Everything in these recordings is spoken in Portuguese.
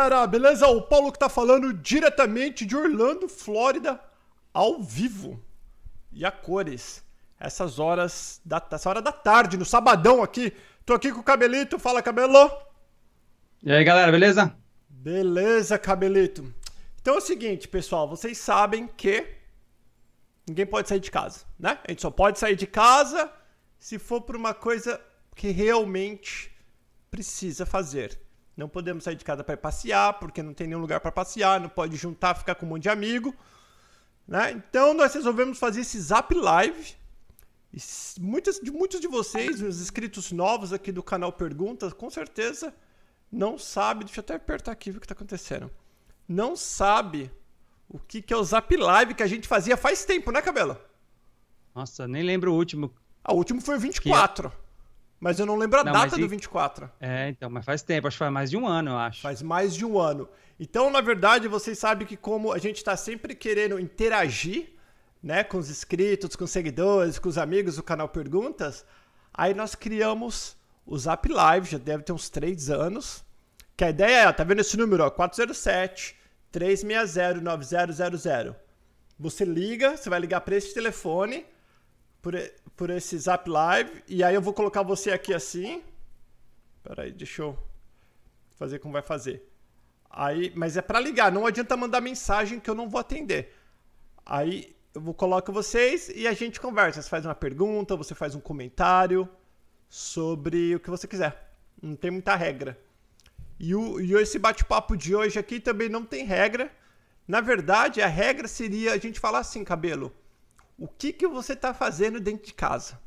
galera, beleza? O Paulo que tá falando diretamente de Orlando, Flórida, ao vivo. E a cores. Essas horas da, essa hora da tarde, no sabadão aqui. Tô aqui com o Cabelito. Fala, Cabelo. E aí, galera, beleza? Beleza, Cabelito. Então é o seguinte, pessoal. Vocês sabem que ninguém pode sair de casa, né? A gente só pode sair de casa se for por uma coisa que realmente precisa fazer. Não podemos sair de casa para passear, porque não tem nenhum lugar para passear, não pode juntar, ficar com um monte de amigo. Né? Então nós resolvemos fazer esse Zap Live. E muitos, de muitos de vocês, os inscritos novos aqui do canal Perguntas, com certeza não sabe. Deixa eu até apertar aqui ver o que está acontecendo. Não sabe o que, que é o Zap Live que a gente fazia faz tempo, né, Cabelo? Nossa, nem lembro o último. Ah, o último foi o 24. Que... Mas eu não lembro a não, data do 24. É, então, mas faz tempo, acho que faz mais de um ano, eu acho. Faz mais de um ano. Então, na verdade, vocês sabem que como a gente está sempre querendo interagir, né, com os inscritos, com os seguidores, com os amigos do canal Perguntas, aí nós criamos o Zap Live, já deve ter uns três anos. Que a ideia é, tá vendo esse número, ó, 407 360 9000. Você liga, você vai ligar para esse telefone, por, por esse Zap Live. E aí eu vou colocar você aqui assim. Peraí, deixa eu fazer como vai fazer. Aí, mas é para ligar, não adianta mandar mensagem que eu não vou atender. Aí eu vou colocar vocês e a gente conversa. Você faz uma pergunta, você faz um comentário sobre o que você quiser. Não tem muita regra. E, o, e esse bate-papo de hoje aqui também não tem regra. Na verdade, a regra seria a gente falar assim, cabelo o que, que você está fazendo dentro de casa.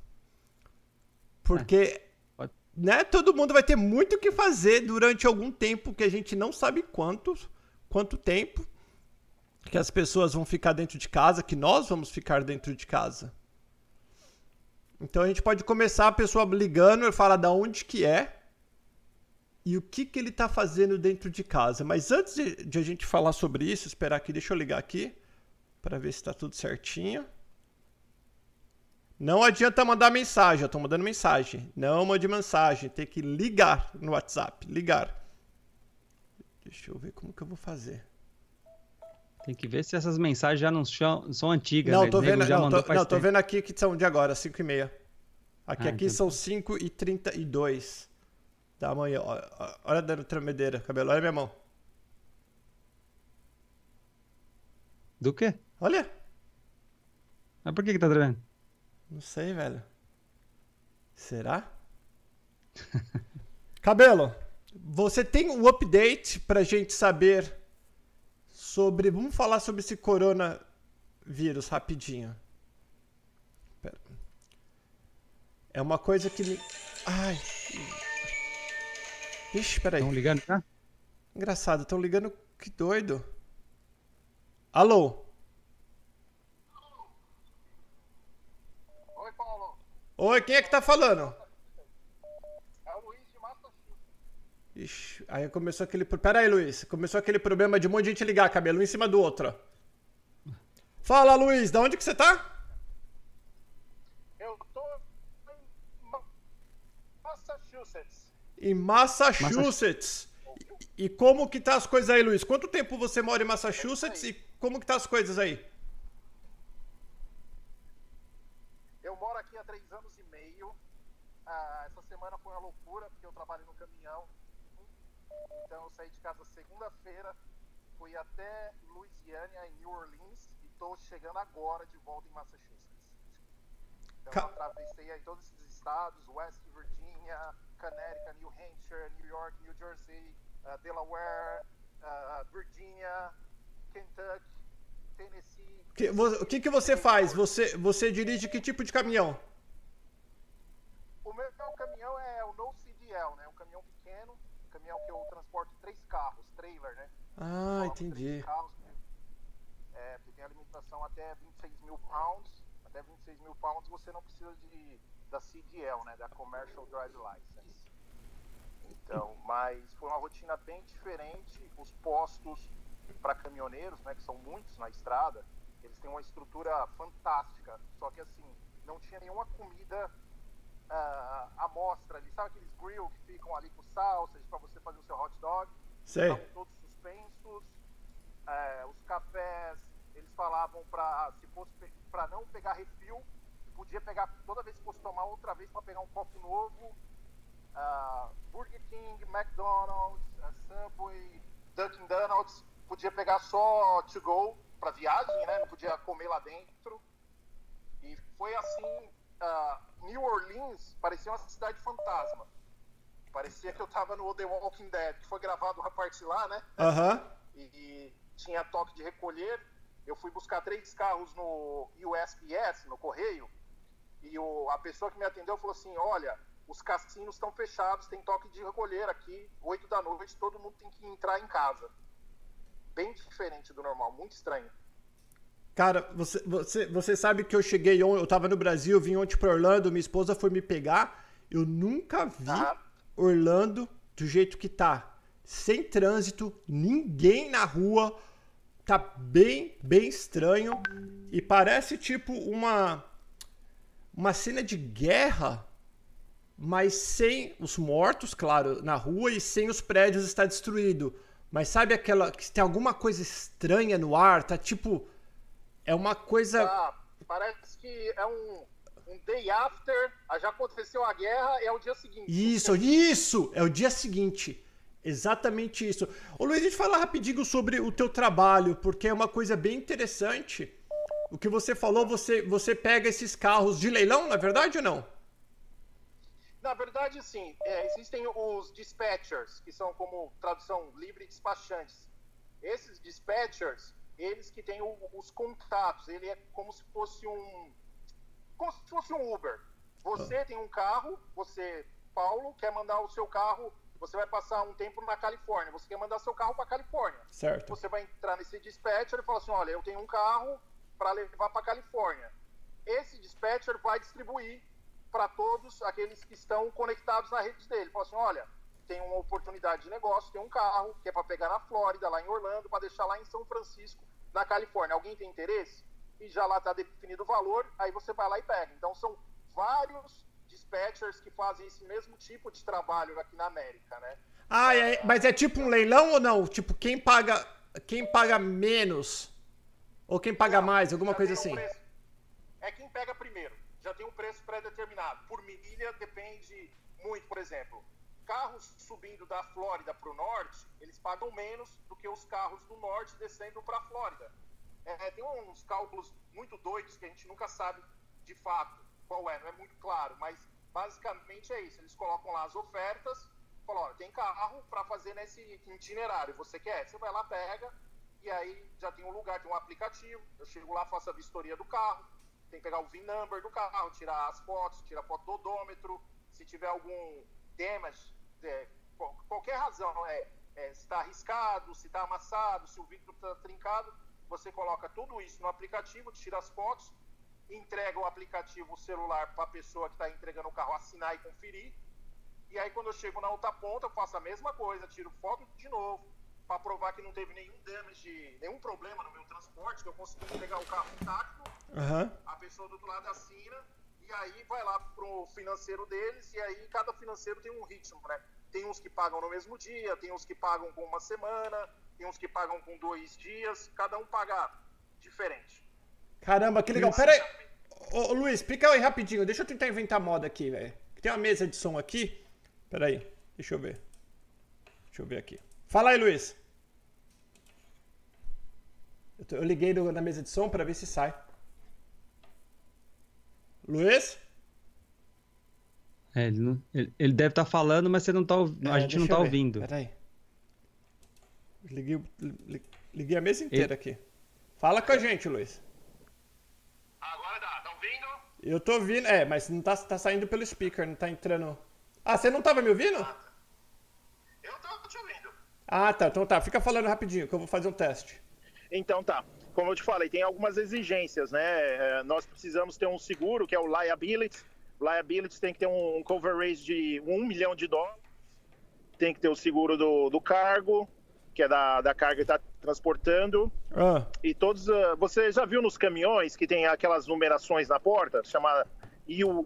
Porque é. né, todo mundo vai ter muito o que fazer durante algum tempo que a gente não sabe quanto, quanto tempo que as pessoas vão ficar dentro de casa, que nós vamos ficar dentro de casa. Então a gente pode começar a pessoa ligando e falar da onde que é e o que, que ele está fazendo dentro de casa. Mas antes de, de, a gente falar sobre isso, esperar aqui, deixa eu ligar aqui para ver se está tudo certinho. Não adianta mandar mensagem, eu tô mandando mensagem. Não mande mensagem, tem que ligar no WhatsApp, ligar. Deixa eu ver como que eu vou fazer. Tem que ver se essas mensagens já não são, são antigas. Não, né? tô vendo, não, tô, não tô, vendo aqui que são de agora, 5 e meia. Aqui, ah, aqui então... são 5 e 32 da manhã. Olha dando tremedeira, cabelo, olha minha mão. Do quê? Olha. Mas por que que tá tremendo? Não sei, velho. Será? Cabelo, você tem um update pra gente saber sobre. Vamos falar sobre esse coronavírus rapidinho. Pera. É uma coisa que me. Ai. Ixi, peraí. Estão ligando, tá? Engraçado, estão ligando. Que doido. Alô? Oi, quem é que tá falando? É o Luiz de Massachusetts. Ixi, aí começou aquele. Pera aí, Luiz. Começou aquele problema de um monte de gente ligar, cabelo um em cima do outro. Fala, Luiz, da onde que você tá? Eu tô em Massachusetts. Em Massachusetts. E, e como que tá as coisas aí, Luiz? Quanto tempo você mora em Massachusetts e como que tá as coisas aí? Eu moro aqui há três anos e meio. Ah, essa semana foi uma loucura, porque eu trabalho no caminhão. Então eu saí de casa segunda-feira, fui até Louisiana, em New Orleans, e estou chegando agora de volta em Massachusetts. Então eu atravessei aí todos esses estados, West Virginia, Connecticut, New Hampshire, New York, New Jersey, uh, Delaware, uh, Virginia, Kentucky, Tennessee. Que, o que, que você faz? Você, você dirige que tipo de caminhão? O meu caminhão é o No CDL, né? Um caminhão pequeno, um caminhão que eu transporto três carros, trailer, né? Ah, entendi. Carros, né? é, porque tem a limitação até 26 mil pounds. Até 26 mil pounds você não precisa de, da CDL, né? Da Commercial Drive License. Então, mas foi uma rotina bem diferente. Os postos para caminhoneiros, né, que são muitos na estrada, eles têm uma estrutura fantástica. Só que assim, não tinha nenhuma comida uh, à mostra ali. Sabe aqueles grill que ficam ali com salsas para você fazer o seu hot dog? Sei. estavam todos suspensos. É, os cafés, eles falavam para se fosse para não pegar refil, podia pegar toda vez que fosse tomar outra vez para pegar um copo novo. Ah, Burger King, McDonald's, Subway, Dunkin' Donuts, podia pegar só to go para viagem, né? Não podia comer lá dentro. E foi assim, ah, New Orleans parecia uma cidade fantasma. Parecia que eu tava no The Walking Dead, que foi gravado uma parte lá, né? Aham. e, e tinha toque de recolher. Eu fui buscar três carros no USPS, no correio, e o, a pessoa que me atendeu falou assim: Olha, os cassinos estão fechados, tem toque de recolher aqui, 8 da noite, todo mundo tem que entrar em casa. Bem diferente do normal, muito estranho. Cara, você, você, você sabe que eu cheguei ontem, eu tava no Brasil, vim ontem pra Orlando, minha esposa foi me pegar. Eu nunca vi Ah. Orlando do jeito que tá. Sem trânsito, ninguém na rua. Tá bem, bem estranho. E parece tipo uma. Uma cena de guerra, mas sem os mortos, claro, na rua e sem os prédios estar destruído. Mas sabe aquela. que tem alguma coisa estranha no ar? Tá tipo. É uma coisa. Ah, parece que é um, um day after, ah, já aconteceu a guerra, é o dia seguinte. Isso, isso! É o dia seguinte. Exatamente isso. Ô Luiz, deixa eu falar rapidinho sobre o teu trabalho, porque é uma coisa bem interessante. O que você falou, você, você pega esses carros de leilão, na verdade ou não? Na verdade, sim. É, existem os dispatchers, que são como tradução livre despachantes. Esses dispatchers, eles que têm o- os contatos, ele é como se fosse um como se fosse um Uber. Você tem um carro, você, Paulo, quer mandar o seu carro, você vai passar um tempo na Califórnia, você quer mandar seu carro para Califórnia. Certo. Você vai entrar nesse dispatcher e fala assim: olha, eu tenho um carro para levar para Califórnia. Esse dispatcher vai distribuir para todos aqueles que estão conectados na rede dele. Fala assim: olha, tem uma oportunidade de negócio, tem um carro que é para pegar na Flórida, lá em Orlando, para deixar lá em São Francisco, na Califórnia. Alguém tem interesse? E já lá está definido o valor, aí você vai lá e pega. Então são vários dispatchers que fazem esse mesmo tipo de trabalho aqui na América, né? Ah, é- mas é tipo um leilão ou não? Tipo, quem paga, quem paga menos? Ou quem paga mais, alguma coisa um assim? preço. É quem pega primeiro. Já tem um preço pré-determinado. Por milha depende muito, por exemplo. Carros subindo da Flórida para o norte, eles pagam menos do que os carros do norte descendo para a Flórida. É, tem uns cálculos muito doidos que a gente nunca sabe de fato qual é, não é muito claro, mas basicamente é isso. Eles colocam lá as ofertas, falam, olha, tem carro para fazer nesse itinerário, você quer? Você vai lá, pega, e aí já tem um lugar, tem um aplicativo, eu chego lá, faço a vistoria do carro, tem que pegar o VIN number do carro, tirar as fotos, tirar a foto do odômetro, se tiver algum damage, é, qual- qualquer razão, é, é, se está arriscado, se está amassado, se o vidro está trincado, você coloca tudo isso no aplicativo, tira as fotos, entrega o aplicativo, o celular para a pessoa que está entregando o carro assinar e conferir. E aí quando eu chego na outra ponta, eu faço a mesma coisa, tiro foto de novo, para provar que não teve nenhum damage, nenhum problema no meu transporte, que eu consegui entregar o carro intacto, Aham. a pessoa do outro lado assina, e aí vai lá pro financeiro deles, e aí cada financeiro tem um ritmo, né? Tem uns que pagam no mesmo dia, tem uns que pagam com uma semana, tem uns que pagam com dois dias, cada um paga diferente. Caramba, que legal. Pera aí. Ô, ô, Luiz, explica aí rapidinho. Deixa eu tentar inventar moda aqui, velho. Tem uma mesa de som aqui. Pera aí. Deixa eu ver. Deixa eu ver aqui. Fala aí, Luiz. Eu, tô- eu liguei no- na mesa de som pra ver se sai. Luiz? É, ele, não- ele- ele deve estar falando, mas você não tá, ouv- a É, gente não tá ouvindo. Pera aí. Liguei, liguei a mesa inteira aqui. Fala com a gente, Luiz. Agora dá, tá ouvindo? Eu tô ouvindo. É, mas não tá, tá saindo pelo speaker, não tá entrando. Ah, você não tava me ouvindo? Eu tô te ouvindo. Ah, tá. Então tá. Fica falando rapidinho que eu vou fazer um teste. Então tá. Como eu te falei, tem algumas exigências, né? É, Nós precisamos ter um seguro, que é o liability. Liability tem que ter um coverage de um milhão de dólares. Tem que ter o seguro do, do cargo, que é da, da carga que está transportando. Ah, E todos. ah, você já viu nos caminhões que tem aquelas numerações na porta, chamada U,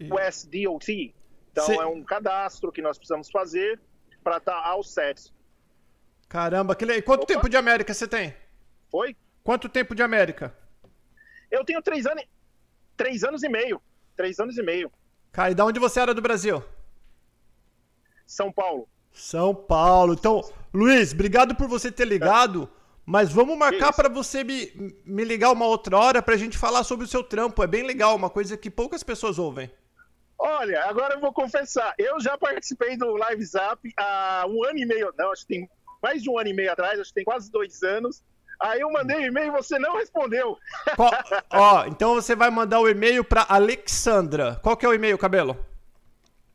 USDOT? Então Sim. é um cadastro que nós precisamos fazer pra estar ao set. Caramba, que le... quanto Opa. tempo de América você tem? Foi? Quanto tempo de América? Eu tenho três anos, três anos e meio. Três anos e meio. Cara, e da onde você era do Brasil? São Paulo. São Paulo. Então, Luiz, obrigado por você ter ligado. Mas vamos marcar para você me, me ligar uma outra hora pra gente falar sobre o seu trampo. É bem legal, uma coisa que poucas pessoas ouvem. Olha, agora eu vou confessar. Eu já participei do Live Zap há um ano e meio. Não, acho que tem mais de um ano e meio atrás, acho que tem quase dois anos. Aí eu mandei um e-mail e você não respondeu. Qual- ó, então você vai mandar o e-mail pra Alexandra. Qual que é o e-mail, cabelo?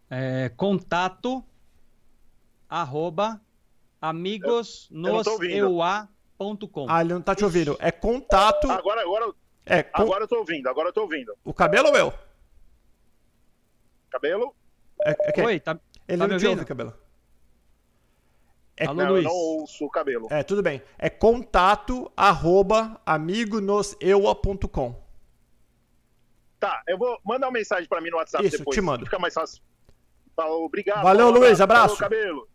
É, contato arroba amigosnoseua.com. Ah, ele não tá te ouvindo. É contato. Agora, agora, É, com- agora eu tô ouvindo, agora eu tô ouvindo. o cabelo ou eu? Cabelo? É, é quem? Oi, tá, Ele tá não me te ouvindo? ouve, cabelo. É- Alô, não, Luiz. eu não ouço o cabelo. É, tudo bem. É contato arroba amigonoseua.com. Tá, eu vou mandar uma mensagem pra mim no WhatsApp Isso, depois. te mando. Fica mais fácil. Tá, obrigado. Valeu, Luiz, abraço. Falou, cabelo.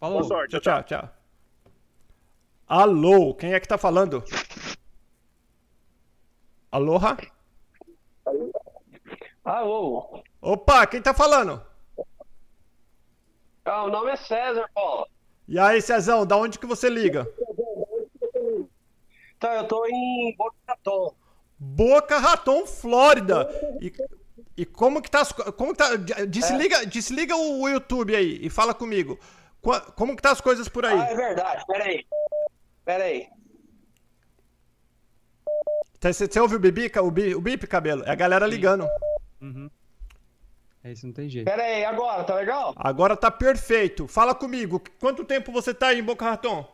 Falou. Boa sorte. Tchau, tchau, tchau. Alô, quem é que tá falando? Aloha? Alô? Opa, quem tá falando? Ah, o nome é César, Paula. E aí, Cezão, da onde que você liga? Então, eu tô em Boca Raton. Boca Raton, Flórida. E, e como que tá como que tá desliga, desliga o YouTube aí e fala comigo. Como que tá as coisas por aí? Ah, é verdade. Peraí. Peraí. Você você ouve o bibica, o, bi, o bip, cabelo? É a galera ligando. Uhum. É isso, não tem jeito. Peraí, agora, tá legal? Agora tá perfeito. Fala comigo. Quanto tempo você tá aí em Boca Raton?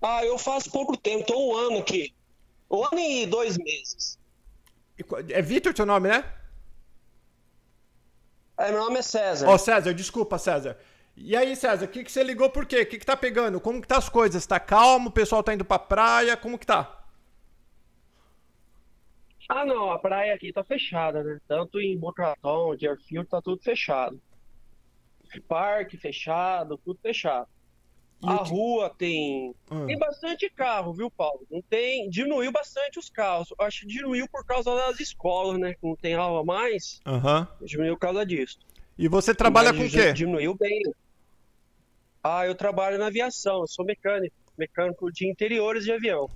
Ah, eu faço pouco tempo, tô um ano aqui. Um ano e dois meses. É Vitor teu nome, né? É, meu nome é César. Ó, César, desculpa, César. E aí, César, o que, que você ligou por quê? O que, que tá pegando? Como que tá as coisas? Tá calmo? O pessoal tá indo pra praia? Como que tá? Ah, não, a praia aqui tá fechada, né? Tanto em Boca Raton, Deerfield, tá tudo fechado. Parque fechado, tudo fechado. E A que- rua tem Ah. Tem bastante carro, viu, Paulo? Não tem, diminuiu bastante os carros. Acho que diminuiu por causa das escolas, né? Que não tem aula mais, Aham. diminuiu por causa disso. E você trabalha Mas com o quê? Diminuiu bem. Ah, eu trabalho na aviação, eu sou mecânico, mecânico de interiores de avião.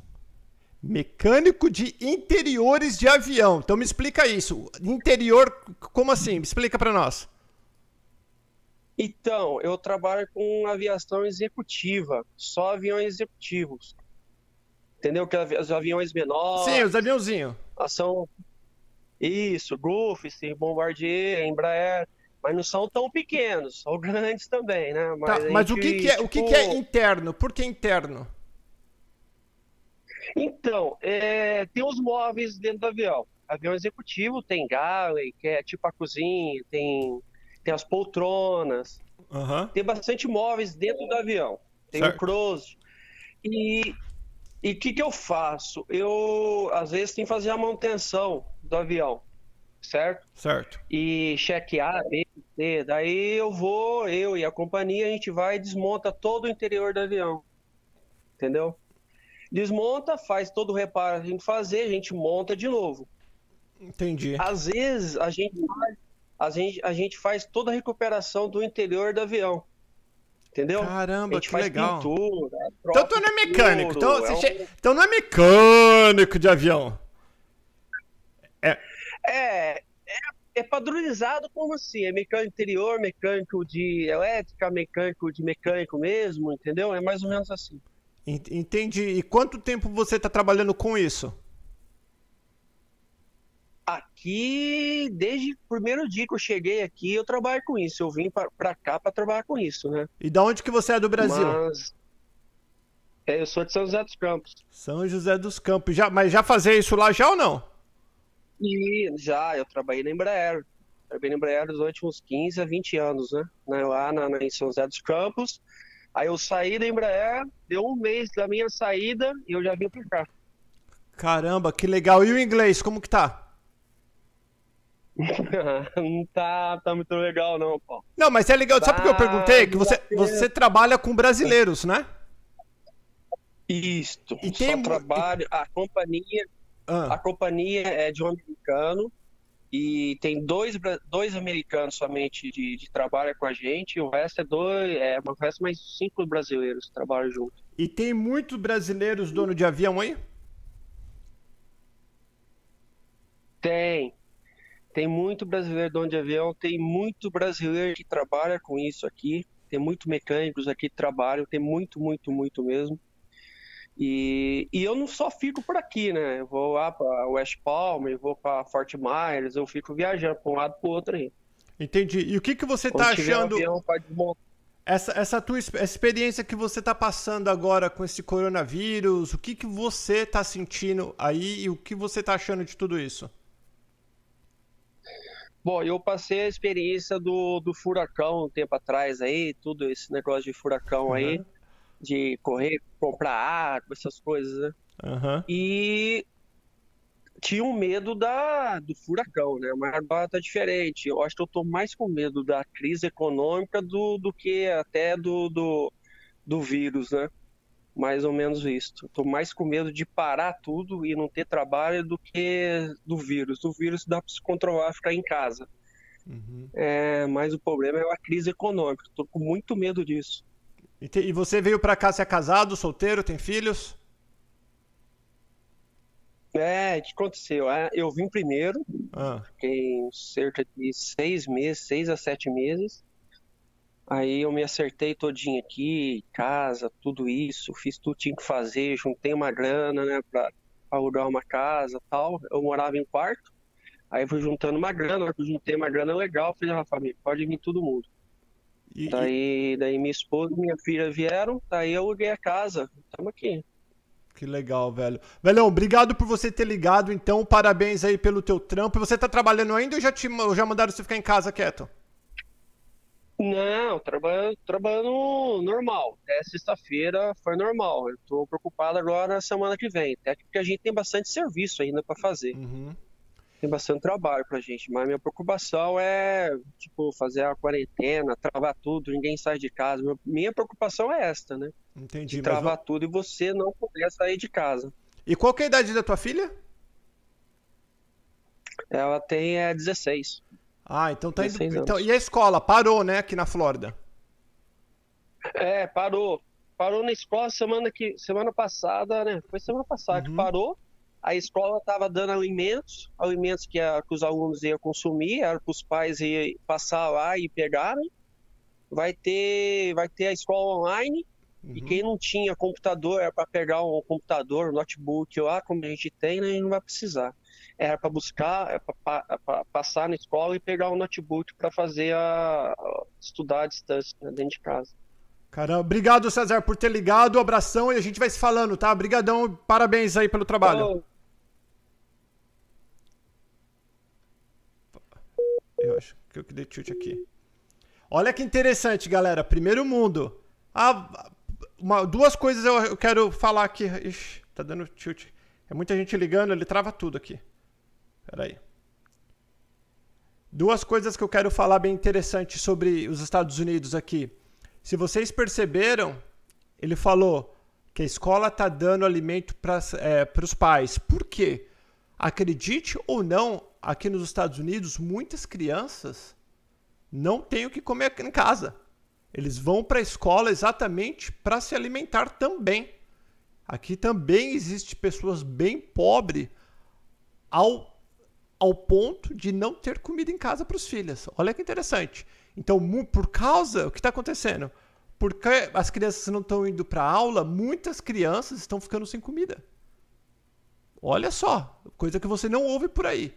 Mecânico de interiores de avião. Então me explica isso. Interior, como assim? Me explica pra nós. Então, eu trabalho com aviação executiva, só aviões executivos. Entendeu? Que avi- os aviões menores, Sim, os aviãozinhos. são isso, Gulfstream, Bombardier, Embraer, mas não são tão pequenos, são grandes também, né? Tá, a mas o gente, que, que é, o que, tipo, que é interno? Por que interno? Então, é, tem os móveis dentro do avião. Avião executivo tem galley, que é tipo a cozinha, tem, tem as poltronas, Aham. tem bastante móveis dentro do avião. Tem Certo. o cruise. E e o que, que eu faço? Eu, às vezes, tenho que fazer a manutenção do avião, certo? Certo. E chequear, B, C. Daí eu vou, eu e a companhia, a gente vai e desmonta todo o interior do avião. Entendeu? Desmonta, faz todo o reparo que a gente fazer, a gente monta de novo. Entendi. Às vezes a gente faz, a gente, a gente faz toda a recuperação do interior do avião. Entendeu? a Caramba, que legal. pintura. Então tu não é mecânico. Então, é um- che- então não é mecânico de avião. É, é, é padronizado como assim? É mecânico interior, mecânico de elétrica, mecânico de mecânico mesmo, entendeu? É mais ou menos assim. En- Entendi. E quanto tempo você tá trabalhando com isso? Aqui, desde o primeiro dia que eu cheguei aqui, eu trabalho com isso. Eu vim pra, pra cá pra trabalhar com isso, né? E da onde que você é do Brasil? Mas é, eu sou de São José dos Campos. São José dos Campos. Já, mas já fazer isso lá já ou não? E já, eu trabalhei na Embraer. Trabalhei na Embraer nos últimos 15 a 20 anos, né? Né, Lá na, na- em São José dos Campos. Aí eu saí da Embraer, deu um mês da minha saída e eu já vim pra cá. Caramba, que legal. E o inglês, como que tá? não tá, tá muito legal, não, pô. Não, mas é legal. Sabe por que eu Ah, perguntei? Que você, você trabalha com brasileiros, né? Isto. E só tem trabalho. A companhia, a Ah, companhia é de um americano e tem dois, dois americanos somente de, de trabalho com a gente. e O resto é dois, é, o resto mais cinco brasileiros que trabalham junto. e tem muitos brasileiros dono de avião aí? Tem. Tem muito brasileiro dono de avião, tem muito brasileiro que trabalha com isso aqui, tem muito mecânicos aqui que trabalham, tem muito, muito, muito mesmo. E, e eu não só fico por aqui, né? Eu vou lá para West Palm, eu vou para Fort Myers, eu fico viajando para um lado para o outro aí. Entendi. E o que, que você Quando tá tiver um achando? avião. Essa, essa tua essa experiência que você tá passando agora com esse coronavírus, o que, que você tá sentindo aí e o que você tá achando de tudo isso? Bom, eu passei a experiência do, do furacão um tempo atrás aí, tudo esse negócio de furacão aí, Uhum. De correr, comprar água, essas coisas, né? Aham. e tinha um medo da, do furacão, né? Mas agora tá diferente. Eu acho que eu tô mais com medo da crise econômica do, do que até do, do, do vírus, né? Mais ou menos isso. Tô mais com medo de parar tudo e não ter trabalho do que do vírus. O vírus dá para se controlar, ficar em casa. Uhum. É, mas o problema é a crise econômica. Tô com muito medo disso. E, você veio pra cá, você é casado, solteiro, tem filhos? É, o que aconteceu? É, Eu vim primeiro, Ah, Fiquei cerca de seis meses, seis a sete meses. Aí eu me acertei todinho aqui, casa, tudo isso, fiz tudo que tinha que fazer, juntei uma grana, né, pra alugar uma casa tal. Eu morava em quarto, aí fui juntando uma grana, juntei uma grana legal, falei, ah, família, pode vir todo mundo. E, Daí, daí minha esposa e minha filha vieram, daí eu aluguei a casa, estamos aqui. que legal, velho. Velhão, obrigado por você ter ligado, então, parabéns aí pelo teu trampo. Você tá trabalhando ainda ou já, te, ou já mandaram você ficar em casa quieto? Não, trabalhando, trabalhando normal. Até sexta-feira foi normal. Eu tô preocupado agora semana que vem. Até porque a gente tem bastante serviço ainda para fazer. Uhum. Tem bastante trabalho pra gente. Mas minha preocupação é, tipo, fazer a quarentena, travar tudo, ninguém sai de casa. Minha preocupação é esta, né? Entendi. De mas travar tudo e você não poder sair de casa. E qual que é a idade da tua filha? Ela tem é, 16. Ah, então tá indo. 16 anos. Então, e a escola? Parou, né, aqui na Flórida? É, parou. Parou na escola semana que semana passada, né? Foi semana passada Uhum. que parou. A escola estava dando alimentos, alimentos que, a- que os alunos iam consumir, era para os pais ir passar lá e pegar, né? Vai ter, vai ter a escola online e Uhum. quem não tinha computador era para pegar um computador, um notebook lá, como a gente tem, né? E não vai precisar. Era para buscar, é para passar na escola e pegar um notebook para fazer a, a- estudar à distância né, dentro de casa. Caramba, obrigado, César, por ter ligado. Abração e a gente vai se falando, tá? Obrigadão, parabéns aí pelo trabalho. Eu acho que eu que dei tilt aqui. Olha que interessante, galera. Primeiro mundo. Ah, uma- duas coisas eu, quero falar aqui. Ixi, tá dando tilt. É muita gente ligando, ele trava tudo aqui. Pera aí. Duas coisas que eu quero falar bem interessantes sobre os Estados Unidos aqui. Se vocês perceberam, ele falou que a escola tá dando alimento para os pais. Por quê? Acredite ou não, aqui nos Estados Unidos, muitas crianças não têm o que comer em casa. Eles vão para a escola exatamente para se alimentar também. Aqui também existe pessoas bem pobres ao, ao ponto de não ter comida em casa para os filhos. Olha que interessante. Então, por causa, o que está acontecendo? Porque as crianças não estão indo para aula, muitas crianças estão ficando sem comida. Olha só, coisa que você não ouve por aí.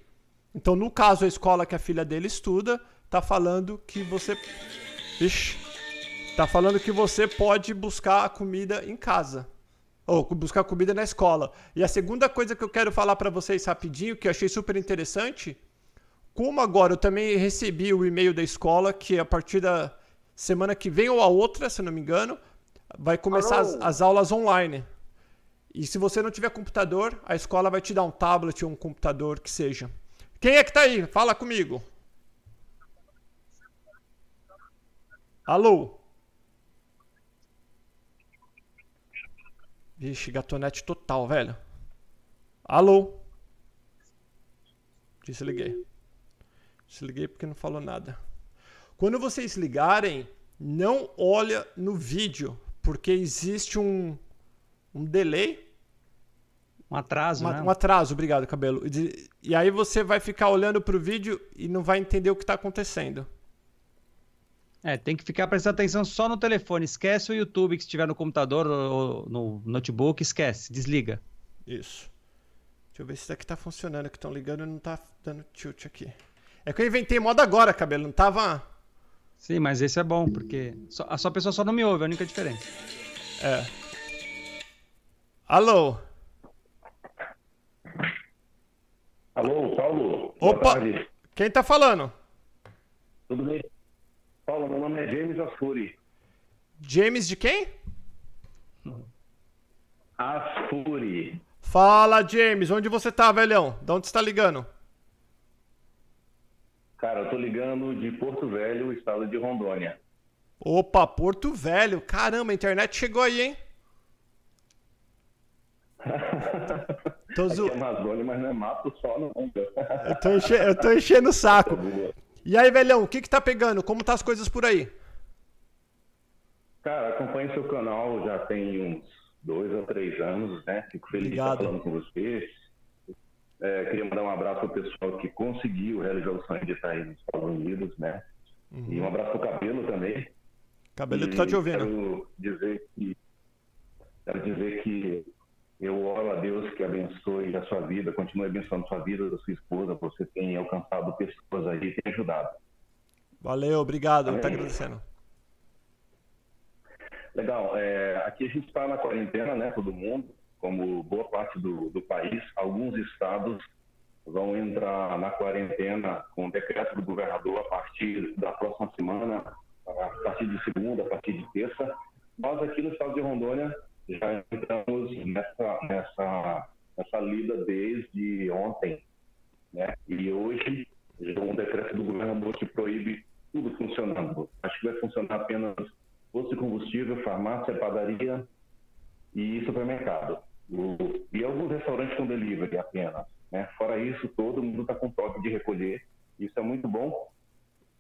Então, no caso, a escola que a filha dele estuda tá falando que você. Ixi. Tá falando que você pode buscar a comida em casa. Ou buscar comida na escola. E a segunda coisa que eu quero falar para vocês rapidinho, que eu achei super interessante. Como agora eu também recebi o e-mail da escola que a partir da semana que vem ou a outra, se não me engano, vai começar as, as aulas online. E se você não tiver computador, a escola vai te dar um tablet ou um computador que seja. Quem é que tá aí? Fala comigo. Alô? Vixe, gatonete total, velho. Alô? Desliguei. Desliguei porque não falou nada. Quando vocês ligarem, não olha no vídeo, porque existe um, um delay. Um atraso, Uma- né? Um atraso, obrigado, cabelo. E E aí você vai ficar olhando pro vídeo e não vai entender o que tá acontecendo. É, tem que ficar prestando atenção só no telefone. Esquece o YouTube que estiver no computador ou no notebook, esquece, desliga. Isso. Deixa eu ver se isso aqui tá funcionando, que estão ligando e não tá dando tilt aqui. É que eu inventei moda agora, cabelo, não tava. Sim, mas esse é bom, porque só- a sua pessoa só não me ouve, é a única diferença. É. Alô? Alô, Paulo. Opa! Quem tá falando? Tudo bem? Paulo, meu nome é James Asfuri. James de quem? Asfuri. Fala, James, onde você tá, velhão? De onde você tá ligando? Cara, eu tô ligando de Porto Velho, estado de Rondônia. Opa, Porto Velho. Caramba, a internet chegou aí, hein? Tô Aqui zo... é Amazônia, mas não é mato só, não. eu, tô enche... eu tô enchendo o saco. E aí, velhão, o que que tá pegando? Como tá as coisas por aí? Cara, acompanho seu canal já tem uns dois ou três anos, né? Fico feliz de estar Obrigado. falando com você. É, queria mandar um abraço pro pessoal que conseguiu realizar o sonho de estar aí nos Estados Unidos, né? E um abraço pro Cabelo também. Cabelito E tá te ouvindo. Quero dizer que quero dizer que eu oro a Deus que abençoe a sua vida, continue abençoando a sua vida, da sua esposa, você tem alcançado pessoas aí tem ajudado. Valeu, obrigado. Tá Amém. agradecendo. Legal, é, aqui a gente está na quarentena, né, todo mundo, como boa parte do, do país. Alguns estados vão entrar na quarentena com decreto do governador a partir da próxima semana, a partir de segunda, a partir de terça. Nós aqui no estado de Rondônia já entramos nessa, nessa, nessa lida desde ontem, né? E hoje já um decreto do governador que proíbe tudo funcionando. Acho que vai funcionar apenas posto de combustível, farmácia, padaria e supermercado. O- e alguns restaurantes com delivery apenas. Né? Fora isso, todo mundo está com toque de recolher. Isso é muito bom,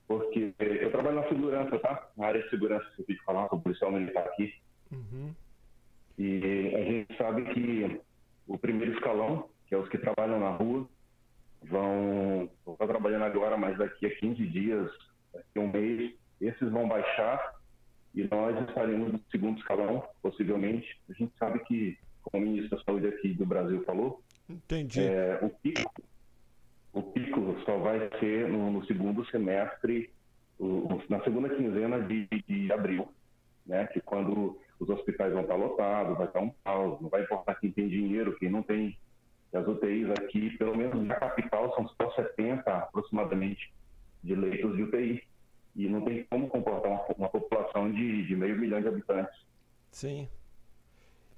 porque eu trabalho na segurança, tá? Na área de segurança, se eu te falar, sou policial militar aqui. Uhum. E a gente sabe que o primeiro escalão, que é os que trabalham na rua, vão estar trabalhando agora, mas daqui a 15 dias, daqui a um mês, esses vão baixar e nós estaremos no segundo escalão, possivelmente. A gente sabe que, como o ministro da Saúde aqui do Brasil falou, Entendi. é, o pico o pico só vai ser no, no segundo semestre, o- na segunda quinzena de, de abril, né? Que quando os hospitais vão estar lotados, vai estar um caos, não vai importar quem tem dinheiro, quem não tem. As UTIs aqui, pelo menos na capital, são só 70 aproximadamente de leitos de UTI. E não tem como comportar uma, uma população de, de meio milhão de habitantes. Sim.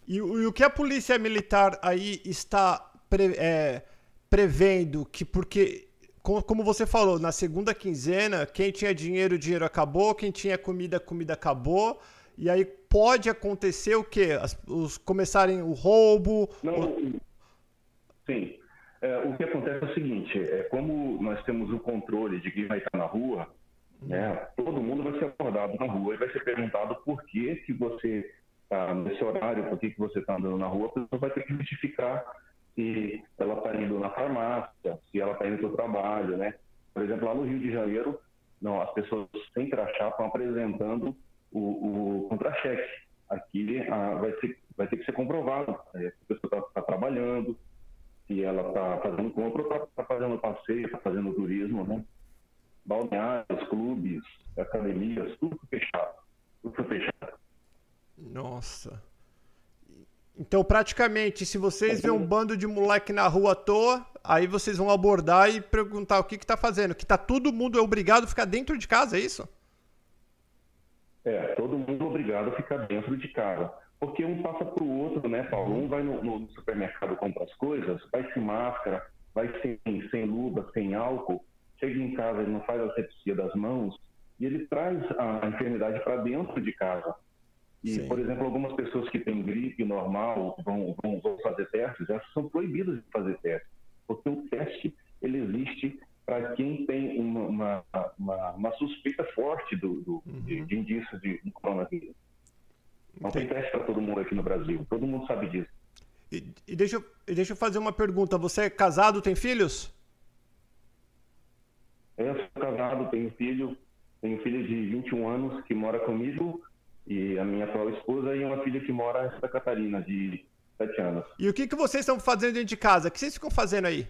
E, o e o que a polícia militar aí está pre- é, prevendo que, porque, co- como você falou, na segunda quinzena, quem tinha dinheiro, o dinheiro acabou, quem tinha comida, a comida acabou, e aí pode acontecer o quê? As- os começarem o roubo. Não, o- sim. É, o que acontece é o seguinte, é como nós temos o controle de quem vai estar na rua, né, todo mundo vai ser abordado na rua e vai ser perguntado por que, que você está nesse horário, por que, que você está andando na rua, a pessoa vai ter que justificar se ela está indo na farmácia, se ela está indo para o trabalho, né? Por exemplo, lá no Rio de Janeiro, não, as pessoas sem crachá estão apresentando o, o contra-cheque. Aqui ah, vai, ter, vai ter que ser comprovado é, se a pessoa está trabalhando, se ela está fazendo compra ou está fazendo passeio, está fazendo turismo, né? Balneários, clubes, academias, tudo fechado. Tudo fechado. Nossa. Então, praticamente, se vocês verem um bando de moleque na rua à toa, aí vocês vão abordar e perguntar o que que tá fazendo. Que tá todo mundo é obrigado a ficar dentro de casa, é isso? É, todo mundo obrigado a ficar dentro de casa. Porque um passa para o outro, né, Paulo? Um vai no, no supermercado comprar as coisas, vai sem máscara, vai sem, sem luva, sem álcool, chega em casa, ele não faz a asepsia das mãos e ele traz a enfermidade para dentro de casa. E, Sim. por exemplo, algumas pessoas que têm gripe normal vão, vão, vão fazer testes, essas são proibidas de fazer testes, porque o teste ele existe para quem tem uma, uma, uma, suspeita forte do, do uhum. de, de indícios de, coronavírus. Não tem teste para todo mundo aqui no Brasil, todo mundo sabe disso. E, e, deixa, eu, deixa eu fazer uma pergunta. Você é casado, tem filhos? Eu sou casado, tenho filho, tenho filho de 21 anos que mora comigo e a minha atual esposa e uma filha que mora em Santa Catarina, de 7 anos. E o que, que vocês estão fazendo dentro de casa? O que vocês ficam fazendo aí?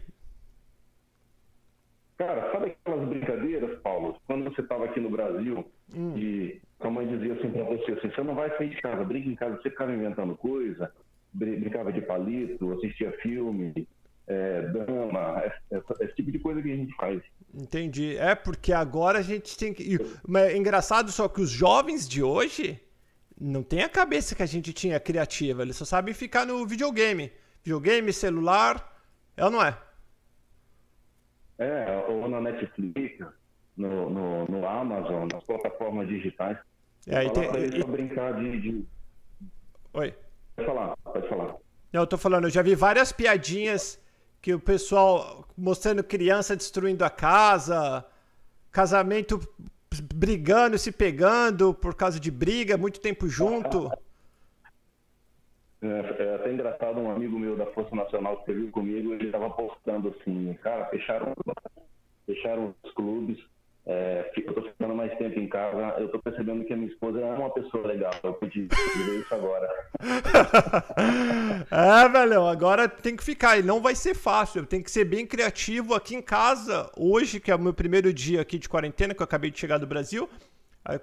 Cara, sabe aquelas brincadeiras, Paulo? Quando você estava aqui no Brasil hum. e sua mãe dizia assim pra você, assim, você não vai sair de casa, brinca em casa, você ficava inventando coisa, brincava de palito, assistia filme, é, dama, esse, esse tipo de coisa que a gente faz. Entendi. É porque agora a gente tem que. Mas é engraçado só que os jovens de hoje não tem a cabeça que a gente tinha criativa. Eles só sabem ficar no videogame. Videogame, celular. É ou não é? É, ou na Netflix, no, no, no Amazon, nas plataformas digitais. É, e tem, e... brincar de, de, Oi. Pode falar, pode falar. Não, eu tô falando, eu já vi várias piadinhas que o pessoal mostrando criança destruindo a casa, casamento brigando, se pegando por causa de briga, muito tempo junto. É, é, até engraçado, um amigo meu da Força Nacional que viu comigo, ele estava postando assim, cara, fecharam, fecharam os clubes, é, eu tô ficando mais tempo em casa, eu tô percebendo que a minha esposa é uma pessoa legal, eu ver isso agora. é, velho, agora tem que ficar, e não vai ser fácil, tem que ser bem criativo aqui em casa, hoje, que é o meu primeiro dia aqui de quarentena, que eu acabei de chegar do Brasil,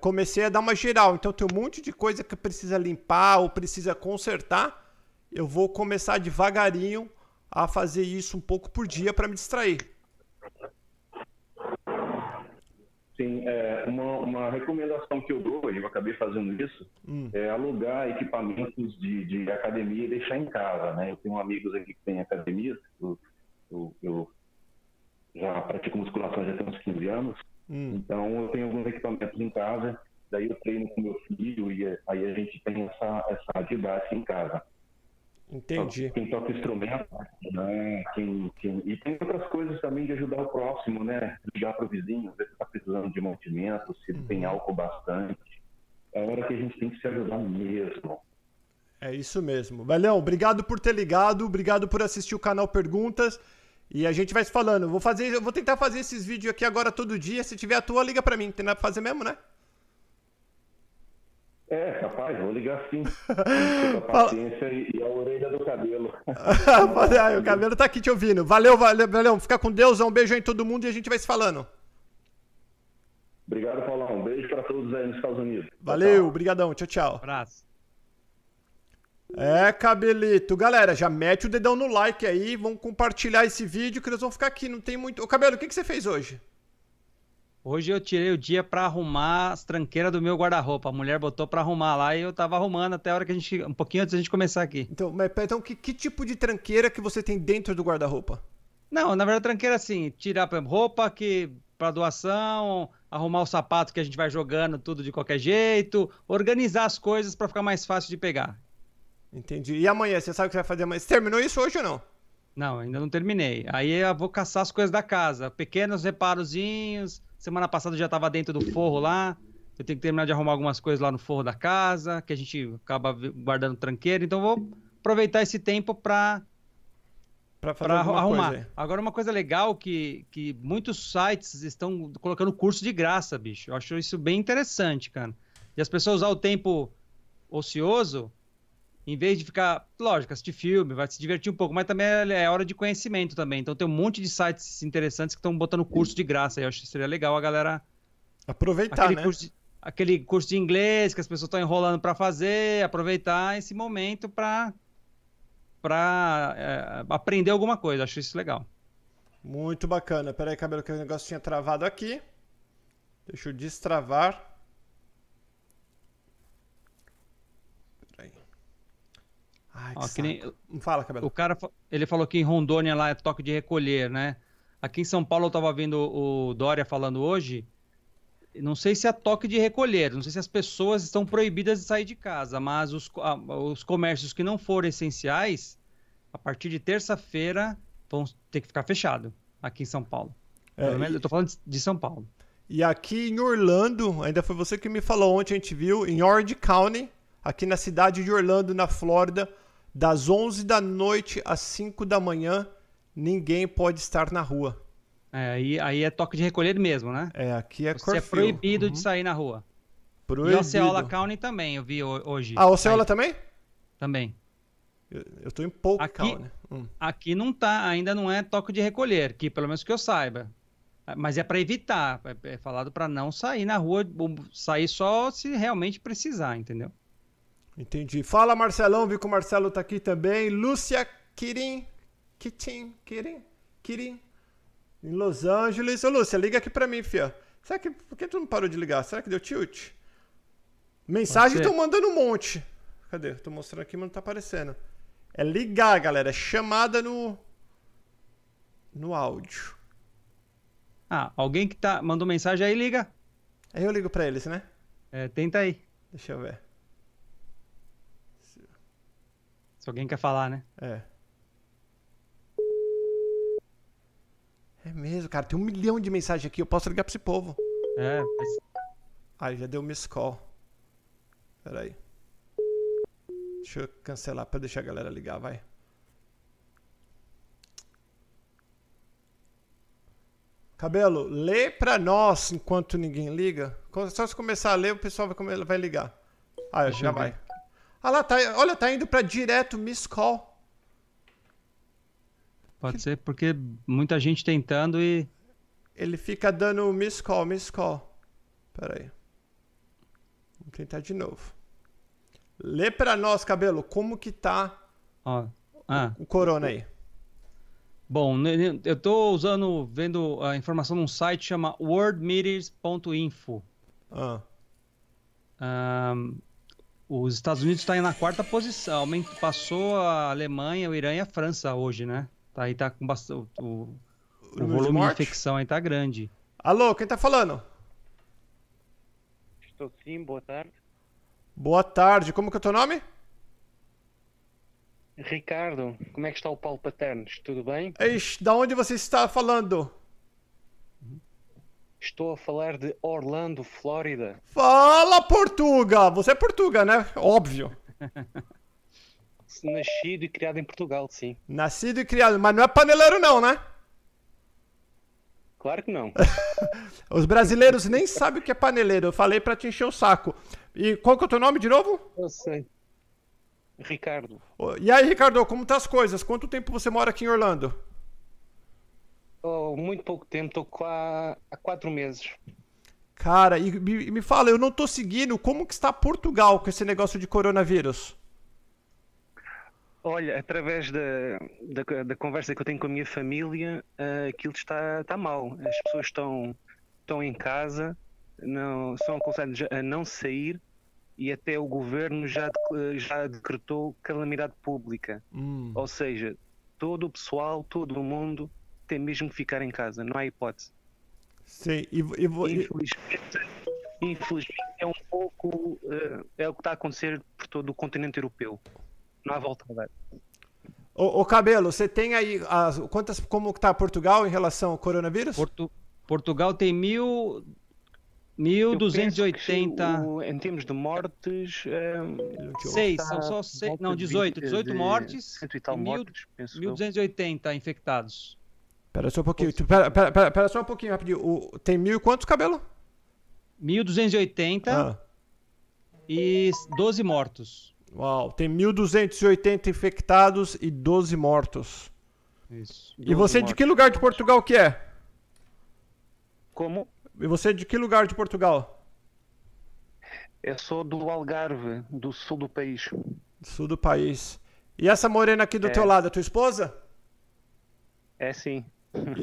comecei a dar uma geral. Então tem um monte de coisa que precisa limpar ou precisa consertar. Eu vou começar devagarinho a fazer isso um pouco por dia para me distrair. Sim, é, uma, uma, recomendação que eu dou, eu acabei fazendo isso, hum. é alugar equipamentos de, de, academia e deixar em casa, né? Eu tenho amigos aqui que têm academias, eu, eu, eu já pratico musculação já tem uns 15 anos, Hum. Então eu tenho alguns equipamentos em casa, daí eu treino com meu filho e aí a gente tem essa, essa didática em casa. Entendi. Quem toca instrumento, né? Quem, quem... E tem outras coisas também de ajudar o próximo, né? Ligar para o vizinho, ver se está precisando de mantimento, se uhum. tem álcool bastante. É hora que a gente tem que se ajudar mesmo. É isso mesmo. Valeu, obrigado por ter ligado, obrigado por assistir o canal Perguntas. E a gente vai se falando. Vou fazer, eu vou tentar fazer esses vídeos aqui agora todo dia. Se tiver a tua, liga pra mim. Tem nada pra fazer mesmo, né? É, capaz, vou ligar sim. a paciência e a orelha do cabelo. ah, o cabelo tá aqui te ouvindo. Valeu, valeu, valeu. Fica com Deus, um beijo aí em todo mundo e a gente vai se falando. Obrigado, Paulão. Um beijo pra todos aí nos Estados Unidos. Valeu, obrigadão. Tchau, tchau. Abraço. É, cabelito. Galera, já mete o dedão no like aí, vamos compartilhar esse vídeo que nós vamos ficar aqui, não tem muito... Ô, Cabelo, o que, que você fez hoje? Hoje eu tirei o dia para arrumar as tranqueiras do meu guarda-roupa. A mulher botou para arrumar lá e eu tava arrumando até a hora que a gente... Um pouquinho antes da gente começar aqui. Então, mas, então que, que tipo de tranqueira que você tem dentro do guarda-roupa? Não, na verdade, tranqueira assim, tirar roupa que para doação, arrumar o sapato que a gente vai jogando tudo de qualquer jeito, organizar as coisas para ficar mais fácil de pegar. Entendi. E amanhã, você sabe o que você vai fazer amanhã? Você terminou isso hoje ou não? Não, ainda não terminei. Aí eu vou caçar as coisas da casa. Pequenos reparozinhos. Semana passada eu já estava dentro do forro lá. Eu tenho que terminar de arrumar algumas coisas lá no forro da casa, que a gente acaba guardando tranqueira. Então vou aproveitar esse tempo para para arrumar. Agora, uma coisa legal que, que muitos sites estão colocando curso de graça, bicho. Eu acho isso bem interessante, cara. E as pessoas usar o tempo ocioso em vez de ficar, lógico, assistir filme, vai se divertir um pouco, mas também é, é hora de conhecimento também. Então tem um monte de sites interessantes que estão botando curso de graça. Eu acho que seria legal a galera aproveitar, aquele né? Curso de, aquele curso de inglês que as pessoas estão enrolando para fazer, aproveitar esse momento para para é, aprender alguma coisa. Acho isso legal. Muito bacana. Peraí, cabelo, que o negócio tinha travado aqui. Deixa eu destravar. Ai, que Ó, que nem- Fala, cabelo. O cara, ele falou que em Rondônia lá é toque de recolher, né? Aqui em São Paulo eu tava vendo o Dória falando hoje. Não sei se é toque de recolher, não sei se as pessoas estão proibidas de sair de casa, mas os, os comércios que não forem essenciais, a partir de terça-feira, vão ter que ficar fechado aqui em São Paulo. É, Pelo menos e- eu tô falando de- de São Paulo. E aqui em Orlando, ainda foi você que me falou ontem, a gente viu, em Orange County, aqui na cidade de Orlando, na Flórida, das 11 da noite às 5 da manhã, ninguém pode estar na rua. É, aí, aí é toque de recolher mesmo, né? É, aqui é Você é proibido Uhum. de sair na rua. E Proibido. Osceola County também, eu vi ho- hoje. Ah, Oceola Aí, também? também. Eu, eu tô em Polk Aqui- County. Hum. Aqui não tá, ainda não é toque de recolher, que pelo menos que eu saiba. Mas é para evitar, é é falado para não sair na rua, sair só se realmente precisar, entendeu? Entendi. Fala, Marcelão, vi que o Marcelo tá aqui também. Lúcia Kirin. Kitin, Kirin, Kirin. Em Los Angeles. Ô, Lúcia, liga aqui pra mim, fia. Será que. Por que tu não parou de ligar? Será que deu tilt? Mensagem estão mandando um monte. Cadê? Tô mostrando aqui, mas não tá aparecendo. É ligar, galera. É chamada no. No áudio. Ah, alguém que tá mandou mensagem aí, liga. Aí eu ligo pra eles, né? É, tenta aí. Deixa eu ver. Se alguém quer falar, né? É. É mesmo, cara. Tem um milhão de mensagens aqui. Eu posso ligar pra esse povo. É, mas Ai, já deu miss call. Pera aí. Deixa eu cancelar pra deixar a galera ligar, vai. Cabelo, lê pra nós enquanto ninguém liga. Só se começar a ler, o pessoal vai, ligar. Ah, já vai. Ah lá, tá, olha, tá indo pra direto miss call. pode ser porque muita gente tentando e. Ele fica dando miss call, miss call. Pera aí. Vamos tentar de novo. Lê pra nós, cabelo, como que tá Ó. Ah, o corona aí. bom, eu tô usando, vendo a informação num site que chama worldmeters.info. Ah, Ahn, os Estados Unidos está na quarta posição, passou a Alemanha, o Irã e a França hoje, né? Tá aí tá com bastante o, o de volume de morte? infecção aí tá grande. Alô, quem tá falando? Estou sim, boa tarde. Boa tarde, como que é o teu nome? Ricardo, como é que está o Paulo Paternos? Tudo bem? Ixi, da onde você está falando? Estou a falar de Orlando, Flórida. Fala, Portuga! Você é Portuga, né? Óbvio. Nascido e criado em Portugal, sim. Nascido e criado, mas não é paneleiro não, né? Claro que não. Os brasileiros nem sabem o que é paneleiro. Eu falei pra te encher o saco. E qual que é o teu nome de novo? Eu sei. Ricardo, E aí, Ricardo, como tá as coisas? Quanto tempo você mora aqui em Orlando? Oh, muito pouco tempo, estou qua- há quatro meses. Cara, e me, me fala, eu não tô seguindo como que está Portugal com esse negócio de coronavírus. Olha, através da, da, da conversa que eu tenho com a minha família, ah, aquilo está, está mal. As pessoas estão, estão em casa, não, são aconselhadas a não sair e até o governo já, dec- já decretou calamidade pública. Hum. Ou seja, todo o pessoal, todo o mundo tem mesmo que ficar em casa, não há hipótese. Sim, e, e vo- e- Infelizmente, infelizmente é um pouco eh, é o que está a acontecer por todo o continente europeu. Não há volta a dar. Ô, ô, Cabelo, você tem aí as, quantas, como que tá Portugal em relação ao coronavírus? Portu- Portugal tem mil, Eu penso que 1.280. o- em termos de mortes, eh, Seis, está são só seis, não, de 18, 20, 18 de mortes e tal mortes, penso eu. 1.280 infectados. Pera só um pouquinho, tu- pera, pera, pera, pera só um pouquinho rapidinho. O- tem mil e quantos, Cabelo? 1.280 Ah, e 12 mortos. uau, tem 1.280 infectados e 12 mortos. Isso. E você de que lugar de Portugal que é? Como? E você de que lugar de Portugal? É só do Algarve, do sul do país. Sul do país. E essa morena aqui do É. teu lado, é tua esposa? É sim.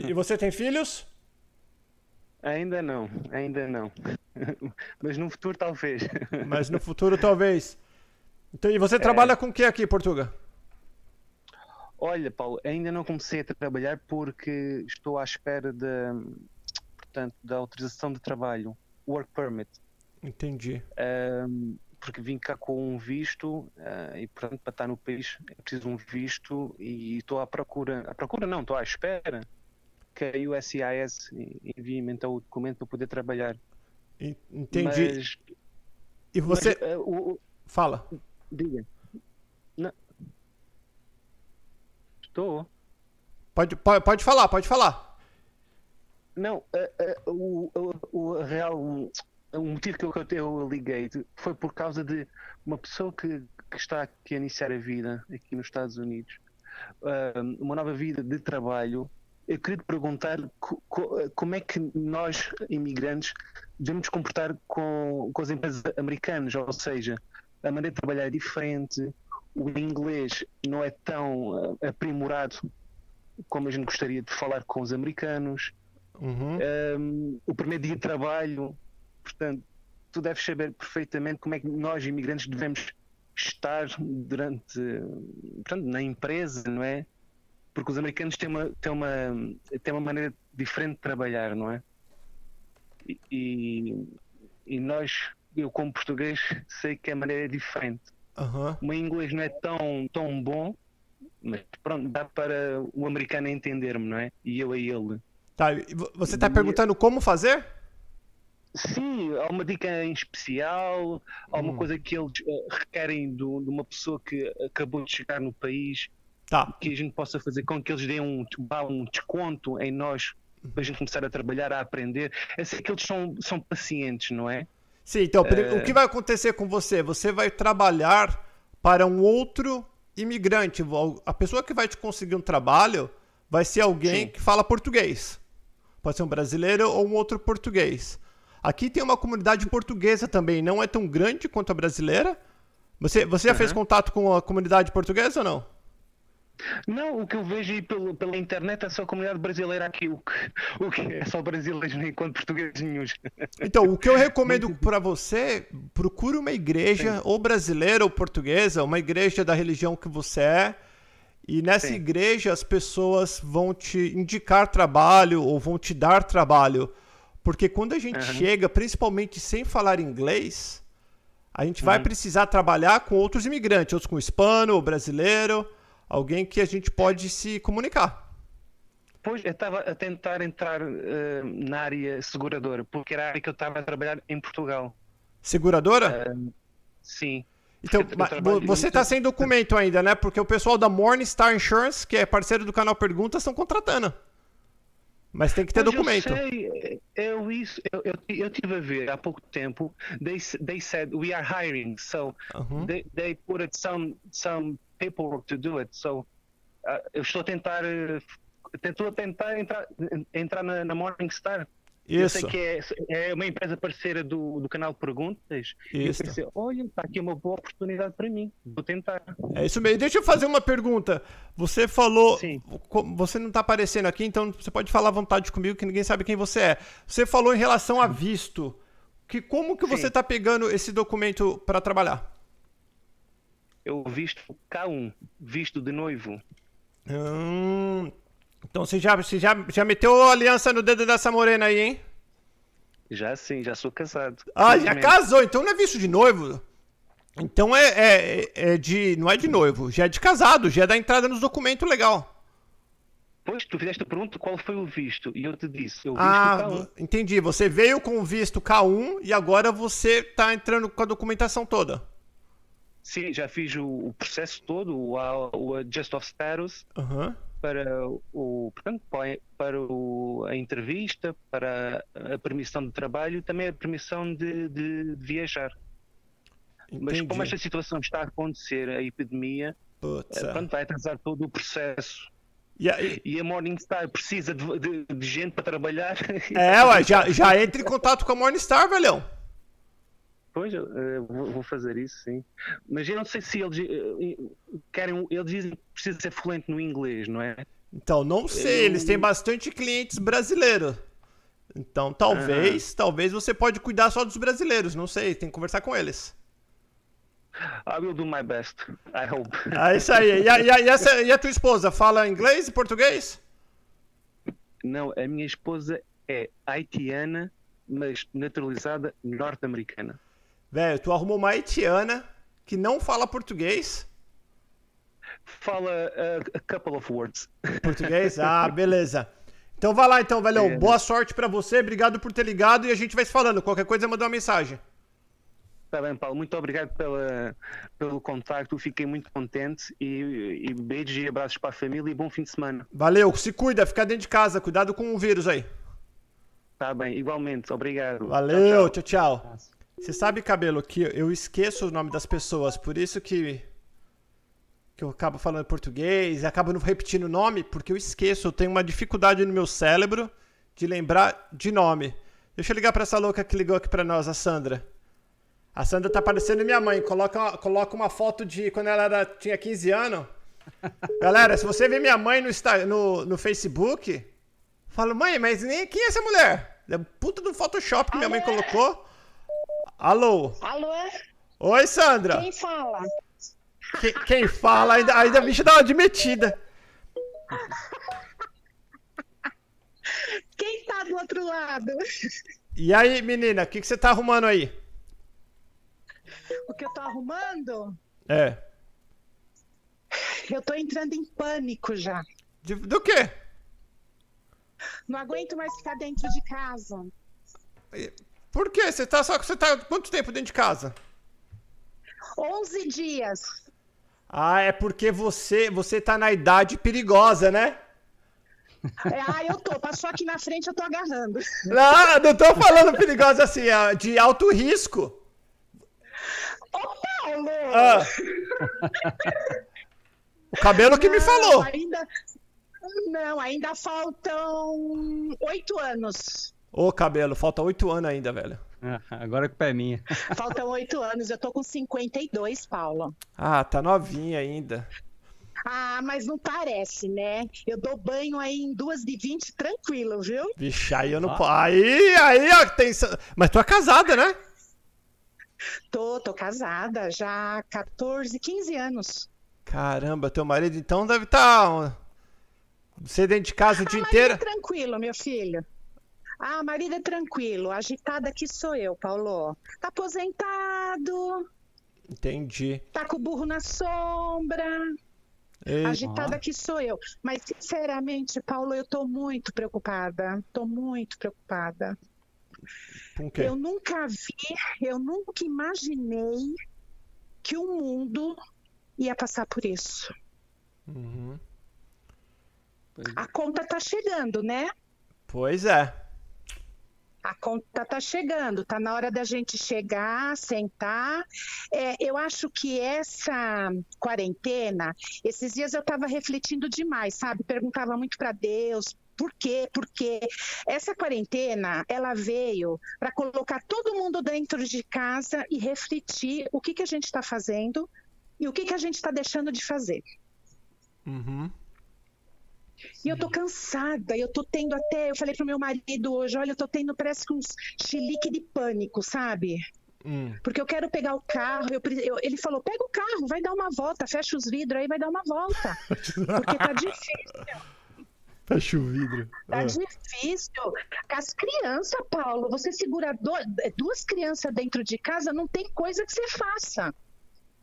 E, você tem filhos? Ainda não, ainda não. Mas no futuro talvez. Mas no futuro talvez. Então, e É. você trabalha com o que aqui, Portuga? Olha, Paulo, ainda não comecei a trabalhar porque estou à espera de, portanto, da autorização de trabalho, work permit. Entendi. Um, porque vim cá com um visto uh, e, portanto, para estar no país é preciso um visto e estou à procura, à procura não, estou à espera que a USCIS envie-me então o documento para poder trabalhar. Entendi. Mas, e você. Mas, uh, o, Fala. Diga. Não. Estou. Pode, pode, pode falar, pode falar. Não, uh, uh, o, o, o real o motivo que eu, que eu liguei foi por causa de uma pessoa que, que está aqui a iniciar a vida aqui nos Estados Unidos, uma nova vida de trabalho. Eu queria te perguntar co, co, como é que nós, imigrantes, devemos comportar com, com as empresas americanas, ou seja, a maneira de trabalhar é diferente, o inglês não é tão uh, aprimorado como a gente gostaria de falar com os americanos. Uhum. Um, o primeiro dia de trabalho, portanto, tu deves saber perfeitamente como é que nós, imigrantes, devemos estar durante, portanto, na empresa, não é? Porque os americanos têm uma, têm uma, têm uma maneira diferente de trabalhar, não é? E, e nós, eu como português, sei que a maneira é diferente. Uhum. O meu inglês não é tão, tão bom, mas pronto, dá para o americano entender-me, não é? E eu a ele. Tá, você está perguntando como fazer? Sim, há uma dica em especial, há uma hum. coisa que eles uh, requerem do, de uma pessoa que acabou de chegar no país, tá. que a gente possa fazer com que eles deem um, um desconto em nós para a gente começar a trabalhar, a aprender. Eu sei que eles são, são pacientes, não é? Sim, então uh... o que vai acontecer com você? Você vai trabalhar para um outro imigrante. A pessoa que vai te conseguir um trabalho vai ser alguém Sim. que fala português. Pode ser um brasileiro ou um outro português. Aqui tem uma comunidade portuguesa também, não é tão grande quanto a brasileira. Você, você já uhum. fez contato com a comunidade portuguesa ou não? Não, o que eu vejo aí pelo, pela internet é só a comunidade brasileira aqui, o que, o que é só brasileiros, nem quanto portugueses nenhum. Então, o que eu recomendo para você, procure uma igreja, Sim. ou brasileira ou portuguesa, uma igreja da religião que você é, e nessa Sim. igreja as pessoas vão te indicar trabalho ou vão te dar trabalho. Porque quando a gente uhum. chega, principalmente sem falar inglês, a gente uhum. vai precisar trabalhar com outros imigrantes, outros com hispano brasileiro, alguém que a gente pode se comunicar. Pois, eu estava a tentar entrar uh, na área seguradora, porque era a área que eu estava a trabalhar em Portugal. Seguradora? Uh, sim. Então, você está sem documento ainda, né? Porque o pessoal da Morningstar Insurance, que é parceiro do canal Perguntas, estão contratando. Mas tem que ter documento. Eu sei, eu, isso, eu, eu, eu tive a ver há pouco tempo. They, they said we are hiring, so uh -huh. they, they put it some some paperwork to do it. So uh, eu estou a tentar, uh, tentou tentar entrar, entrar na, na Morningstar isso. Eu sei que é, é uma empresa parceira do, do canal Perguntas. Isso. E eu pensei, olha, está aqui uma boa oportunidade para mim. Vou tentar. É isso mesmo. Deixa eu fazer uma pergunta. Você falou. Sim. Você não está aparecendo aqui, então você pode falar à vontade comigo que ninguém sabe quem você é. Você falou em relação a visto. Que, como que você está pegando esse documento para trabalhar? Eu visto K1, visto de noivo. Hum, então você já, você já, já meteu a aliança no dedo dessa morena aí, hein? Já sim, já sou casado. Ah, já casou, então não é visto de noivo. Então é, é, é, de. Não é de noivo, já é de casado, já é da entrada nos documentos legal. Pois, tu fizeste pergunta qual foi o visto, e eu te disse, o visto ah, K1. entendi. Você veio com o visto K1 e agora você tá entrando com a documentação toda. Sim, já fiz o, o processo todo, o, o Adjust of Status. Uhum para o portanto para o, a entrevista, para a permissão de trabalho, também a permissão de, de, de viajar. Entendi. Mas como esta situação está a acontecer, a epidemia, eh, pronto, vai atrasar todo o processo. Yeah. E a Morningstar precisa de, de, de, gente para trabalhar. É, ué, já, já entre em contato com a Morningstar, velhão. Pois, uh, vou fazer isso, sim. Mas eu não sei se eles uh, querem. Eles dizem que precisa ser fluente no inglês, não é? Então, não sei. Eu... Eles têm bastante clientes brasileiros. Então, talvez, talvez você pode cuidar só dos brasileiros. Não sei, tem que conversar com eles. I will do my best. I hope. É isso aí. E a, e a- e e a tua esposa fala inglês e português? Não, a minha esposa é haitiana, mas naturalizada norte-americana. Velho, tu arrumou uma haitiana que não fala português. Fala uh, a couple of words. Português? Ah, beleza. Então vai lá então, velhão. É. Boa sorte pra você. Obrigado por ter ligado e a gente vai se falando. Qualquer coisa, manda uma mensagem. Está bem, Paulo. Muito obrigado pela, pelo contacto. Fiquei muito contente. E, e beijos e abraços para a família e bom fim de semana. Valeu. Se cuida. Fica dentro de casa. Cuidado com o vírus aí. Está bem, igualmente. Obrigado. Valeu. Tchau, tchau. Você sabe, Cabelo, que eu esqueço o nome das pessoas. Por isso que... Que eu acabo falando português e acabo não repetindo o nome, porque eu esqueço. Eu tenho uma dificuldade no meu cérebro de lembrar de nome. Deixa eu ligar pra essa louca que ligou aqui pra nós, a Sandra. A Sandra tá parecendo minha mãe. Coloca uma, coloca uma foto de quando ela era, tinha 15 anos. Galera, se você ver minha mãe no, no, no Facebook, fala, mãe, mas nem quem é essa mulher? É puta do Photoshop que minha mãe colocou. Alô? Alô? Oi, Sandra. Quem fala? Quem, quem fala, ainda, ainda a bicha dá uma de metida. Quem tá do outro lado? E aí, menina, o que, que você tá arrumando aí? O que eu tô arrumando? É. Eu tô entrando em pânico já. De- do quê? Não aguento mais ficar dentro de casa. Por quê? Você tá só você tá quanto tempo dentro de casa? 11 dias. Ah, é porque você você tá na idade perigosa, né? É, ah, eu tô. Passou aqui na frente, eu tô agarrando. Não, não tô falando perigosa assim, ah, de alto risco. Ô, Paulo! Ah. O cabelo que me Não, falou. Ainda... Não, ainda faltam oito anos. Ô, cabelo, falta oito anos ainda, velho. Ah, Agora que o pé é minha. Faltam oito anos. Eu tô com 52, Paulo. Ah, tá novinha ainda. Ah, mas não parece, né? Eu dou banho aí em duas de 20 tranquilo, viu? Vixe, aí eu não posso. Aí, aí, ó, tem. Mas tu é casada, né? Tô, tô casada já há 14, 15 anos. Caramba, teu marido então deve estar. Você dentro de casa o dia ah, marido inteiro. é tranquilo, meu filho. Ah, marido é tranquilo. Agitada aqui sou eu, Paulo. Tá aposentado, Entendi. tá com o burro na sombra. Ei, Agitada aqui sou eu. Mas, sinceramente, Paulo, eu tô muito preocupada. Tô muito preocupada. com o quê? Eu nunca vi, eu nunca imaginei que o mundo ia passar por isso. Uhum. A conta tá chegando, né? Pois é. A conta tá chegando, tá na hora da gente chegar, sentar. É, eu acho que essa quarentena, esses dias eu estava refletindo demais, sabe? Perguntava muito para Deus. Por quê? Porque essa quarentena, ela veio para colocar todo mundo dentro de casa e refletir o que, que a gente está fazendo e o que, que a gente está deixando de fazer. Uhum. E eu tô cansada, eu tô tendo até, eu falei pro meu marido hoje, olha, eu tô tendo parece que uns chilique de pânico, sabe? Hum. Porque eu quero pegar o carro, eu eu- ele falou, pega o carro, vai dar uma volta, fecha os vidros aí, vai dar uma volta. Porque tá difícil, Fecha o vidro. tá Ah. difícil. As crianças, Paulo, você segura do- duas crianças dentro de casa, não tem coisa que você faça.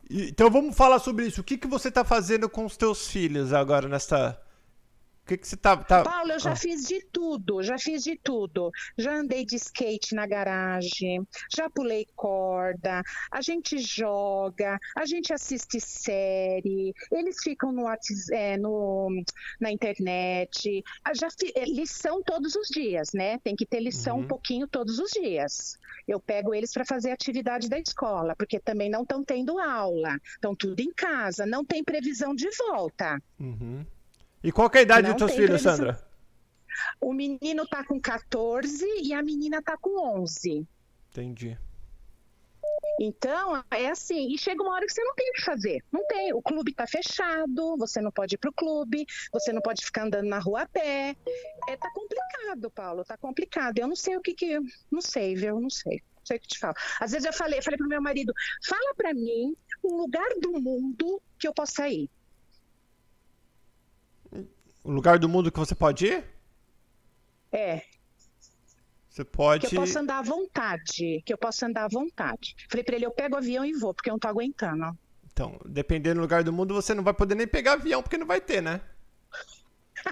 Então vamos falar sobre isso. O que, que você tá fazendo com os teus filhos agora nessa. O que, que você tá. tá... Paulo, eu já Ah. fiz de tudo, já fiz de tudo. Já andei de skate na garagem, já pulei corda, a gente joga, a gente assiste série, eles ficam no, é, no- na internet. Já fi- é, lição todos os dias, né? Tem que ter lição Uhum. um pouquinho todos os dias. Eu pego eles para fazer atividade da escola, porque também não estão tendo aula, estão tudo em casa, não tem previsão de volta. Uhum. E qual que é a idade Não dos tem filhos. Sandra? O menino tá com 14 e a menina tá com 11. Entendi. Então, é assim, e chega uma hora que você não tem o que fazer. Não tem, o clube tá fechado, você não pode ir pro clube, você não pode ficar andando na rua a pé. É, tá complicado. complicado, Paulo, tá complicado. Eu não sei o que que. Não sei, viu? Não sei. Não sei o que te falo. Às vezes eu falei, falei pro meu marido, fala para mim um lugar do mundo que eu possa ir. O lugar do mundo que você pode ir? É, Você pode. que eu possa andar à vontade. Que eu possa andar à vontade. Falei pra ele, eu pego o avião e vou, porque eu não tô aguentando. Então, dependendo do lugar do mundo, você não vai poder nem pegar avião, porque não vai ter, né?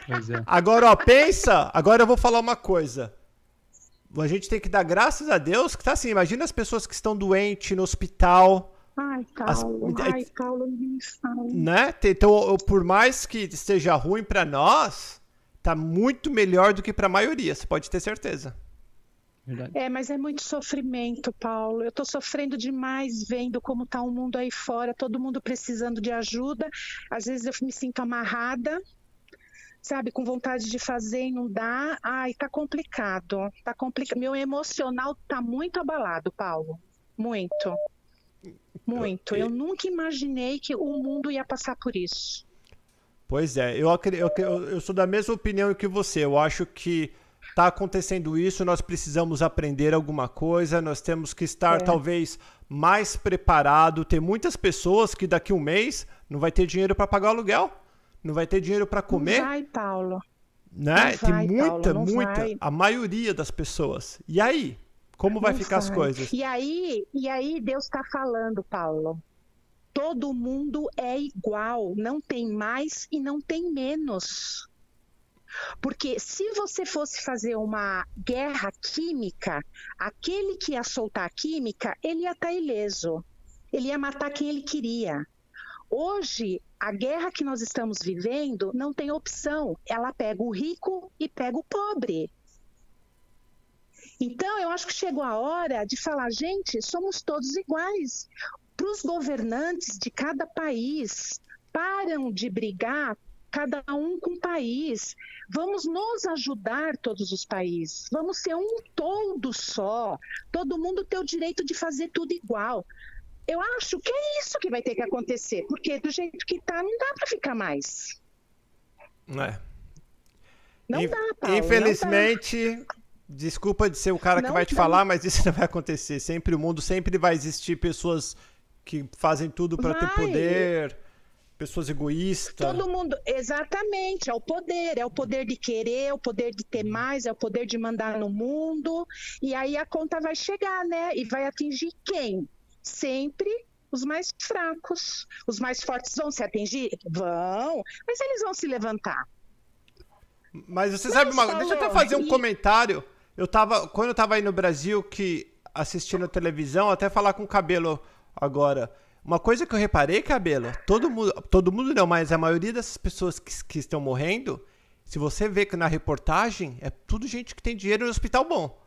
Pois é. Agora, ó, pensa. Agora eu vou falar uma coisa. A gente tem que dar graças a Deus que tá assim. Imagina as pessoas que estão doentes no hospital, Ai, As- Paulo, ai, Paulo, nem me fala. né? Então, eu- por mais que esteja ruim pra nós, tá muito melhor do que pra maioria. Você pode ter certeza. Verdade. É, mas é muito sofrimento, Paulo. Eu tô sofrendo demais vendo como tá o mundo aí fora, todo mundo precisando de ajuda. Às vezes eu me sinto amarrada, sabe, com vontade de fazer e não dá. Ai, tá complicado. Tá complicado. Meu emocional tá muito abalado, Paulo. Muito. Muito. Eu nunca imaginei que o mundo ia passar por isso. Pois é, eu, eu, eu, sou da mesma opinião que você. Eu acho que tá acontecendo isso, nós precisamos aprender alguma coisa, nós temos que estar É. talvez mais preparado. Tem muitas pessoas que daqui a um mês não vai ter dinheiro para pagar o aluguel, não vai ter dinheiro para comer, vai, Paulo. né? não Tem vai, muita, Paulo, muita, vai. a maioria das pessoas. E aí, como vai ficar as coisas? E aí, e aí Deus está falando, Paulo. Todo mundo é igual, não tem mais e não tem menos. Porque se você fosse fazer uma guerra química, aquele que ia soltar a química, ele ia estar ileso. Ele ia matar quem ele queria. Hoje, a guerra que nós estamos vivendo não tem opção. Ela pega o rico e pega o pobre. Então, eu acho que chegou a hora de falar, gente, somos todos iguais. Para os governantes de cada país, param de brigar cada um com o país. Vamos nos ajudar, todos os países. Vamos ser um todo só. Todo mundo ter o direito de fazer tudo igual. Eu acho que é isso que vai ter que acontecer, porque do jeito que tá, não dá para ficar mais. É. Não dá, Paulo. não dá. Desculpa de ser o cara que Não vai te dá. falar, mas isso não vai acontecer. Sempre o mundo sempre vai existir pessoas que fazem tudo para ter poder, pessoas egoístas. Todo mundo, exatamente, é o poder, é o poder de querer, é o poder de ter mais, é o poder de mandar no mundo, e aí a conta vai chegar, né? E vai atingir quem? Sempre os mais fracos. Os mais fortes vão se atingir? Vão, mas eles vão se levantar. Mas você sabe uma, deixa eu até fazer um comentário. Eu tava, quando eu tava aí no Brasil, que assistindo televisão, até falar com o Cabelo agora. Uma coisa que eu reparei, Cabelo, todo mundo, todo mundo não, mas a maioria dessas pessoas que, que estão morrendo, se você vê que na reportagem, é tudo gente que tem dinheiro no hospital bom.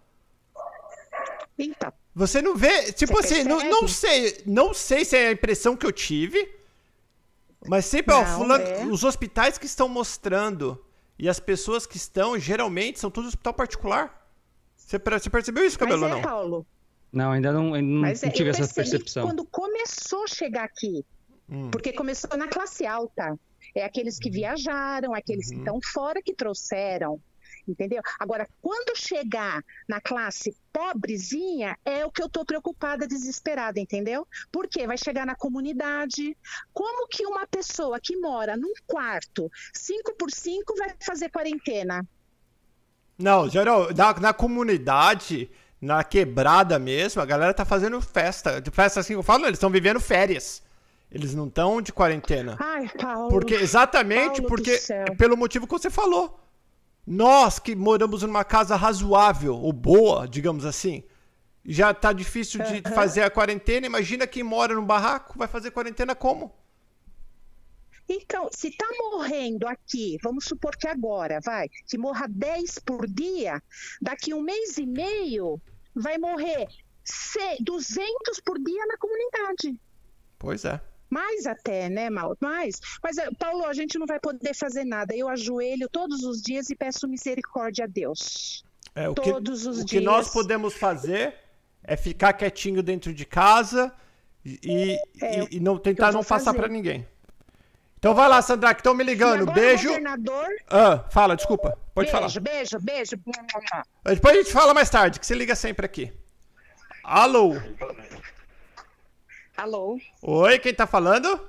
Então, Você não vê, tipo assim, não, não sei, não sei se é a impressão que eu tive, mas sempre, ó, Não, fulano- é. os hospitais que estão mostrando e as pessoas que estão, geralmente, são todos hospital particular. Você, per- você percebeu isso, mas Cabelo, ou é, não? Paulo. Não, ainda não, ainda não, Mas é, não tive eu essa percebi percepção. Quando começou a chegar aqui, Hum. porque começou na classe alta, é aqueles que viajaram, aqueles que Uhum. estão fora que trouxeram, entendeu? Agora, quando chegar na classe pobrezinha, é o que eu tô preocupada, desesperada, entendeu? Porque vai chegar na comunidade. Como que uma pessoa que mora num quarto, 5 por 5 vai fazer quarentena? Não, geral, na, na comunidade, na quebrada mesmo, a galera tá fazendo festa. Festa assim que eu falo, eles estão vivendo férias. Eles não estão de quarentena. Ai, Paulo. Porque exatamente Paulo porque é pelo motivo que você falou. Nós que moramos numa casa razoável ou boa, digamos assim, já tá difícil de fazer a quarentena. Imagina quem mora num barraco vai fazer quarentena como? Então, se está morrendo aqui, vamos supor que agora, vai, que morra 10 por dia, daqui um mês e meio vai morrer ce- 200 por dia na comunidade. Pois é. Mais até, né, Mal? Mais. Mas, eh, Paulo, a gente não vai poder fazer nada. Eu ajoelho todos os dias e peço misericórdia a Deus. É, o que, Todos os o que nós dias. podemos fazer é ficar quietinho dentro de casa e, É, e- e não tentar não passar pra ninguém. Então vai lá, Sandra, que estão me ligando. Beijo. governador. Ah, fala, desculpa. Pode beijo, falar. beijo, beijo. Depois a gente fala mais tarde, que você liga sempre aqui. Alô? Alô? Oi, quem tá falando?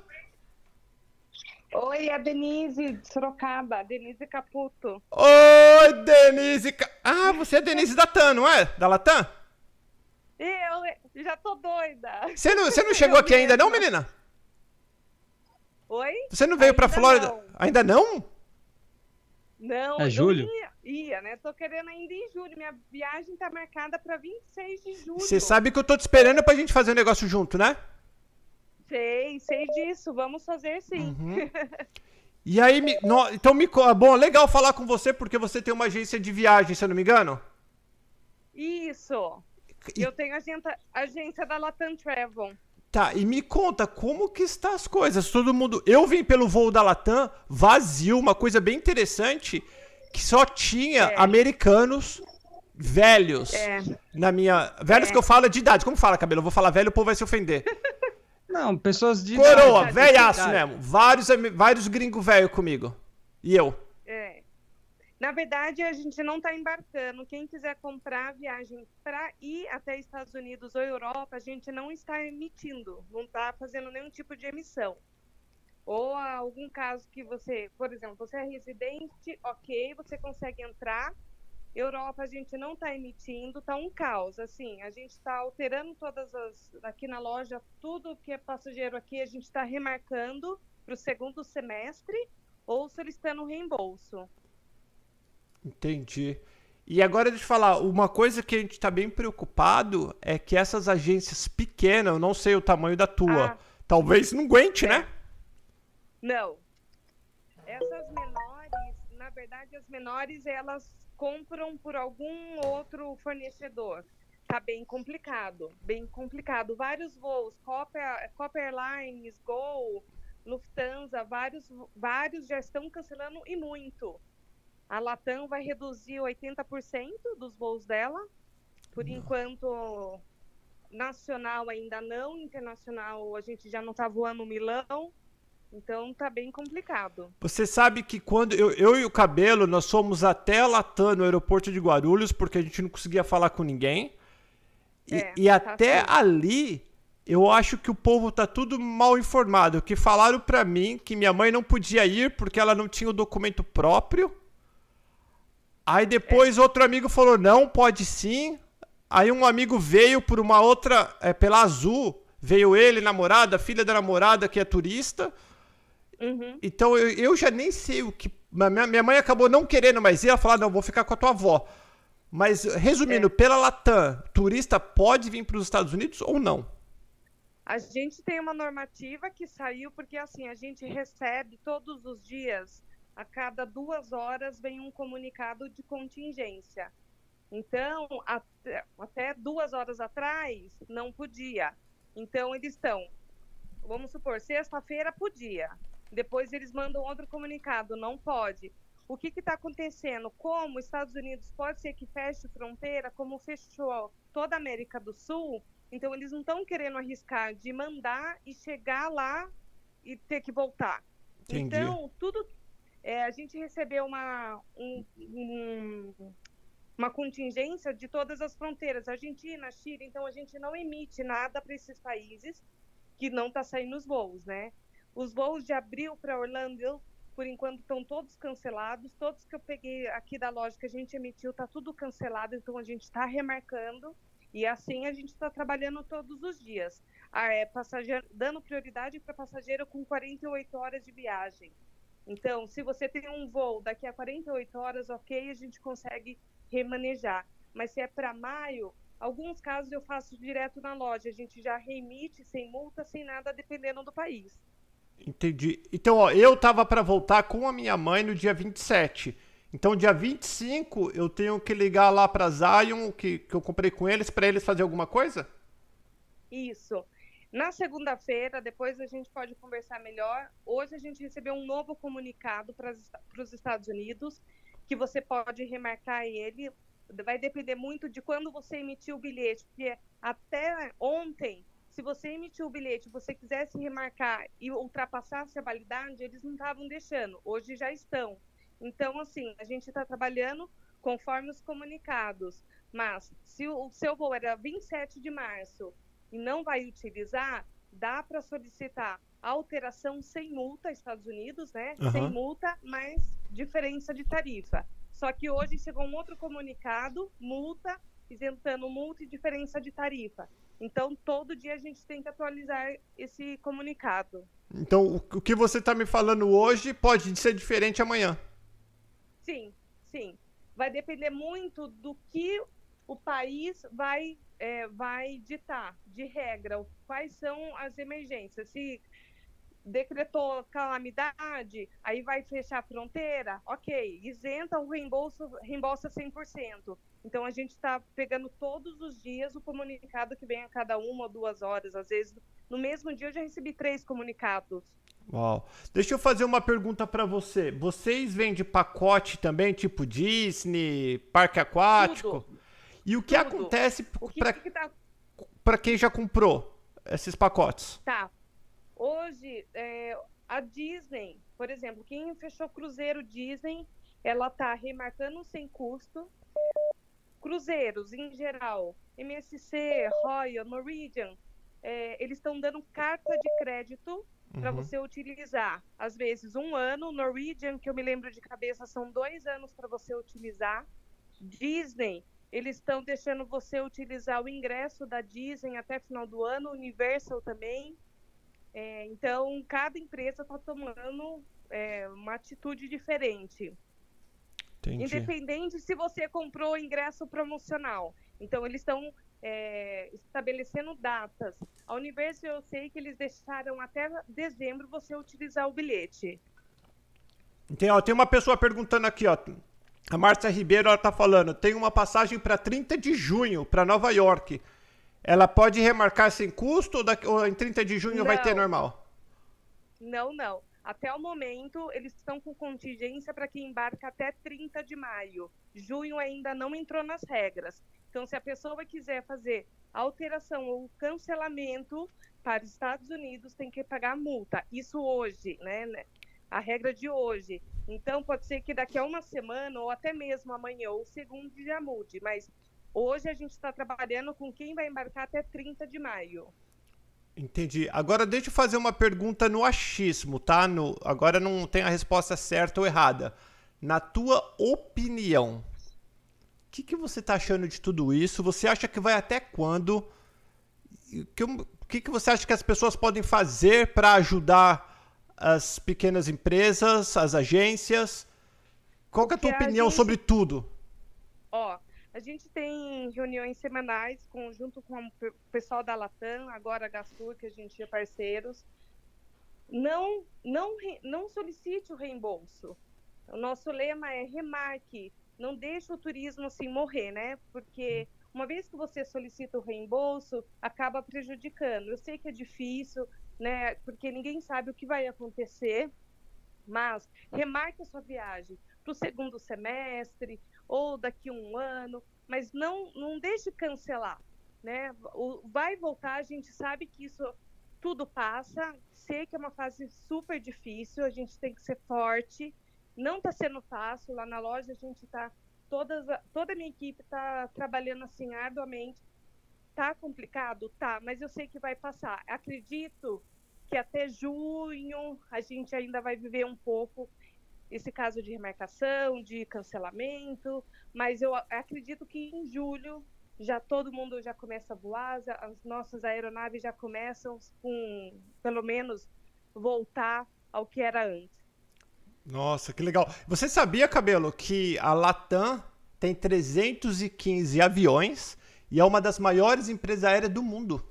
Oi, é a Denise de Sorocaba, Denise Caputo. Oi, Denise. Ah, você é Denise da TAM, não é? Da Latam? Eu já tô doida. Você não, você não chegou Eu aqui ainda não, menina? Oi? Você não veio pra Ainda Flórida? não. Ainda não? Não, É eu julho? Ia, ia, né? Tô querendo ainda em julho. Minha viagem tá marcada pra 26 de julho. Você sabe que eu tô te esperando pra gente fazer um negócio junto, né? Sei, sei disso. Vamos fazer sim. Uhum. E aí, me- no- então me. co- Bom, legal falar com você porque você tem uma agência de viagem, se eu não me engano. Isso. E- Eu tenho agenda, agência da Latam Travel. Tá, e me conta como que está as coisas. Todo mundo. Eu vim pelo voo da Latam vazio, uma coisa bem interessante, que só tinha É. americanos velhos É. na minha. Velhos É. que eu falo de idade. Como fala, cabelo? Eu vou falar velho, o povo vai se ofender. Não, pessoas de. Coroa, idade, velhaço mesmo. Vários, vários gringos velho comigo. E eu. É. Na verdade, a gente não está embarcando. Quem quiser comprar a viagem para ir até Estados Unidos ou Europa, a gente não está emitindo, não está fazendo nenhum tipo de emissão. Ou algum caso que você, por exemplo, você é residente, ok, você consegue entrar. Europa a gente não está emitindo, tá um caos. Assim, a gente está alterando todas as aqui na loja tudo que é passageiro aqui a gente está remarcando para o segundo semestre ou solicitando reembolso. Entendi. E agora deixa eu falar, uma coisa que a gente tá bem preocupado é que essas agências pequenas, eu não sei o tamanho da tua, Ah. talvez não aguente, É. né? Não. Essas menores, na verdade, as menores elas compram por algum outro fornecedor. Tá bem complicado, bem complicado. Vários voos, Copa, Copa Airlines, Gol, Lufthansa, vários, vários já estão cancelando e muito. A Latam vai reduzir 80% dos voos dela. Por enquanto, nacional ainda não, internacional a gente já não está voando Milão. Então tá bem complicado. Você sabe que quando eu, eu e o Cabelo, nós fomos até a Latam no aeroporto de Guarulhos, porque a gente não conseguia falar com ninguém. E, É, e tá até ali, eu acho que o povo tá tudo mal informado. Que falaram pra mim que minha mãe não podia ir porque ela não tinha o documento próprio. Aí depois outro amigo falou, não, pode sim. Aí um amigo veio por uma outra, é, pela Azul, veio ele, namorada, filha da namorada que é turista. Uhum. Então eu, eu já nem sei o que. Minha, minha mãe acabou não querendo mais ir, ela falou: "Ah, não, vou ficar com a tua avó. Mas, resumindo, pela Latam, turista pode vir para os Estados Unidos ou não? A gente tem uma normativa que saiu porque assim a gente recebe todos os dias, a cada duas horas vem um comunicado de contingência. Então até, até duas horas atrás não podia. Então eles estão, vamos supor, sexta-feira podia. Depois eles mandam outro comunicado, não pode. O que está acontecendo? Como os Estados Unidos pode ser que feche fronteira, como fechou toda a América do Sul, então eles não estão querendo arriscar de mandar e chegar lá e ter que voltar. Entendi. Então, tudo. É, a gente recebeu uma, um- um- uma contingência de todas as fronteiras, Argentina, Chile, então a gente não emite nada para esses países que não está saindo os voos, né? Os voos de abril para Orlando, por enquanto, estão todos cancelados. Todos que eu peguei aqui da loja que a gente emitiu, tá tudo cancelado, então a gente está remarcando. E assim a gente está trabalhando todos os dias. Ah, é, dando prioridade para passageiro com 48 horas de viagem. Então, se você tem um voo daqui a 48 horas, ok, a gente consegue remanejar. Mas se é para maio, alguns casos eu faço direto na loja. A gente já remite sem multa, sem nada, dependendo do país. Entendi. Então, ó, eu tava para voltar com a minha mãe no dia 27. Então, dia 25, eu tenho que ligar lá pra Zion, que, que eu comprei com eles, para eles fazer alguma coisa? Isso. Na segunda-feira, depois a gente pode conversar melhor. Hoje a gente recebeu um novo comunicado para os Estados Unidos, que você pode remarcar ele. Vai depender muito de quando você emitiu o bilhete, porque até ontem Se você emitiu o bilhete, você quisesse remarcar e ultrapassasse a validade, eles não estavam deixando. Hoje já estão. Então, assim, a gente está trabalhando conforme os comunicados. Mas se o seu voo era 27 de março e não vai utilizar, dá para solicitar alteração sem multa, Estados Unidos, né? Aham. Sem multa, mas diferença de tarifa. Só que hoje chegou um outro comunicado, multa, isentando multa e diferença de tarifa. Então, todo dia a gente tem que atualizar esse comunicado. Então, o, que você tá me falando hoje pode ser diferente amanhã. Sim, sim. Vai depender muito do que o país vai, é, vai ditar de regra, quais são as emergências. Se decretou calamidade, aí vai fechar a fronteira, ok, isenta o reembolso, reembolsa 100%. Então a gente está pegando todos os dias o comunicado que vem a cada uma ou duas horas. Às vezes, no mesmo dia eu já recebi três comunicados. Uau. Deixa eu fazer uma pergunta pra você. Vocês vendem pacote também, tipo Disney, parque aquático? Tudo. E o que Tudo. acontece que, que tá quem já comprou esses pacotes? Tá. Hoje, é, a Disney, por exemplo, quem fechou cruzeiro Disney, ela tá remarcando sem custo. Cruzeiros, em geral, MSC, Royal, Norwegian, é, eles estão dando carta de crédito para Uhum. você utilizar. Às vezes, um ano. Norwegian, que eu me lembro de cabeça, são dois anos para você utilizar. Disney, eles estão deixando você utilizar o ingresso da Disney até final do ano, Universal também. É, então, cada empresa está tomando é, uma atitude diferente. Entendi. Independente se você comprou o ingresso promocional. Então, eles estão é, estabelecendo datas. A Universal, eu sei que eles deixaram até dezembro você utilizar o bilhete. Tem, ó, tem uma pessoa perguntando aqui, ó. A Márcia Ribeiro, ela tá falando, tem uma passagem para 30 de junho para Nova York. Ela pode remarcar sem custo ou, daqui- ou em 30 de junho vai ter Não. normal? Não, não. Até o momento, eles estão com contingência para quem embarca até 30 de maio. Junho ainda não entrou nas regras. Então, se a pessoa quiser fazer alteração ou cancelamento para os Estados Unidos, tem que pagar multa. Isso hoje, né? né? A regra de hoje. Então, pode ser que daqui a uma semana, ou até mesmo amanhã, ou segundo, já mude. Mas hoje a gente está trabalhando com quem vai embarcar até 30 de maio. Entendi. Agora deixa eu fazer uma pergunta no achismo, tá? No, agora não tem a resposta certa ou errada. Na tua opinião, o que, que você tá achando de tudo isso? Você acha que vai até quando? E que- O que, que você acha que as pessoas podem fazer para ajudar as pequenas empresas, as agências? Qual que é a tua a opinião gente- sobre tudo? Ó, a gente tem reuniões semanais com, junto com o pe- pessoal da Latam, agora a Gastur, que a gente é parceiros. Não, não, não solicite o reembolso. O nosso lema é remarque, não deixe o turismo assim morrer, né? Porque uma vez que você solicita o reembolso, acaba prejudicando. Eu sei que é difícil, né? Porque ninguém sabe o que vai acontecer, mas remarque sua viagem para o segundo semestre ou daqui um ano, mas não, não deixe cancelar, né? O, vai voltar, a gente sabe que isso tudo passa, sei que é uma fase super difícil, a gente tem que ser forte, não está sendo fácil, lá na loja a gente está, toda a minha equipe está trabalhando assim arduamente, tá complicado? Tá, mas eu sei que vai passar, acredito que até junho a gente ainda vai viver um pouco esse caso de remarcação, de cancelamento, mas eu acredito que em julho já todo mundo já começa a voar, as nossas aeronaves já começam com, pelo menos, voltar ao que era antes. Nossa, que legal. Você sabia, Cabelo, que a Latam tem 315 aviões e é uma das maiores empresas aéreas do mundo?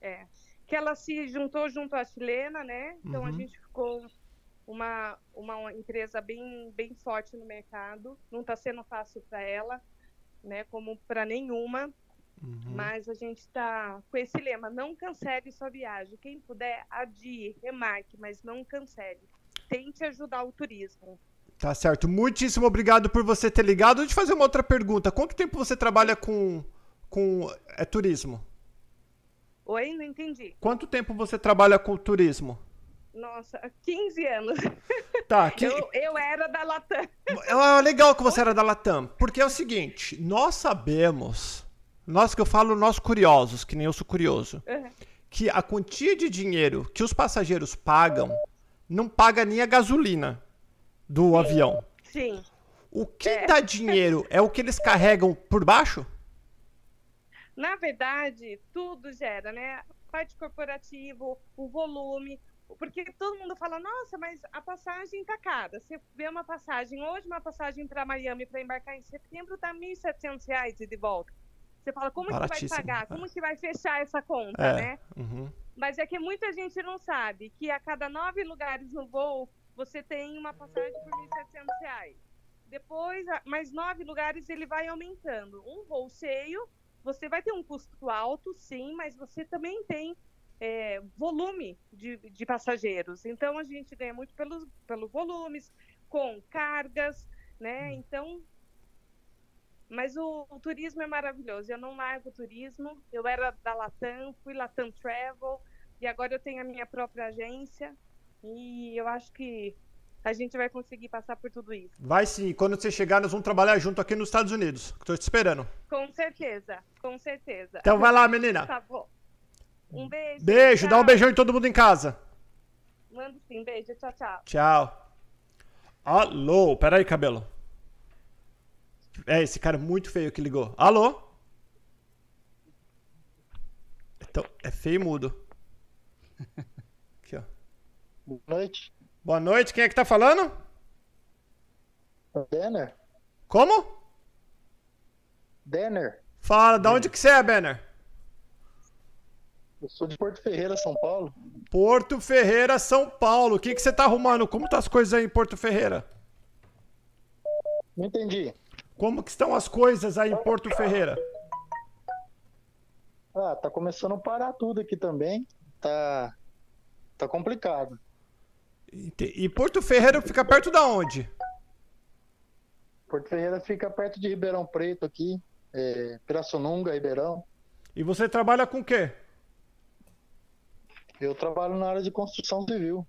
É, que ela se juntou junto à chilena, né? Então a Uhum. gente ficou uma, uma empresa bem, bem forte no mercado. Não está sendo fácil para ela, né? Como para nenhuma. Uhum. Mas a gente está com esse lema: não cancele sua viagem. Quem puder, adie, remarque, mas não cancele. Tente ajudar o turismo. Tá certo. Muitíssimo obrigado por você ter ligado. Deixa eu te fazer uma outra pergunta. Quanto tempo você trabalha com, com é, turismo? Oi, não entendi. Quanto tempo você trabalha com turismo? Nossa, 15 anos. Tá, que... Eu, eu era da Latam. É legal que você era da Latam, porque é o seguinte, nós sabemos, nós que eu falo, nós curiosos, que nem eu sou curioso, Uhum. que a quantia de dinheiro que os passageiros pagam não paga nem a gasolina do avião. Sim. O que dá dinheiro é o que eles carregam por baixo? Na verdade, tudo gera, né? Parte corporativo, o volume. Porque todo mundo fala, nossa, mas a passagem tá cara. Você vê uma passagem, hoje uma passagem para Miami para embarcar em setembro tá 1.700 reais e de volta. Você fala, como que vai pagar? é. Como que vai fechar essa conta, É. né? Uhum. Mas é que muita gente não sabe que a cada nove lugares no voo, você tem uma passagem por 1.700 reais. Depois, mais nove lugares, ele vai aumentando. Um voo cheio, você vai ter um custo alto, sim, mas você também tem é, volume de, de passageiros. Então, a gente ganha muito pelos, pelos volumes, com cargas, né? Então... Mas o, o turismo é maravilhoso. Eu não largo o turismo. Eu era da Latam, fui Latam Travel, e agora eu tenho a minha própria agência. E eu acho que a gente vai conseguir passar por tudo isso. Vai sim, quando você chegar, nós vamos trabalhar junto aqui nos Estados Unidos. Tô te esperando. Com certeza, com certeza. Então vai lá, menina. Tá bom. Um beijo. Beijo, dá um tchau. beijão em todo mundo em casa. Mando sim, beijo. Tchau, tchau. Tchau. Alô, peraí, cabelo. É, esse cara muito feio que ligou. Alô? Então, é feio e mudo. Boa noite. Boa noite, quem é que tá falando? Denner? Como? Denner? Fala, da onde que você é, Banner? Eu sou de Porto Ferreira, São Paulo. Porto Ferreira, São Paulo. O que, que você tá arrumando? Como tá as coisas aí em Porto Ferreira? Não entendi. Como que estão as coisas aí em Porto Ferreira? Ah, tá começando a parar tudo aqui também. Tá. Tá complicado. E Porto Ferreira fica perto da onde? Porto Ferreira fica perto de Ribeirão Preto aqui. É, Pirassununga, Ribeirão. E você trabalha com o quê? Eu trabalho na área de construção civil.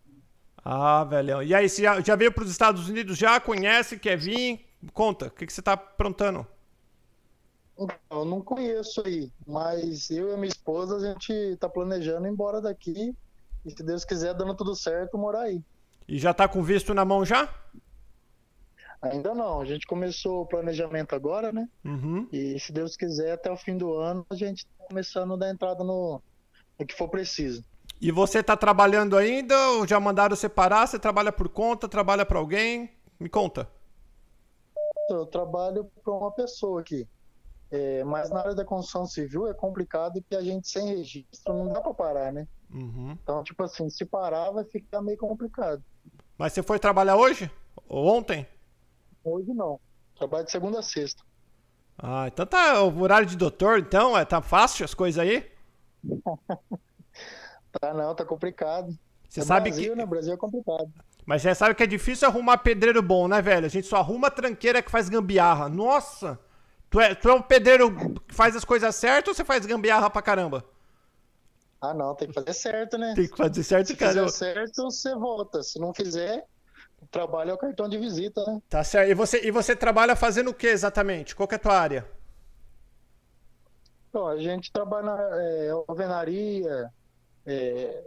Ah, velhão. E aí, você já, já veio para os Estados Unidos? Já conhece? Quer vir? Conta, o que, que você tá aprontando? Eu não conheço aí, mas eu e a minha esposa, a gente tá planejando ir embora daqui. E se Deus quiser, dando tudo certo, morar aí. E já tá com visto na mão já? Ainda não, a gente começou o planejamento agora, né? Uhum. E se Deus quiser, até o fim do ano, a gente tá começando a dar entrada no, no que for preciso. E você tá trabalhando ainda ou já mandaram separar? Você trabalha por conta, trabalha para alguém? Me conta. Eu trabalho para uma pessoa aqui. É, mas na área da construção civil é complicado que a gente sem registro não dá para parar, né? Uhum. Então, tipo assim, se parar vai ficar meio complicado. Mas você foi trabalhar hoje? Ou ontem? Hoje não. Trabalho de segunda a sexta. Ah, então tá o horário de doutor, então? É, tá fácil as coisas aí? Tá, não, tá complicado. Você é sabe Brasil, que. né? Brasil é complicado. Mas você sabe que é difícil arrumar pedreiro bom, né, velho? A gente só arruma tranqueira que faz gambiarra. Nossa! Tu é, tu é um pedreiro que faz as coisas certas ou você faz gambiarra pra caramba? Ah, não, tem que fazer certo, né? Tem que fazer certo, Se cara. fizer certo, você volta. Se não fizer, o trabalho é o cartão de visita, né? Tá certo. E você, e você trabalha fazendo o que exatamente? Qual que é a tua área? Então, a gente trabalha na é, alvenaria, é,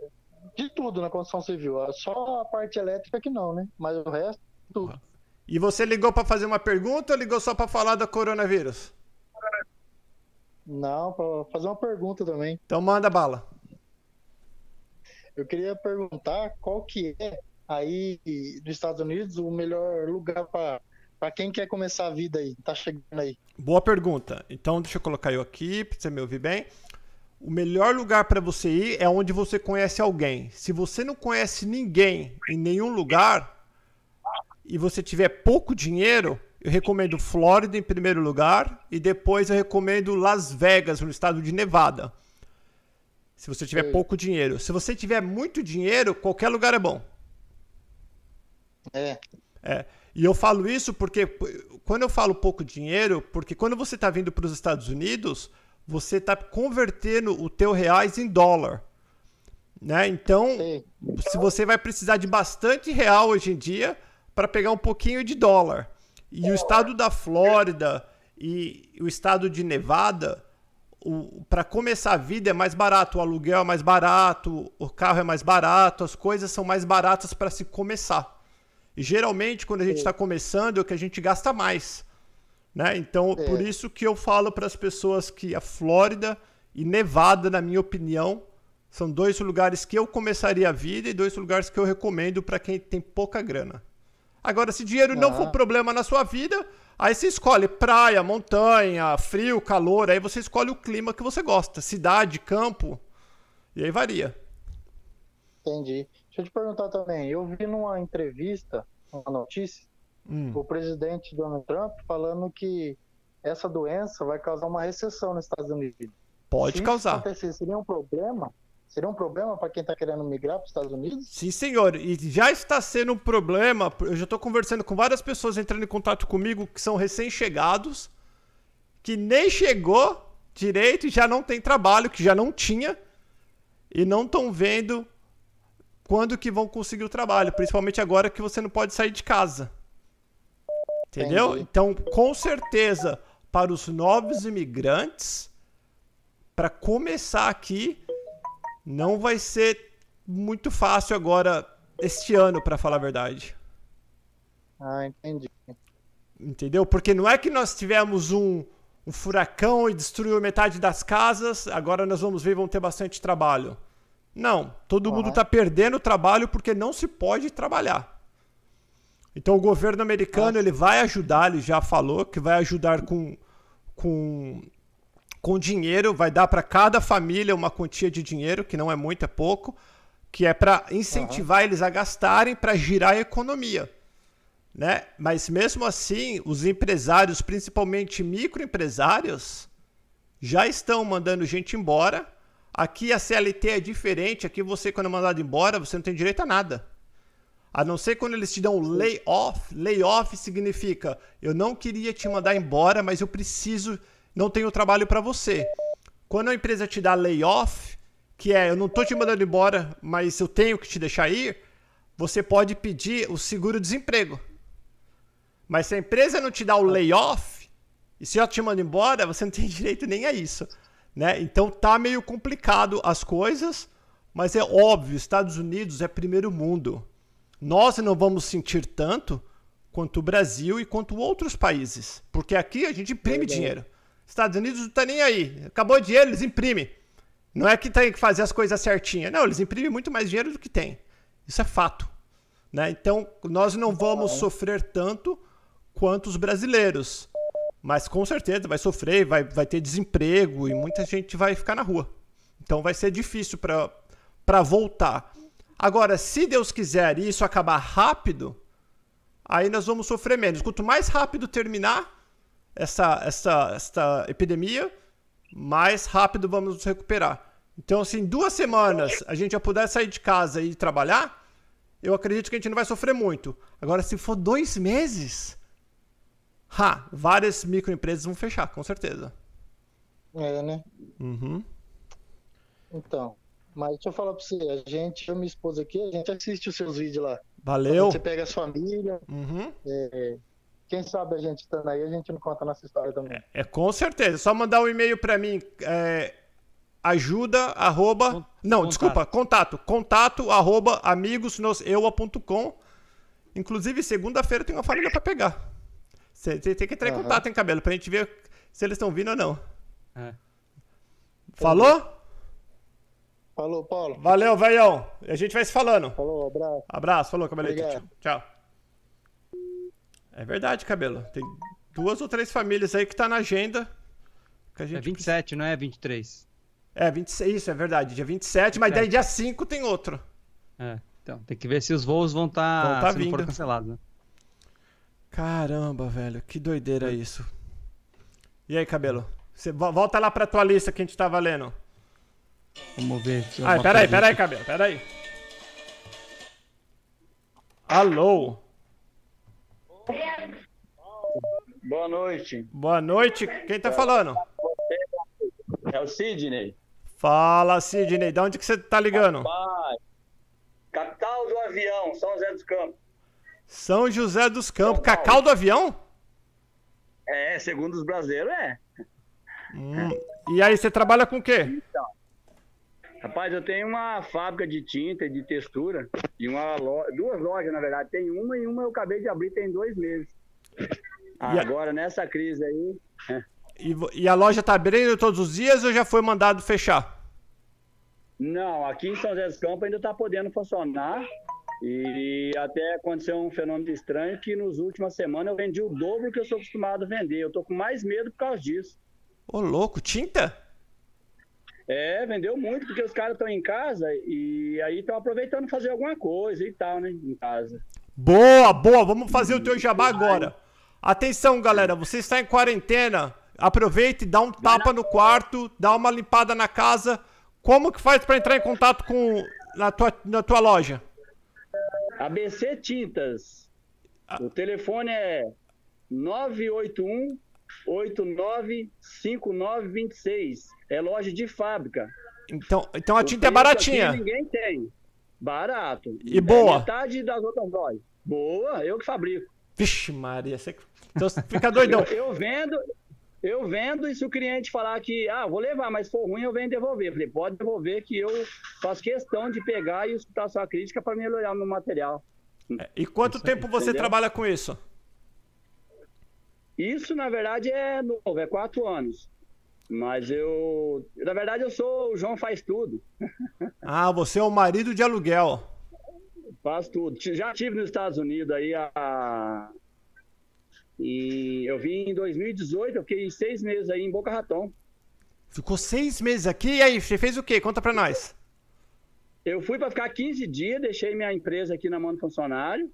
de tudo na construção civil. Só a parte elétrica que não, né? Mas o resto, tudo. E você ligou pra fazer uma pergunta ou ligou só pra falar do coronavírus? Não, para fazer uma pergunta também. Então manda bala. Eu queria perguntar qual que é aí dos Estados Unidos o melhor lugar para quem quer começar a vida aí, tá chegando aí. Boa pergunta. Então deixa eu colocar eu aqui pra você me ouvir bem. O melhor lugar pra você ir é onde você conhece alguém. Se você não conhece ninguém em nenhum lugar e você tiver pouco dinheiro, eu recomendo Flórida em primeiro lugar e depois eu recomendo Las Vegas, no estado de Nevada. Se você tiver Sei. pouco dinheiro. Se você tiver muito dinheiro, qualquer lugar é bom. É, É. E eu falo isso porque quando eu falo pouco dinheiro, porque quando você está vindo para os Estados Unidos, você está convertendo o teu reais em dólar. Né? Então, Sei. se você vai precisar de bastante real hoje em dia para pegar um pouquinho de dólar. E o estado da Flórida e o estado de Nevada, para começar a vida é mais barato, o aluguel é mais barato, o carro é mais barato, as coisas são mais baratas para se começar. E geralmente, quando a gente está começando, é o que a gente gasta mais. Né? Então, É. por isso que eu falo para as pessoas que a Flórida e Nevada, na minha opinião, são dois lugares que eu começaria a vida e dois lugares que eu recomendo para quem tem pouca grana. Agora, se dinheiro não Ah. for problema na sua vida, aí você escolhe praia, montanha, frio, calor, aí você escolhe o clima que você gosta, cidade, campo, e aí varia. Entendi. Deixa eu te perguntar também. Eu vi numa entrevista, uma notícia, Hum. o presidente Donald Trump falando que essa doença vai causar uma recessão nos Estados Unidos. Pode Se isso causar. acontecer, seria um problema? Seria um problema para quem está querendo migrar para os Estados Unidos? Sim, senhor. E já está sendo um problema. Eu já estou conversando com várias pessoas entrando em contato comigo que são recém-chegados, que nem chegou direito e já não tem trabalho, que já não tinha, e não estão vendo quando que vão conseguir o trabalho, principalmente agora que você não pode sair de casa. Entendeu? Entendi. Então, com certeza, para os novos imigrantes, para começar aqui, não vai ser muito fácil agora este ano, para falar a verdade. Ah, entendi. Entendeu? Porque não é que nós tivemos um, um furacão e destruiu metade das casas, agora nós vamos ver vão ter bastante trabalho. Não, todo mundo Aham. está perdendo trabalho porque não se pode trabalhar. Então o governo americano ele vai ajudar, ele já falou que vai ajudar com, com, com dinheiro, vai dar para cada família uma quantia de dinheiro, que não é muito, é pouco, que é para incentivar eles a gastarem para girar a economia né? Mas mesmo assim, os empresários, principalmente microempresários, já estão mandando gente embora. Aqui a CLT é diferente. Aqui você, quando é mandado embora, você não tem direito a nada. A não ser quando eles te dão layoff. Layoff significa eu não queria te mandar embora, mas eu preciso, não tenho trabalho para você. Quando a empresa te dá layoff, que é eu não tô te mandando embora, mas eu tenho que te deixar ir, você pode pedir o seguro-desemprego. Mas se a empresa não te dá o layoff, e se ela te manda embora, você não tem direito nem a isso. Né? Então tá meio complicado as coisas, mas é óbvio, Estados Unidos é primeiro mundo. Nós não vamos sentir tanto quanto o Brasil e quanto outros países. Porque aqui a gente imprime dinheiro. Estados Unidos não tá nem aí. Acabou o dinheiro, eles imprimem. Não é que tem que fazer as coisas certinhas. Não, eles imprimem muito mais dinheiro do que tem. Isso é fato. Né? Então, nós não vamos sofrer tanto quanto os brasileiros. Mas com certeza vai sofrer, vai, vai ter desemprego e muita gente vai ficar na rua. Então vai ser difícil para voltar. Agora, se Deus quiser e isso acabar rápido, aí nós vamos sofrer menos. Quanto mais rápido terminar essa, essa, essa epidemia, mais rápido vamos nos recuperar. Então, se em duas semanas a gente já puder sair de casa e trabalhar, eu acredito que a gente não vai sofrer muito. Agora, se for dois meses, ha, várias microempresas vão fechar, com certeza. É, né? Uhum. Então. Mas deixa eu falar pra você, a gente, eu e minha esposa aqui, a gente assiste os seus vídeos lá. Valeu. Você pega a sua família. Uhum. É, quem sabe a gente estando aí, a gente não conta a nossa história também. É com certeza. Só mandar um e-mail para mim. É, ajuda, arroba. Con- não, contato. desculpa, contato. Contato, arroba, amigosnoseua.com. Inclusive, segunda-feira tem uma família para pegar. Você tem que entrar em contato, hein, cabelo, pra gente ver se eles estão vindo ou não. É. Falou? Falou, Paulo. Valeu, velhão. A gente vai se falando. Falou, abraço. Abraço, falou, cabelito. Obrigado. Tchau. É verdade, cabelo. Tem duas ou três famílias aí que tá na agenda. Que a gente É 27, não é 23. É, 26, isso é verdade. Dia 27, mas daí dia 5 tem outro. É. Então, tem que ver se os voos vão estar Vão tá se não for vindo. cancelados, né? Caramba, velho, que doideira isso. E aí, cabelo? Você vo- volta lá pra tua lista que a gente tava lendo. Vamos ver. alguma peraí, peraí, cabelo, peraí. Alô, Boa noite. boa noite. Quem tá falando? É o Sidney. Fala, Sidney. De onde que você tá ligando? Rapaz, capital do avião, São José dos Campos. São José dos Campos. Cacau do avião? É, segundo os brasileiros, é. Hum. E aí, você trabalha com o quê? Então, rapaz, eu tenho uma fábrica de tinta e de textura. E uma lo... duas lojas, na verdade. Tem uma e uma eu acabei de abrir tem dois meses. A- Agora, nessa crise aí. é. E, e a loja tá abrindo todos os dias ou já foi mandado fechar? Não, aqui em São José dos Campos ainda está podendo funcionar. E até aconteceu um fenômeno estranho que nos últimas semanas eu vendi o dobro que eu sou acostumado a vender. Eu tô com mais medo por causa disso. Ô, louco, tinta? É, vendeu muito, porque os caras estão em casa e aí estão aproveitando fazer alguma coisa e tal, né? Em casa. Boa, boa. Vamos fazer o teu jabá agora. Atenção, galera. Você está em quarentena. Aproveite, dá um tapa no quarto, dá uma limpada na casa. Como que faz para entrar em contato com na tua, na tua loja? ABC Tintas. O telefone é 981 895926. É loja de fábrica. Então, então a tinta é baratinha. ninguém tem. Barato. E boa? É metade das outras lojas. Boa, eu que fabrico. Vixe, Maria, você então fica doidão. Eu, eu vendo, eu vendo e se o cliente falar que, ah, vou levar, mas se for ruim eu venho devolver. Eu falei, pode devolver que eu faço questão de pegar e escutar sua crítica para melhorar meu material. E quanto tempo você Entendeu? trabalha com isso? Isso, na verdade, é novo, é quatro anos. Mas eu, na verdade, eu sou o João faz tudo. Ah, você é o marido de aluguel. Faz tudo. Já tive nos Estados Unidos aí a. E eu vim em 2018, eu fiquei seis meses aí em Boca Raton. Ficou seis meses aqui e aí, você fez o quê? Conta pra nós. Eu fui para ficar 15 dias, deixei minha empresa aqui na mão do funcionário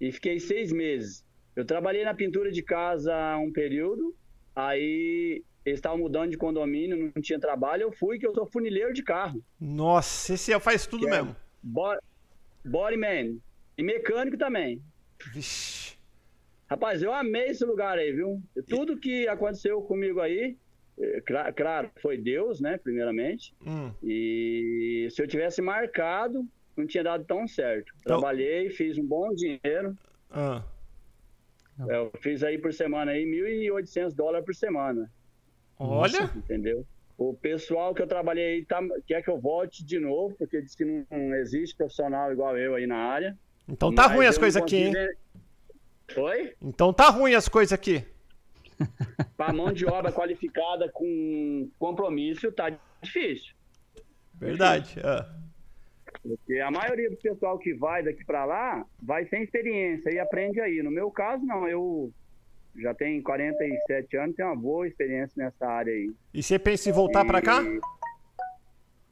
e fiquei seis meses. Eu trabalhei na pintura de casa um período, aí eles estavam mudando de condomínio, não tinha trabalho, eu fui que eu sou funileiro de carro. Nossa, esse faz tudo Que é mesmo. bo- Bodyman. E mecânico também. Vixe. Rapaz, eu amei esse lugar aí, viu? Tudo que aconteceu comigo aí, eh, cla- claro, foi Deus, né, primeiramente. Hum. E se eu tivesse marcado, não tinha dado tão certo. Trabalhei, fiz um bom dinheiro. Ah. Eu fiz aí por semana aí 1.800 dólares por semana. Olha. Entendeu? O pessoal que eu trabalhei aí tá, quer que eu volte de novo, porque diz que não, não existe profissional igual eu aí na área. Então tá Mas ruim as coisas aqui, hein? Oi? Então tá ruim as coisas aqui. Para mão de obra qualificada com compromisso, tá difícil. Verdade. ah. Porque a maioria do pessoal que vai daqui para lá vai sem experiência e aprende aí. No meu caso, não. Eu já tenho 47 anos, tenho uma boa experiência nessa área aí. E você pensa em voltar pra cá? E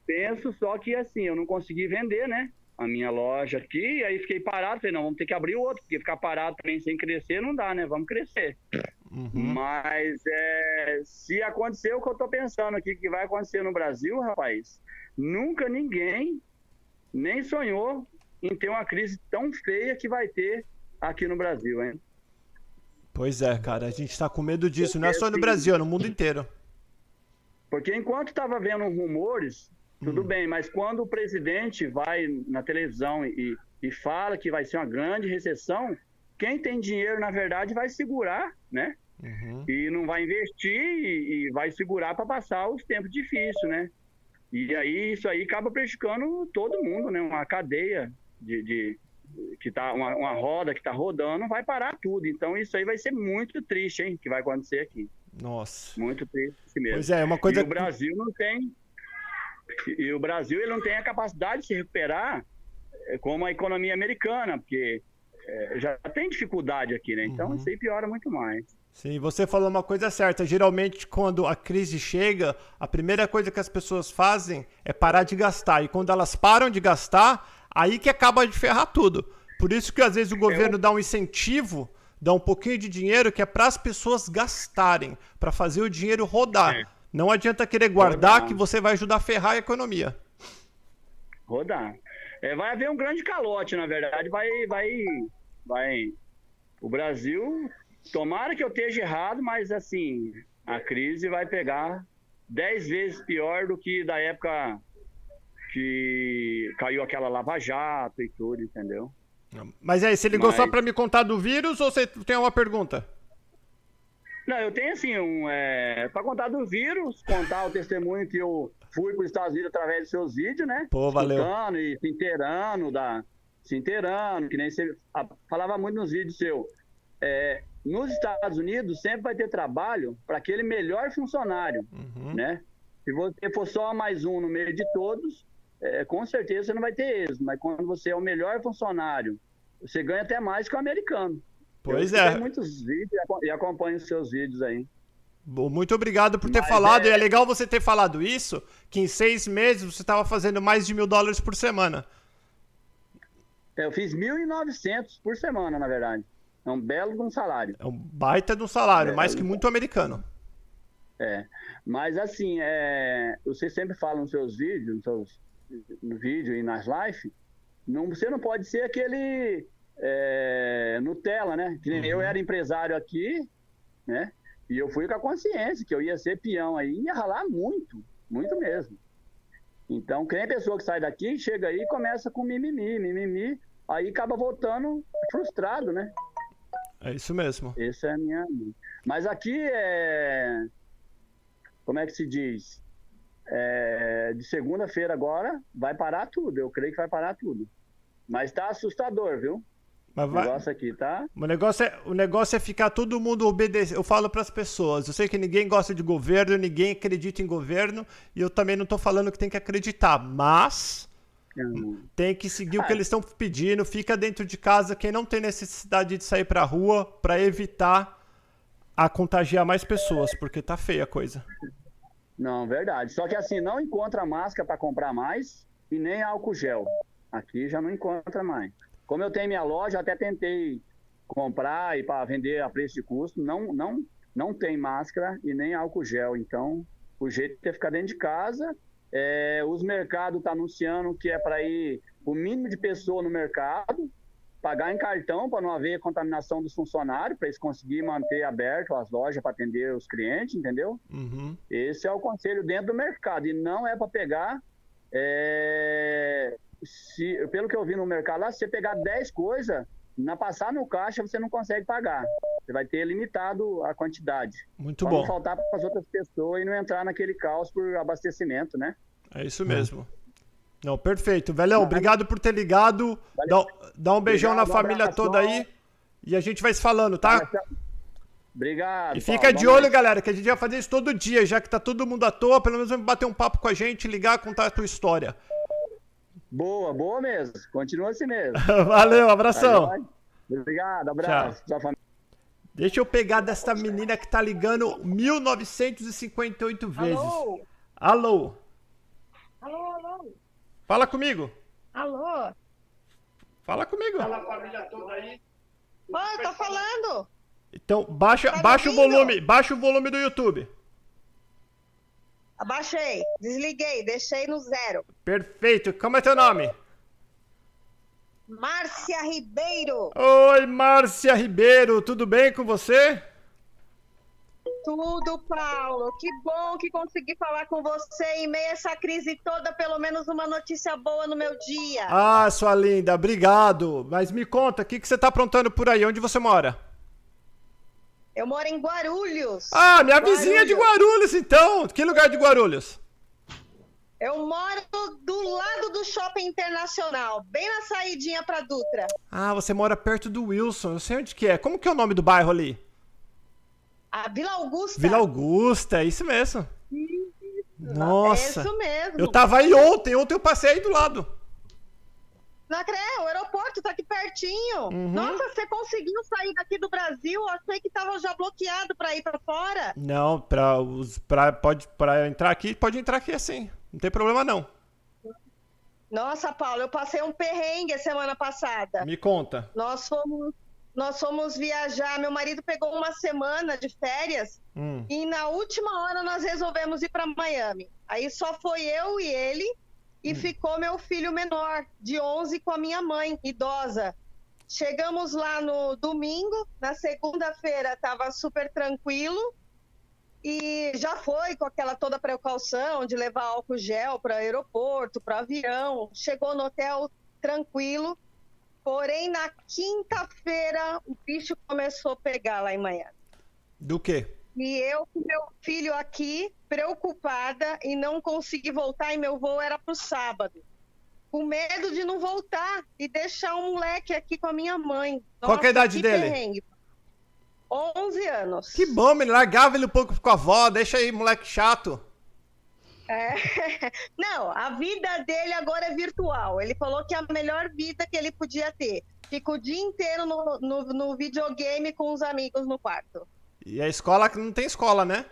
Penso, só que assim, eu não consegui vender, né? A minha loja aqui, aí fiquei parado. Falei, não, vamos ter que abrir outro, porque ficar parado também sem crescer não dá, né? Vamos crescer. Uhum. Mas é, se acontecer o que eu tô pensando aqui que vai acontecer no Brasil, rapaz, nunca ninguém nem sonhou em ter uma crise tão feia que vai ter aqui no Brasil, hein? Pois é, cara, a gente tá com medo disso. Não é só no Brasil, é no mundo inteiro. Porque enquanto estava vendo rumores, tudo Hum. bem, mas quando o presidente vai na televisão e, e fala que vai ser uma grande recessão, quem tem dinheiro, na verdade, vai segurar, né? Uhum. E não vai investir e, e vai segurar para passar os tempos difíceis, né? E aí isso aí acaba prejudicando todo mundo, né? Uma cadeia de, de- que tá uma, uma roda que tá rodando vai parar tudo. Então isso aí vai ser muito triste, hein? Que vai acontecer aqui. Nossa. Muito triste mesmo. Pois é, uma coisa E o Brasil não tem. E o Brasil ele não tem a capacidade de se recuperar eh, como a economia americana, porque eh, já tem dificuldade aqui, né? Então Uhum. isso aí piora muito mais. Sim, você falou uma coisa certa. Geralmente, quando a crise chega, a primeira coisa que as pessoas fazem é parar de gastar. E quando elas param de gastar, aí que acaba de ferrar tudo. Por isso que às vezes o governo dá um incentivo, dá um pouquinho de dinheiro que é para as pessoas gastarem, para fazer o dinheiro rodar. Não adianta querer guardar Rodar. que você vai ajudar a ferrar a economia. Rodar. É, vai haver um grande calote, na verdade. Vai, vai, vai. O Brasil, tomara que eu esteja errado, mas assim, a crise vai pegar dez vezes pior do que da época que caiu aquela Lava Jato e tudo, entendeu? Mas aí, você ligou Mas- só pra me contar do vírus ou você tem uma pergunta? Não, eu tenho assim, um, é, para contar do vírus, contar o testemunho que eu fui para os Estados Unidos através dos seus vídeos, né? Pô, valeu. Escutando e se inteirando, da, se inteirando, que nem você a- falava muito nos vídeos seu. É, nos Estados Unidos sempre vai ter trabalho para aquele melhor funcionário, Uhum. né? Se você for só mais um no meio de todos, é, com certeza você não vai ter êxito. Mas quando você é o melhor funcionário, você ganha até mais que o americano. Pois eu é. Muitos vídeos e aco- acompanho os seus vídeos aí. Bom, Muito obrigado por ter Mas falado. é- E é legal você ter falado isso, que em seis meses você estava fazendo mais de mil dólares por semana. Eu fiz 1.900 por semana, na verdade. É um belo de um salário. É um baita de um salário, É, mais que muito americano. É. Mas assim, é, você sempre fala nos seus vídeos, nos seus, no vídeo e nas lives, não, você não pode ser aquele é, Nutella, né? Que nem eu era empresário aqui, né? E eu fui com a consciência que eu ia ser peão aí, ia ralar muito, muito mesmo. Então, quem é pessoa que sai daqui, chega aí e começa com mimimi, mimimi, aí acaba voltando frustrado, né? É isso mesmo. Essa é a minha. Mas aqui é. Como é que se diz? É, De segunda-feira agora vai parar tudo. Eu creio que vai parar tudo. Mas tá assustador, viu? Mas O vai- negócio aqui tá. O negócio, é, o negócio é ficar todo mundo obedecer. Eu falo para as pessoas. Eu sei que ninguém gosta de governo, ninguém acredita em governo. E eu também não tô falando que tem que acreditar. Mas tem que seguir o que Ah. eles estão pedindo. Fica dentro de casa. Quem não tem necessidade de sair pra rua para evitar a contagiar mais pessoas, porque tá feia a coisa. Não, verdade. Só que assim, não encontra máscara para comprar mais e nem álcool gel. Aqui já não encontra mais. Como eu tenho minha loja, até tentei comprar e para vender a preço de custo, não, não, não tem máscara e nem álcool gel. Então, o jeito é ficar dentro de casa. É, os mercados estão anunciando que é para ir o mínimo de pessoa no mercado, pagar em cartão para não haver contaminação dos funcionários, para eles conseguirem manter aberto as lojas para atender os clientes, entendeu? Uhum. Esse é o conselho dentro do mercado. E não é para pegar. é, se, pelo que eu vi no mercado lá, se você pegar 10 coisas, na passar no caixa você não consegue pagar. Você vai ter limitado a quantidade. Muito pra bom. não faltar para as outras pessoas e não entrar naquele caos por abastecimento, né? É isso mesmo. Não, perfeito. Velhão, obrigado por ter ligado. Dá, dá um beijão Obrigado, na família toda aí. E a gente vai se falando, tá? Obrigado. E fica Paulo. de olho, noite. galera, que a gente vai fazer isso todo dia, já que tá todo mundo à toa, pelo menos vamos bater um papo com a gente, ligar, contar a tua história. Boa, boa mesmo. Continua assim mesmo. Valeu, abração. Tá jóia? Obrigado, abraço. Sua família. Deixa eu pegar desta menina que tá ligando 1958 vezes. Alô? Alô? Alô, alô? Fala comigo. Alô? Fala comigo. família toda aí. Oi, tô falando. Então, baixa, Tá baixa o volume, baixa o volume do YouTube. Abaixei, desliguei, deixei no zero. Perfeito. Como é teu nome? Márcia Ribeiro. Oi, Márcia Ribeiro, tudo bem com você? Tudo, Paulo. Que bom que consegui falar com você em meio a essa crise toda, pelo menos uma notícia boa no meu dia. Ah, sua linda, obrigado. Mas me conta, o que, que você tá aprontando por aí? Onde você mora? Eu moro em Guarulhos. Ah, minha vizinha de Guarulhos, então. Que lugar de Guarulhos? Eu moro do lado do Shopping Internacional, bem na saidinha pra Dutra. Ah, você mora perto do Wilson. Eu sei onde que é. Como que é o nome do bairro ali? A Vila Augusta. Vila Augusta, é isso mesmo. Nossa. É isso mesmo. Eu tava aí ontem, ontem eu passei aí do lado. Não acredito, o aeroporto tá aqui pertinho. Uhum. Nossa, você conseguiu sair daqui do Brasil? Eu achei que tava já bloqueado pra ir pra fora. Não, pra, os, pra, pode, pra entrar aqui, pode entrar aqui assim. Não tem problema não. Nossa, Paulo, eu passei um perrengue a semana passada. Me conta. Nós fomos, nós fomos viajar. Meu marido pegou uma semana de férias Hum. e na última hora nós resolvemos ir para Miami. Aí só foi eu e ele e ficou meu filho menor, de 11, com a minha mãe, idosa. Chegamos lá no domingo, na segunda-feira estava super tranquilo. e já foi com aquela toda precaução de levar álcool gel para aeroporto, para avião, chegou no hotel tranquilo. Porém, na quinta-feira, o bicho começou a pegar lá em Miami. Do quê? E eu com meu filho aqui, preocupada e não consegui voltar, e meu voo era para o sábado. Com medo de não voltar e deixar um moleque aqui com a minha mãe. Qual que é a idade dele? perrengue. 11 anos. Que bom, menino. Largava ele um pouco com a avó. Deixa aí, moleque chato. É. Não, a vida dele agora é virtual. Ele falou que é a melhor vida que ele podia ter. Fica o dia inteiro no, no, no videogame com os amigos no quarto. E a escola que não tem escola, né?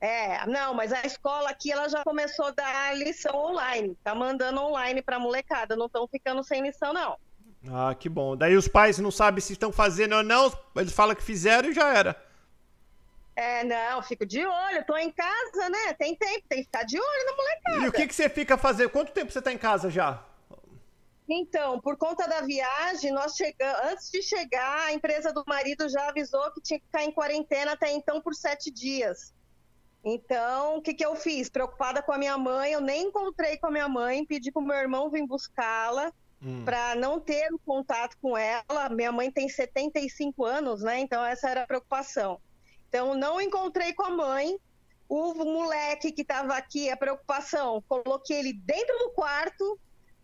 É, não, mas a escola aqui ela já começou a dar lição online. Tá mandando online pra molecada. Não estão ficando sem lição, não. Ah, que bom. Daí os pais não sabem se estão fazendo ou não. Eles falam que fizeram e já era. É, não, fico de olho. Tô em casa, né? Tem tempo, tem que ficar de olho na molecada. E o que, que você fica fazendo? Quanto tempo você tá em casa já? Então, por conta da viagem, nós chegamos. Antes de chegar, a empresa do marido já avisou que tinha que ficar em quarentena até então por sete dias. Então, o que, que eu fiz? Preocupada com a minha mãe, eu nem encontrei com a minha mãe, pedi pro meu irmão vir buscá-la Hum. para não ter o contato com ela. Minha mãe tem 75 anos, né? Então essa era a preocupação. Então não encontrei com a mãe. O moleque que estava aqui, a preocupação, coloquei ele dentro do quarto.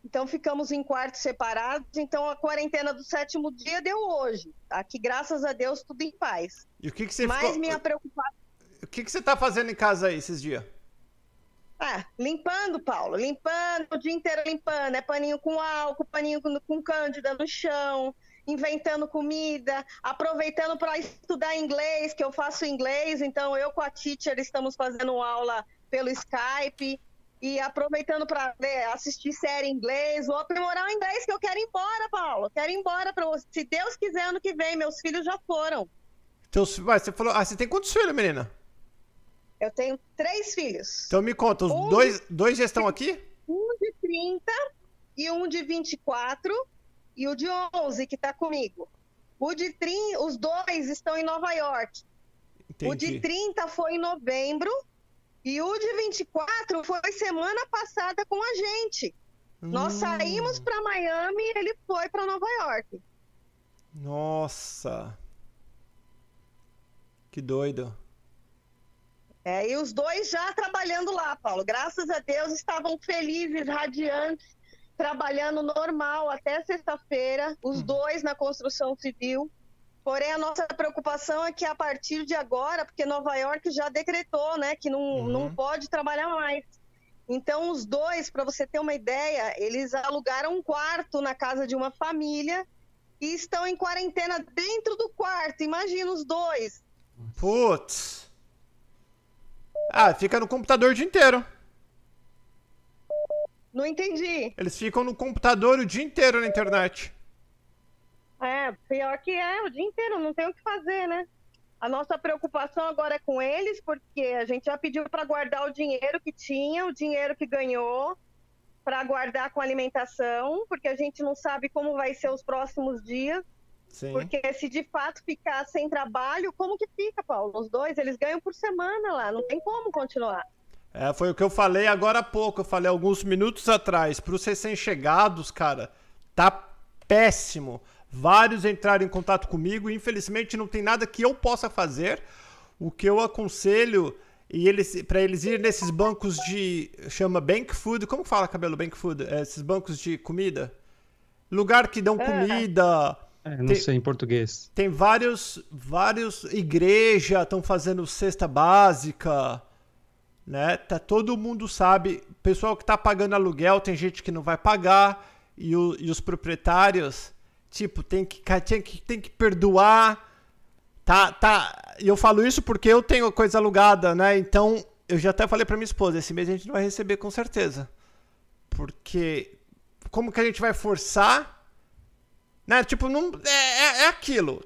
Então ficamos em quartos separados. Então a quarentena do sétimo dia deu hoje. Aqui, graças a Deus, tudo em paz. E o que, que você Mas ficou... minha preocupação O que, que você tá fazendo em casa aí esses dias? Ah, limpando, Paulo, limpando, o dia inteiro limpando. É paninho com álcool, paninho com, com cândida no chão, inventando comida, aproveitando para estudar inglês, que eu faço inglês, então eu com a teacher estamos fazendo aula pelo Skype. E aproveitando para assistir série em inglês, vou aprimorar o inglês que eu quero ir embora, Paulo. Quero ir embora, pra, se Deus quiser, ano que vem. Meus filhos já foram. Teus... Vai, você falou. Ah, você tem quantos filhos, menina? Eu tenho três filhos. Então me conta, os Um dois, dois já estão aqui? Um de 30 e um de 24 e o de 11 que está comigo. O de 30, os dois estão em Nova York. O de Entendi. 30 foi em novembro e o de 24 foi semana passada com a gente. Nós Hum. saímos para Miami e ele foi para Nova York. Nossa. Que doido. É, e os dois já trabalhando lá, Paulo. Graças a Deus estavam felizes, radiantes, trabalhando normal até sexta-feira, os dois na construção civil. Porém, a nossa preocupação é que a partir de agora, porque Nova York já decretou, né, que não, não pode trabalhar mais. Então, os dois, para você ter uma ideia, eles alugaram um quarto na casa de uma família e estão em quarentena dentro do quarto. Imagina os dois. Putz. Ah, fica no computador o dia inteiro. Não entendi. Eles ficam no computador o dia inteiro na internet. É, pior que é, o dia inteiro, não tem o que fazer, né? A nossa preocupação agora é com eles, porque a gente já pediu para guardar o dinheiro que tinha, o dinheiro que ganhou, para guardar com alimentação, porque a gente não sabe como vai ser os próximos dias. Sim. Porque se de fato ficar sem trabalho, como que fica, Paulo? Os dois, eles ganham por semana lá, não tem como continuar. É, foi o que eu falei agora há pouco. Eu falei alguns minutos atrás. Para os recém-chegados, cara, tá péssimo. Vários entraram em contato comigo. e, Infelizmente, não tem nada que eu possa fazer. O que eu aconselho e eles para eles irem nesses bancos de chama bank food. Como fala cabelo bank food? É, esses bancos de comida. Lugar que dão É. comida. É, não Tem- sei em português. Tem vários, vários igreja estão fazendo cesta básica, né? Tá todo mundo sabe. Pessoal que tá pagando aluguel, tem gente que não vai pagar e, o- e os proprietários, tipo, tem que, tem que tem que perdoar. Tá, tá. E eu falo isso porque eu tenho coisa alugada, né? Então, eu já até falei pra minha esposa, esse mês a gente não vai receber com certeza. Porque como que a gente vai forçar né? Tipo, não, é, é, é aquilo.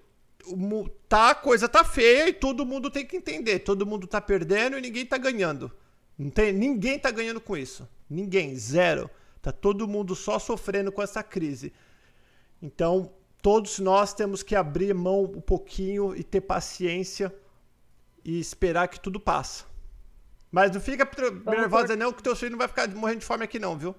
O Tá, a coisa tá feia e todo mundo tem que entender. Todo mundo tá perdendo e ninguém tá ganhando. Não tem, ninguém tá ganhando com isso. Ninguém, zero. Tá todo mundo só sofrendo com essa crise. Então, todos nós temos que abrir mão um pouquinho e ter paciência e esperar que tudo passa. Mas não fica nervosa não, que teu filho não vai ficar morrendo de fome aqui não, viu?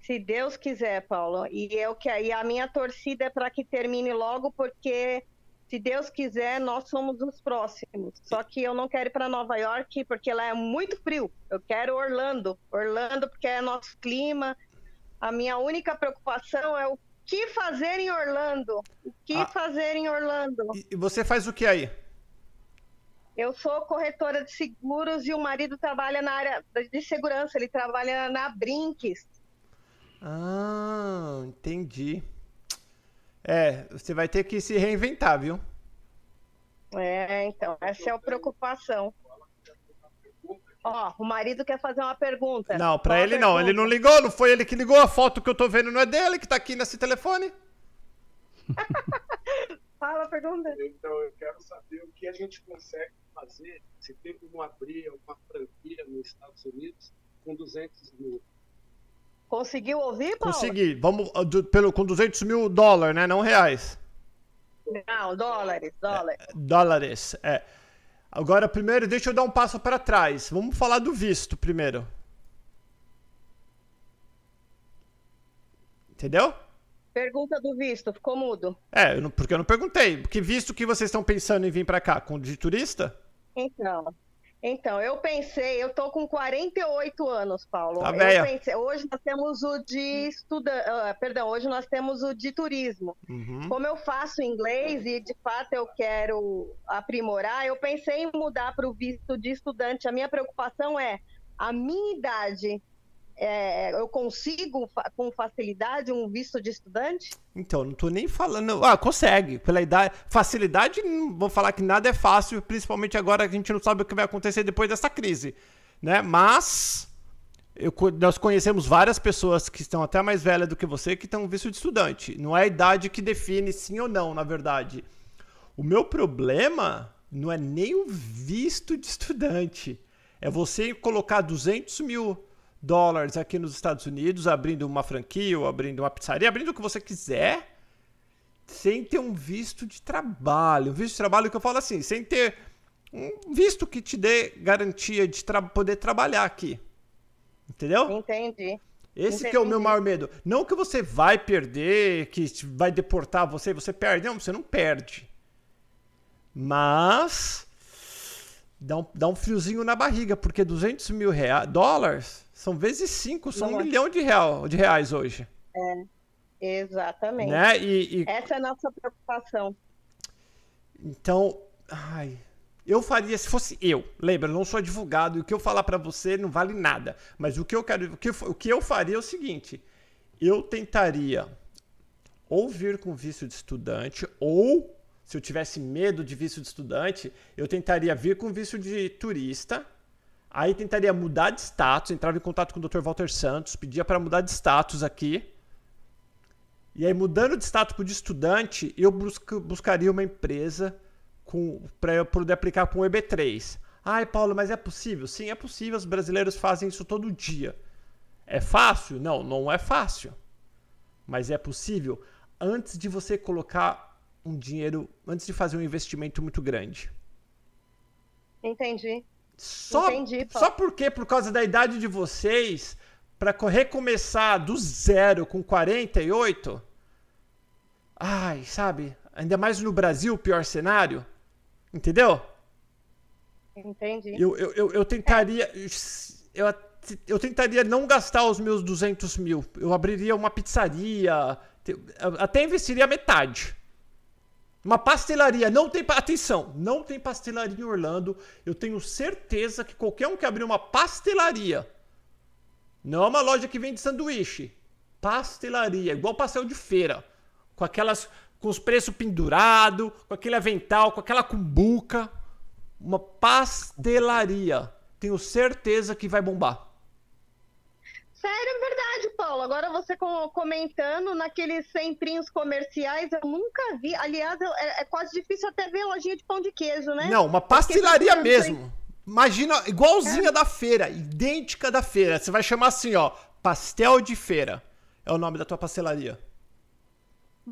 Se Deus quiser, Paulo. E eu que e a minha torcida é para que termine logo, porque se Deus quiser, nós somos os próximos. Só que eu não quero ir para Nova York porque lá é muito frio. Eu quero Orlando. Orlando porque é nosso clima. A minha única preocupação é o que fazer em Orlando. O que ah, fazer em Orlando? E você faz o que aí? Eu sou corretora de seguros e o marido trabalha na área de segurança. Ele trabalha na Brinks. Ah, entendi. É, você vai ter que se reinventar, viu? É, então, essa é a preocupação. Ó, o marido quer fazer uma pergunta. Não, pra ele não. Ele não ligou, não foi ele que ligou. A foto que eu tô vendo não é dele, que tá aqui nesse telefone. Fala a pergunta. Então, eu quero saber o que a gente consegue fazer se tem como abrir uma franquia nos Estados Unidos com 200 mil Conseguiu ouvir, Paulo? Consegui. Vamos uh, do, pelo, com 200 mil dólares, né? Não reais. Não, dólares, dólares. É, dólares, é. Agora, primeiro, deixa eu dar um passo para trás. Vamos falar do visto primeiro. Entendeu? Pergunta do visto, ficou mudo. É, eu não, porque eu não perguntei. Que visto que vocês estão pensando em vir para cá? Com de turista? Então, então, eu pensei, eu tô com 48 anos, Paulo. Tá eu pensei, hoje nós temos o de estudante, uh, perdão, hoje nós temos o de turismo. Uhum. Como eu faço inglês e de fato eu quero aprimorar, eu pensei em mudar para o visto de estudante. A minha preocupação é a minha idade é, eu consigo com facilidade um visto de estudante? Então, não estou nem falando. Ah, consegue. Pela idade. Facilidade, não vou falar que nada é fácil, principalmente agora que a gente não sabe o que vai acontecer depois dessa crise. Né? Mas. Eu, nós conhecemos várias pessoas que estão até mais velhas do que você que estão visto de estudante. Não é a idade que define sim ou não, na verdade. O meu problema não é nem o visto de estudante. É você colocar 200 mil dólares aqui nos Estados Unidos, abrindo uma franquia ou abrindo uma pizzaria, abrindo o que você quiser, sem ter um visto de trabalho. Um visto de trabalho que eu falo assim, sem ter um visto que te dê garantia de tra poder trabalhar aqui. Entendeu? Entendi. Esse Entendi. que é o meu maior medo. Não que você vai perder, que vai deportar você, você perde. Não, você não perde. Mas dá um, dá um friozinho na barriga, porque 200 mil reais, dólares são vezes 5, são um milhão de, real, de reais hoje. É, exatamente. Né? E, e... Essa é a nossa preocupação. Então, ai, eu faria se fosse eu. Lembra, eu não sou advogado e o que eu falar para você não vale nada. Mas o que eu quero, o que, o que eu faria é o seguinte: eu tentaria ou vir com visto de estudante ou se eu tivesse medo de visto de estudante, eu tentaria vir com visto de turista Aí tentaria mudar de status, entrava em contato com o Dr. Walter Santos, pedia para mudar de status aqui. E aí, mudando de status de estudante, eu busco, buscaria uma empresa para eu poder aplicar com o EB3. Ai, Paulo, mas é possível? Sim, é possível. Os brasileiros fazem isso todo dia. É fácil? Não, não é fácil. Mas é possível antes de você colocar um dinheiro, antes de fazer um investimento muito grande. Entendi. Só, Entendi, só porque, por causa da idade de vocês, para recomeçar do zero com 48, ai, sabe? Ainda mais no Brasil, pior cenário. Entendeu? Entendi. Eu, eu, eu, eu tentaria. Eu, eu tentaria não gastar os meus 200 mil. Eu abriria uma pizzaria. Até investiria metade. Uma pastelaria, não tem. Atenção, não tem pastelaria em Orlando. Eu tenho certeza que qualquer um que abrir uma pastelaria, não é uma loja que vende sanduíche, pastelaria, igual pastel de feira, com aquelas. com os preços pendurados, com aquele avental, com aquela cumbuca. Uma pastelaria. Tenho certeza que vai bombar. Sério, é verdade, Paulo. Agora você comentando naqueles centrinhos comerciais, eu nunca vi. Aliás, é, é, quase difícil até ver lojinha de pão de queijo, né? Não, uma pastelaria mesmo. Imagina, igualzinha é. da feira, idêntica da feira. Você vai chamar assim, ó, pastel de feira. É o nome da tua pastelaria.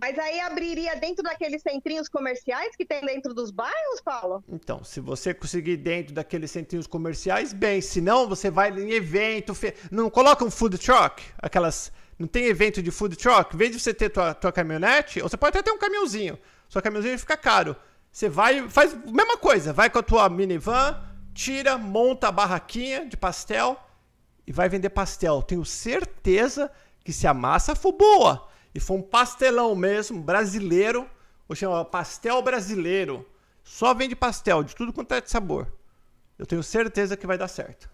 Mas aí abriria dentro daqueles centrinhos comerciais que tem dentro dos bairros, Paulo? Então, se você conseguir dentro daqueles centrinhos comerciais, bem. Se não, você vai em evento. Fe... Não coloca um food truck? Aquelas. Não tem evento de food truck? Em vez de você ter tua, tua caminhonete, ou você pode até ter um caminhãozinho. Sua caminhãozinho fica caro. Você vai, faz a mesma coisa. Vai com a tua minivan, tira, monta a barraquinha de pastel e vai vender pastel. Tenho certeza que se a massa for boa e for um pastelão mesmo, brasileiro, ou chama pastel brasileiro, só vende pastel de tudo quanto é de sabor. Eu tenho certeza que vai dar certo.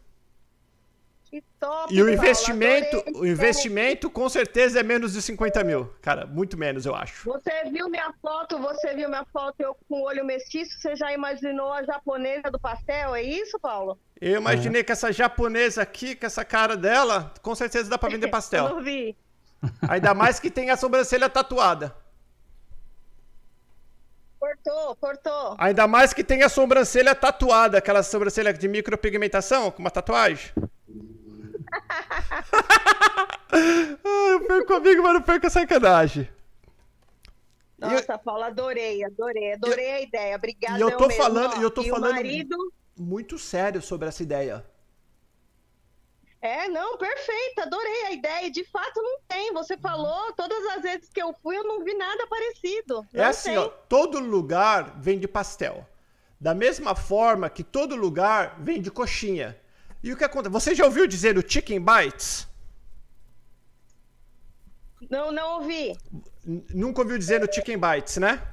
Que top, E o investimento, o investimento com certeza é menos de 50 mil. Cara, muito menos, eu acho. Você viu minha foto, você viu minha foto, eu com o olho mestiço, você já imaginou a japonesa do pastel, é isso, Paulo? Eu imaginei que essa japonesa aqui, com essa cara dela, com certeza dá pra vender Eu pastel. não vi. Ainda mais que tem a sobrancelha tatuada. Cortou, cortou. Ainda mais que tem a sobrancelha tatuada, aquela sobrancelha de micropigmentação com uma tatuagem. ah, eu perco comigo, mas não perco a sacanagem. Nossa, Paulo, adorei, adorei, adorei a ideia. Obrigada. E eu tô falando, e eu tô E falando marido. muito sério sobre essa ideia. É, não, perfeito, adorei a ideia. De fato, não tem. Você falou, todas as vezes que eu fui, eu não vi nada parecido. É Não assim, tem. ó, todo lugar vende pastel. Da mesma forma que todo lugar vende coxinha. E o que acontece? Você já ouviu dizer o Chicken Bites? Não, não ouvi. Nunca ouviu dizer no Chicken Bites, né?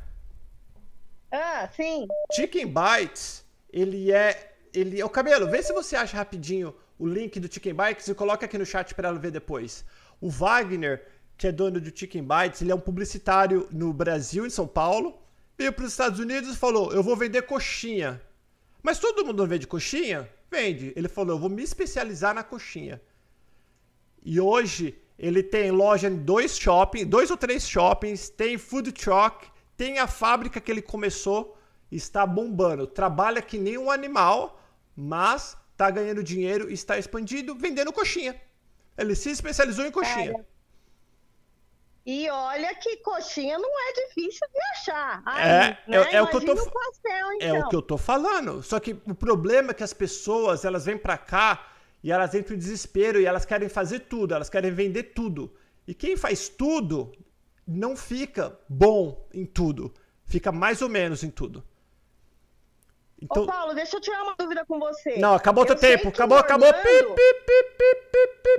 Ah, sim. Chicken Bites, ele é. Ele é o cabelo. Vê se você acha rapidinho o link do Chicken Bites e coloca aqui no chat para ela ver depois. O Wagner, que é dono do Chicken Bites, ele é um publicitário no Brasil, em São Paulo. Veio para os Estados Unidos e falou: Eu vou vender coxinha. Mas todo mundo vende coxinha? Vende. Ele falou: Eu vou me especializar na coxinha. E hoje ele tem loja em dois shoppings, dois ou três shoppings, tem food truck, tem a fábrica que ele começou, está bombando. Trabalha que nem um animal, mas está ganhando dinheiro e está expandindo, vendendo coxinha. Ele se especializou em coxinha. E olha que coxinha não é difícil de achar. Aí, É, né? é- é o que eu tô o pastel, É então. o que eu tô falando. Só que o problema é que as pessoas, elas vêm pra cá e elas entram em desespero e elas querem fazer tudo, elas querem vender tudo. E quem faz tudo não fica bom em tudo. Fica mais ou menos em tudo. Então, Ô, Paulo, deixa eu tirar uma dúvida com você. não, acabou teu tempo. Acabou, acabou. Orlando-.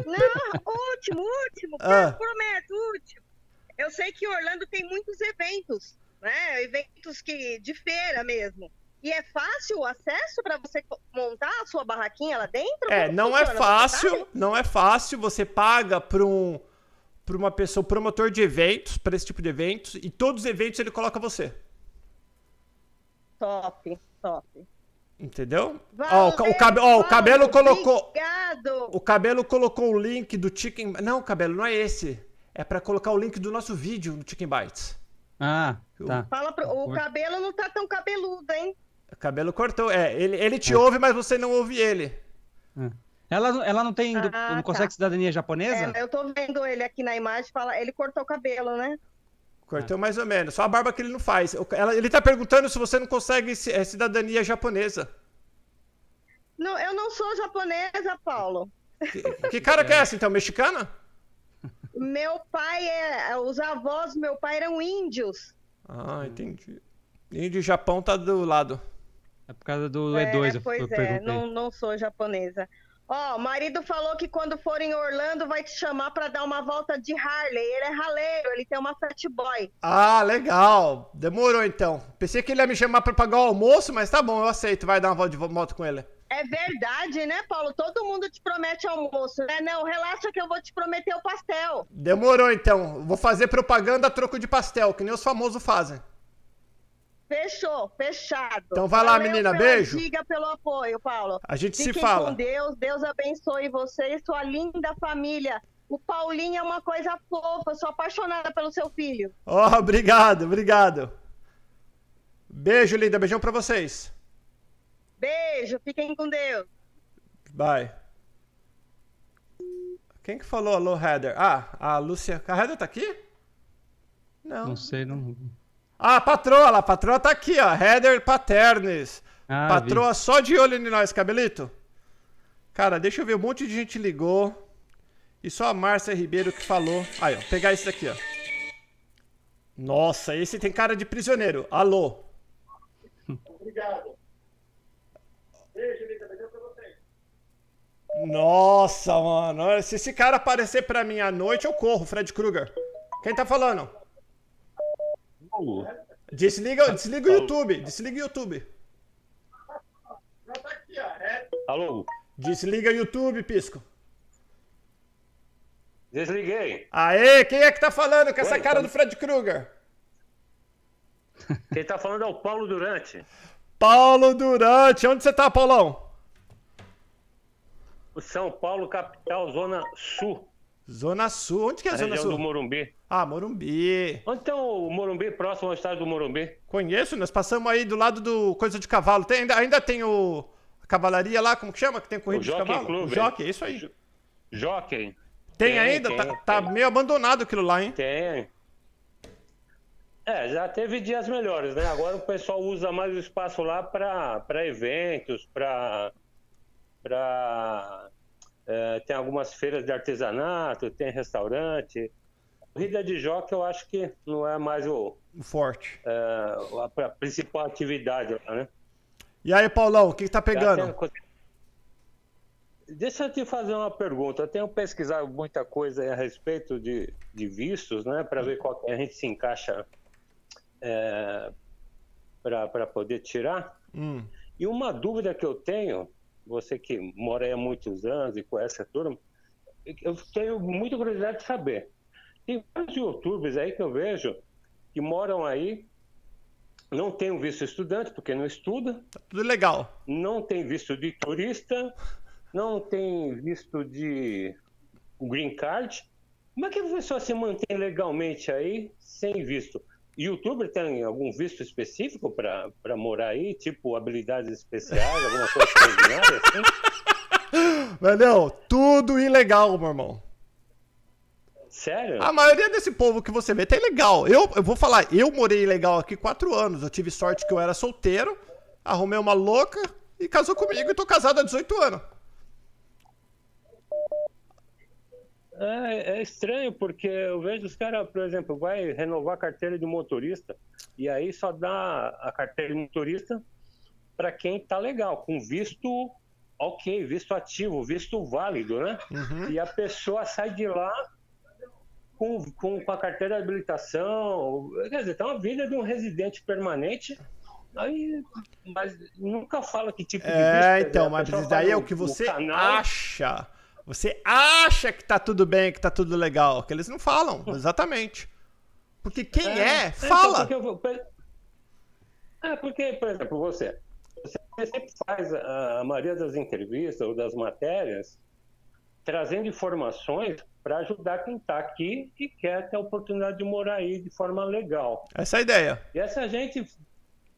Não, último, último, Ah. prometo, último. Eu sei que Orlando tem muitos eventos, né? Eventos que de feira mesmo. E é fácil o acesso para você montar a sua barraquinha lá dentro? É, não é fácil, não é fácil. Você paga para um para uma pessoa, promotor de eventos, para esse tipo de eventos, e todos os eventos ele coloca você. Top, top. Entendeu? Ó, o, o, cabe- ó, o Paulo, cabelo colocou. Obrigado. O cabelo colocou o link do Chicken. Não, cabelo, não é esse. É pra colocar o link do nosso vídeo no Chicken Bites. Ah, tá. Fala pro... O cabelo não tá tão cabeludo, hein? O cabelo cortou. É, ele, ele te ouve, mas você não ouve ele. Ela, ela não tem. Ah, não consegue tá. cidadania japonesa? É, eu tô vendo ele aqui na imagem, fala, ele cortou o cabelo, né? Cortou mais ou menos. Só a barba que ele não faz. Ele tá perguntando se você não consegue é, cidadania japonesa. Não, eu não sou japonesa, Paulo. Que cara que é essa, então? Mexicana? Meu pai é. Os avós do meu pai eram índios. Ah, entendi. E de Japão tá do lado. É por causa do É, E2, eu, pois eu é, perguntei. não, não sou japonesa. Ó, o marido falou que quando for em Orlando vai te chamar pra dar uma volta de Harley. Ele é raleiro, ele tem uma Fat Boy. Ah, legal. Demorou então. Pensei que ele ia me chamar pra pagar o almoço, mas tá bom, eu aceito. Vai dar uma volta de moto com ele. É verdade, né, Paulo? Todo mundo te promete almoço, né? Não, relaxa que eu vou te prometer o pastel. Demorou então. Vou fazer propaganda a troco de pastel, que nem os famosos fazem. Fechou, fechado. Então vai lá, Valeu menina, beijo. Diga pelo apoio, Paulo. A gente se Fiquem fala. com Deus, Deus abençoe você e sua linda família. O Paulinho é uma coisa fofa, sou apaixonada pelo seu filho. Ó, obrigado, obrigado. Beijo, linda. Beijão pra vocês. Beijo, fiquem com Deus. Bye. Quem que falou alô, Heather? Ah, a Lúcia. A Heather tá aqui? Não. Não sei, não. Ah, a patroa lá, a patroa tá aqui, ó. Heather Paternes. Ah, patroa só de olho em nós, cabelito. Cara, deixa eu ver, um monte de gente ligou. E só a Márcia Ribeiro que falou. Aí, ó, pegar esse daqui, ó. Nossa, esse tem cara de prisioneiro. Alô. Obrigado. Beijo, Lita. Beijão pra vocês. Nossa, mano. Olha, Se esse cara aparecer pra mim à noite, eu corro, Fred Krueger. Quem tá falando? Desliga, desliga o YouTube. Desliga o YouTube. Alô? Desliga o YouTube, Pisco. Desliguei. Aê, quem é que tá falando com essa Oi, cara tá- do Fred Krueger? Quem tá falando é o Paulo Durante. Paulo Durante. Onde você tá, Paulão? O São Paulo, capital, Zona Sul. Zona Sul. Onde que é a a Zona Sul? do Morumbi. Ah, Morumbi. Onde tem o Morumbi, próximo ao estádio do Morumbi? Conheço, nós passamos aí do lado do Coisa de Cavalo. Tem, ainda, ainda tem o. A cavalaria lá, como que chama? Que tem corrida de cavalo? Club, o Jockey, isso aí. Jockey. Tem, ainda? tá, tá meio abandonado aquilo lá, hein? Tem. É, já teve dias melhores, né? Agora o pessoal usa mais o espaço lá para eventos, para. Pra... é, tem algumas feiras de artesanato, tem restaurante. Corrida de jockey eu acho que não é mais o, O forte. é, a, a principal atividade lá, né? E aí, Paulão, o que, que tá Já pegando? Deixa eu te fazer uma pergunta. Eu tenho pesquisado muita coisa a respeito de, de vistos, né? Para ver qual a gente se encaixa para poder tirar. Hum. E uma dúvida que eu tenho, você que mora aí há muitos anos e conhece a turma, eu tenho muita curiosidade de saber. Tem vários youtubers aí que eu vejo que moram aí, não tem um visto estudante, porque não estuda. Tudo legal. Não tem visto de turista, não tem visto de green card. Como é que a pessoa se mantém legalmente aí sem visto? Youtuber tem algum visto específico para morar aí? Tipo habilidades especiais, alguma coisa extraordinária assim? Velhão, tudo ilegal, meu irmão. Sério? A maioria desse povo que você vê tá ilegal. Eu, eu vou falar, eu morei ilegal aqui quatro anos. Eu tive sorte que eu era solteiro, arrumei uma louca e casou comigo e tô casado há 18 anos. É, é estranho, porque eu vejo os caras, por exemplo, vai renovar a carteira de motorista e aí só dá a carteira de motorista para quem tá legal, com visto ok, visto ativo, visto válido, né? E a pessoa sai de lá com, com, com a carteira de habilitação, quer dizer, tem uma vida de um residente permanente, aí, mas nunca fala que tipo de. É, então, mas daí é o que você acha. Você acha que tá tudo bem, que tá tudo legal. Que eles não falam, exatamente. Porque quem é, então, fala. porque eu É, porque, por exemplo, você, você sempre faz a, a maioria das entrevistas ou das matérias trazendo informações para ajudar quem está aqui e quer ter a oportunidade de morar aí de forma legal. Essa é a ideia. E essa gente.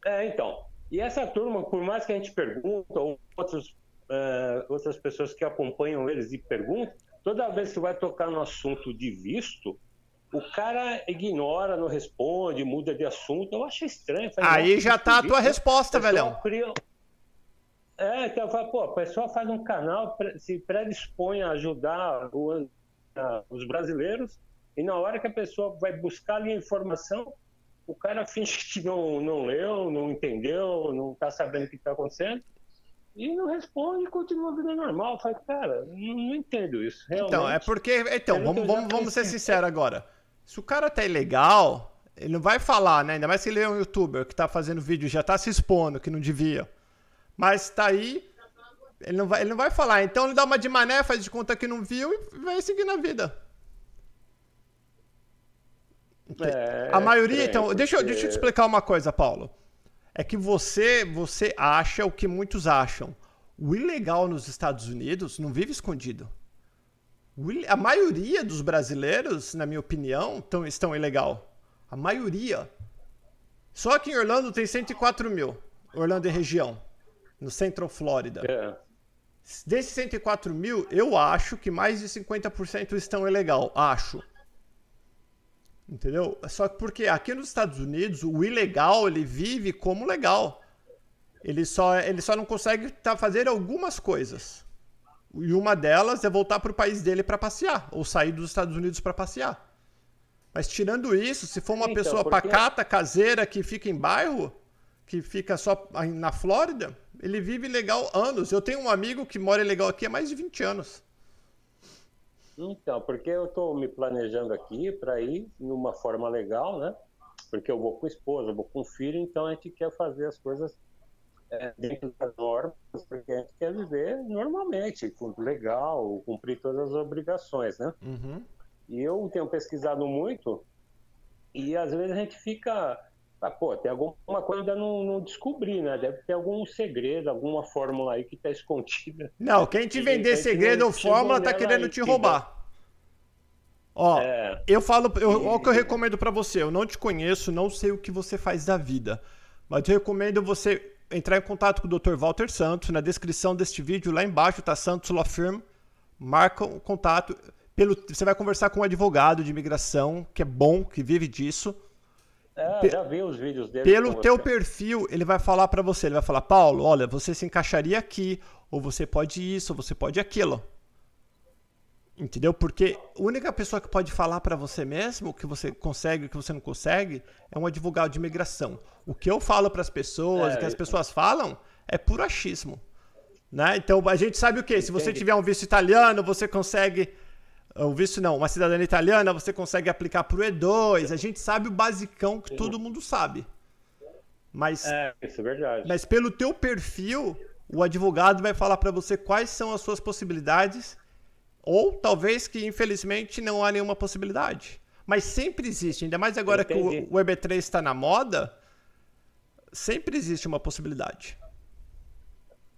É, então. E essa turma, por mais que a gente pergunta, ou outros, é, outras pessoas que acompanham eles e perguntam, toda vez que vai tocar no assunto de visto, o cara ignora, não responde, muda de assunto. Eu acho estranho. Aí "Nossa, já tá a tua né?" resposta, velhão. cria- É, então eu falo, pô, a pessoa faz um canal, se predispõe a ajudar o- os brasileiros, e na hora que a pessoa vai buscar ali a informação, o cara finge que não, não leu, não entendeu, não está sabendo o que está acontecendo, e não responde continua a vida normal. Eu falo, cara, não, não entendo isso. Realmente. Então, é porque. Então, vamos, vamos, vamos ser sinceros agora. Se o cara tá ilegal, ele não vai falar, né? Ainda mais se ele é um youtuber que tá fazendo vídeo já tá se expondo, que não devia. Mas tá aí. Ele não, vai, ele não vai falar. Então ele dá uma de mané, faz de conta que não viu e vai seguir na vida. É, A maioria, estranho, então, deixa, eu- deixa eu te porque- explicar uma coisa, Paulo. É que você, você acha o que muitos acham. O ilegal nos Estados Unidos não vive escondido. A maioria dos brasileiros, na minha opinião, tão, estão ilegal. A maioria. Só que em Orlando tem 104 mil. Orlando e região. No Central Florida. É. Desses 104 mil, eu acho que mais de 50% estão ilegal. Acho. Entendeu? Só que porque aqui nos Estados Unidos, o ilegal, ele vive como legal. Ele só, ele só não consegue tá, fazer algumas coisas. E uma delas é voltar para o país dele para passear, ou sair dos Estados Unidos para passear. Mas tirando isso, se for uma Então, pessoa porque- pacata, caseira, que fica em bairro, que fica só na Flórida, ele vive legal anos. Eu tenho um amigo que mora legal aqui há mais de 20 anos. Então, porque eu estou me planejando aqui para ir numa forma legal, né? Porque eu vou com esposa, eu vou com filho, então a gente quer fazer as coisas é, dentro das normas, porque a gente quer viver normalmente, legal, cumprir todas as obrigações, né? E eu tenho pesquisado muito e às vezes a gente fica, ah, pô, tem alguma coisa que ainda não, não descobri, né? Deve ter algum segredo, alguma fórmula aí que está escondida. Não, quem te vender gente segredo ou fórmula tá querendo te que roubar. Ó, É. eu falo, eu, ó o que eu recomendo pra você. Eu não te conheço, não sei o que você faz da vida, mas eu recomendo você entrar em contato com o Dr. Walter Santos. Na descrição deste vídeo, lá embaixo tá Santos Law Firm. Marca um contato. Pelo, você vai conversar com um advogado de imigração que é bom, que vive disso. É, já vi os vídeos dele. Pelo teu você. perfil, ele vai falar pra você, ele vai falar, Paulo, olha, você se encaixaria aqui, ou você pode isso, ou você pode aquilo. Entendeu? Porque a única pessoa que pode falar pra você mesmo o que você consegue e o que você não consegue é um advogado de imigração. O que eu falo pras pessoas, É, o que as pessoas falam, é puro achismo. Né? Então a gente sabe o quê? Se você tiver um visto italiano, você consegue. O visto não, uma cidadania italiana, você consegue aplicar pro E2. A gente sabe o basicão que todo mundo sabe. Mas, É, isso é verdade. mas pelo teu perfil, o advogado vai falar pra você quais são as suas possibilidades, ou talvez que infelizmente não há nenhuma possibilidade. Mas sempre existe, ainda mais agora que Entendi. o, o EB3 está na moda, sempre existe uma possibilidade.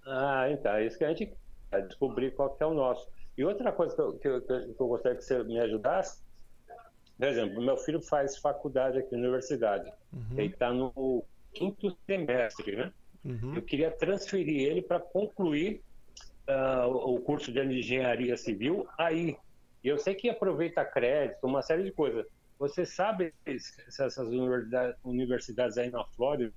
Ah, então, é isso que a gente quer descobrir qual que é o nosso. E outra coisa que eu, que eu, que eu gostaria que você me ajudasse, por exemplo, meu filho faz faculdade aqui na universidade. Uhum. Ele está no quinto semestre, né? Uhum. Eu queria transferir ele para concluir ah, o curso de engenharia civil aí. E eu sei que aproveita crédito, uma série de coisas. Você sabe se essas universidades aí na Flórida,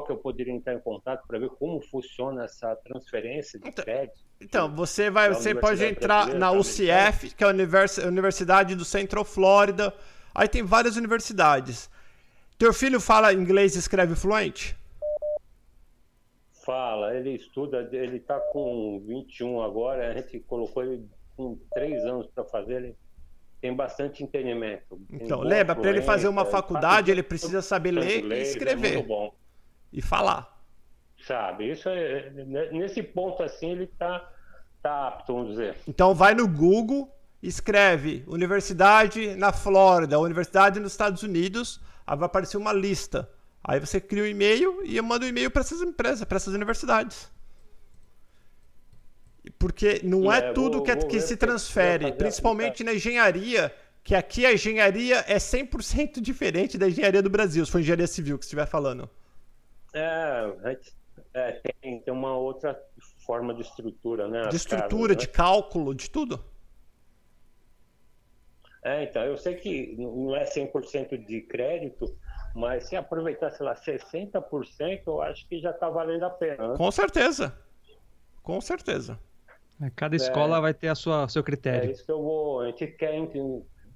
que eu poderia entrar em contato para ver como funciona essa transferência de crédito? Então, você vai, você pode entrar na UCF, que é a Univers- Universidade do Central Florida. Aí tem várias universidades. Teu filho fala inglês e escreve fluente? Fala, ele estuda, ele está com 21 agora, a gente colocou ele com 3 anos para fazer, ele tem bastante entendimento. Então, lembra, para ele fazer uma fluência, faculdade, ele precisa saber ler e inglês, é escrever. muito bom. E falar. Sabe, isso é, nesse ponto assim ele tá, tá apto, vamos dizer. Então vai no Google, escreve Universidade na Flórida, Universidade nos Estados Unidos, aí vai aparecer uma lista. Aí você cria um e-mail e eu mando um e-mail para essas empresas, para essas universidades. Porque não é, É, tudo vou- que, é- vou que se transfere, principalmente na engenharia, que aqui a engenharia é 100% diferente da engenharia do Brasil, se for engenharia civil que você estiver falando. É, é, tem, tem uma outra forma de estrutura, né? De estrutura, casas, de né? cálculo, de tudo. É, então, eu sei que não é 100% de crédito, mas se aproveitar, sei lá, 60%, eu acho que já está valendo a pena. Né? Com certeza. Com certeza. É, Cada escola vai ter a sua seu É critério. isso que eu vou. A gente quer,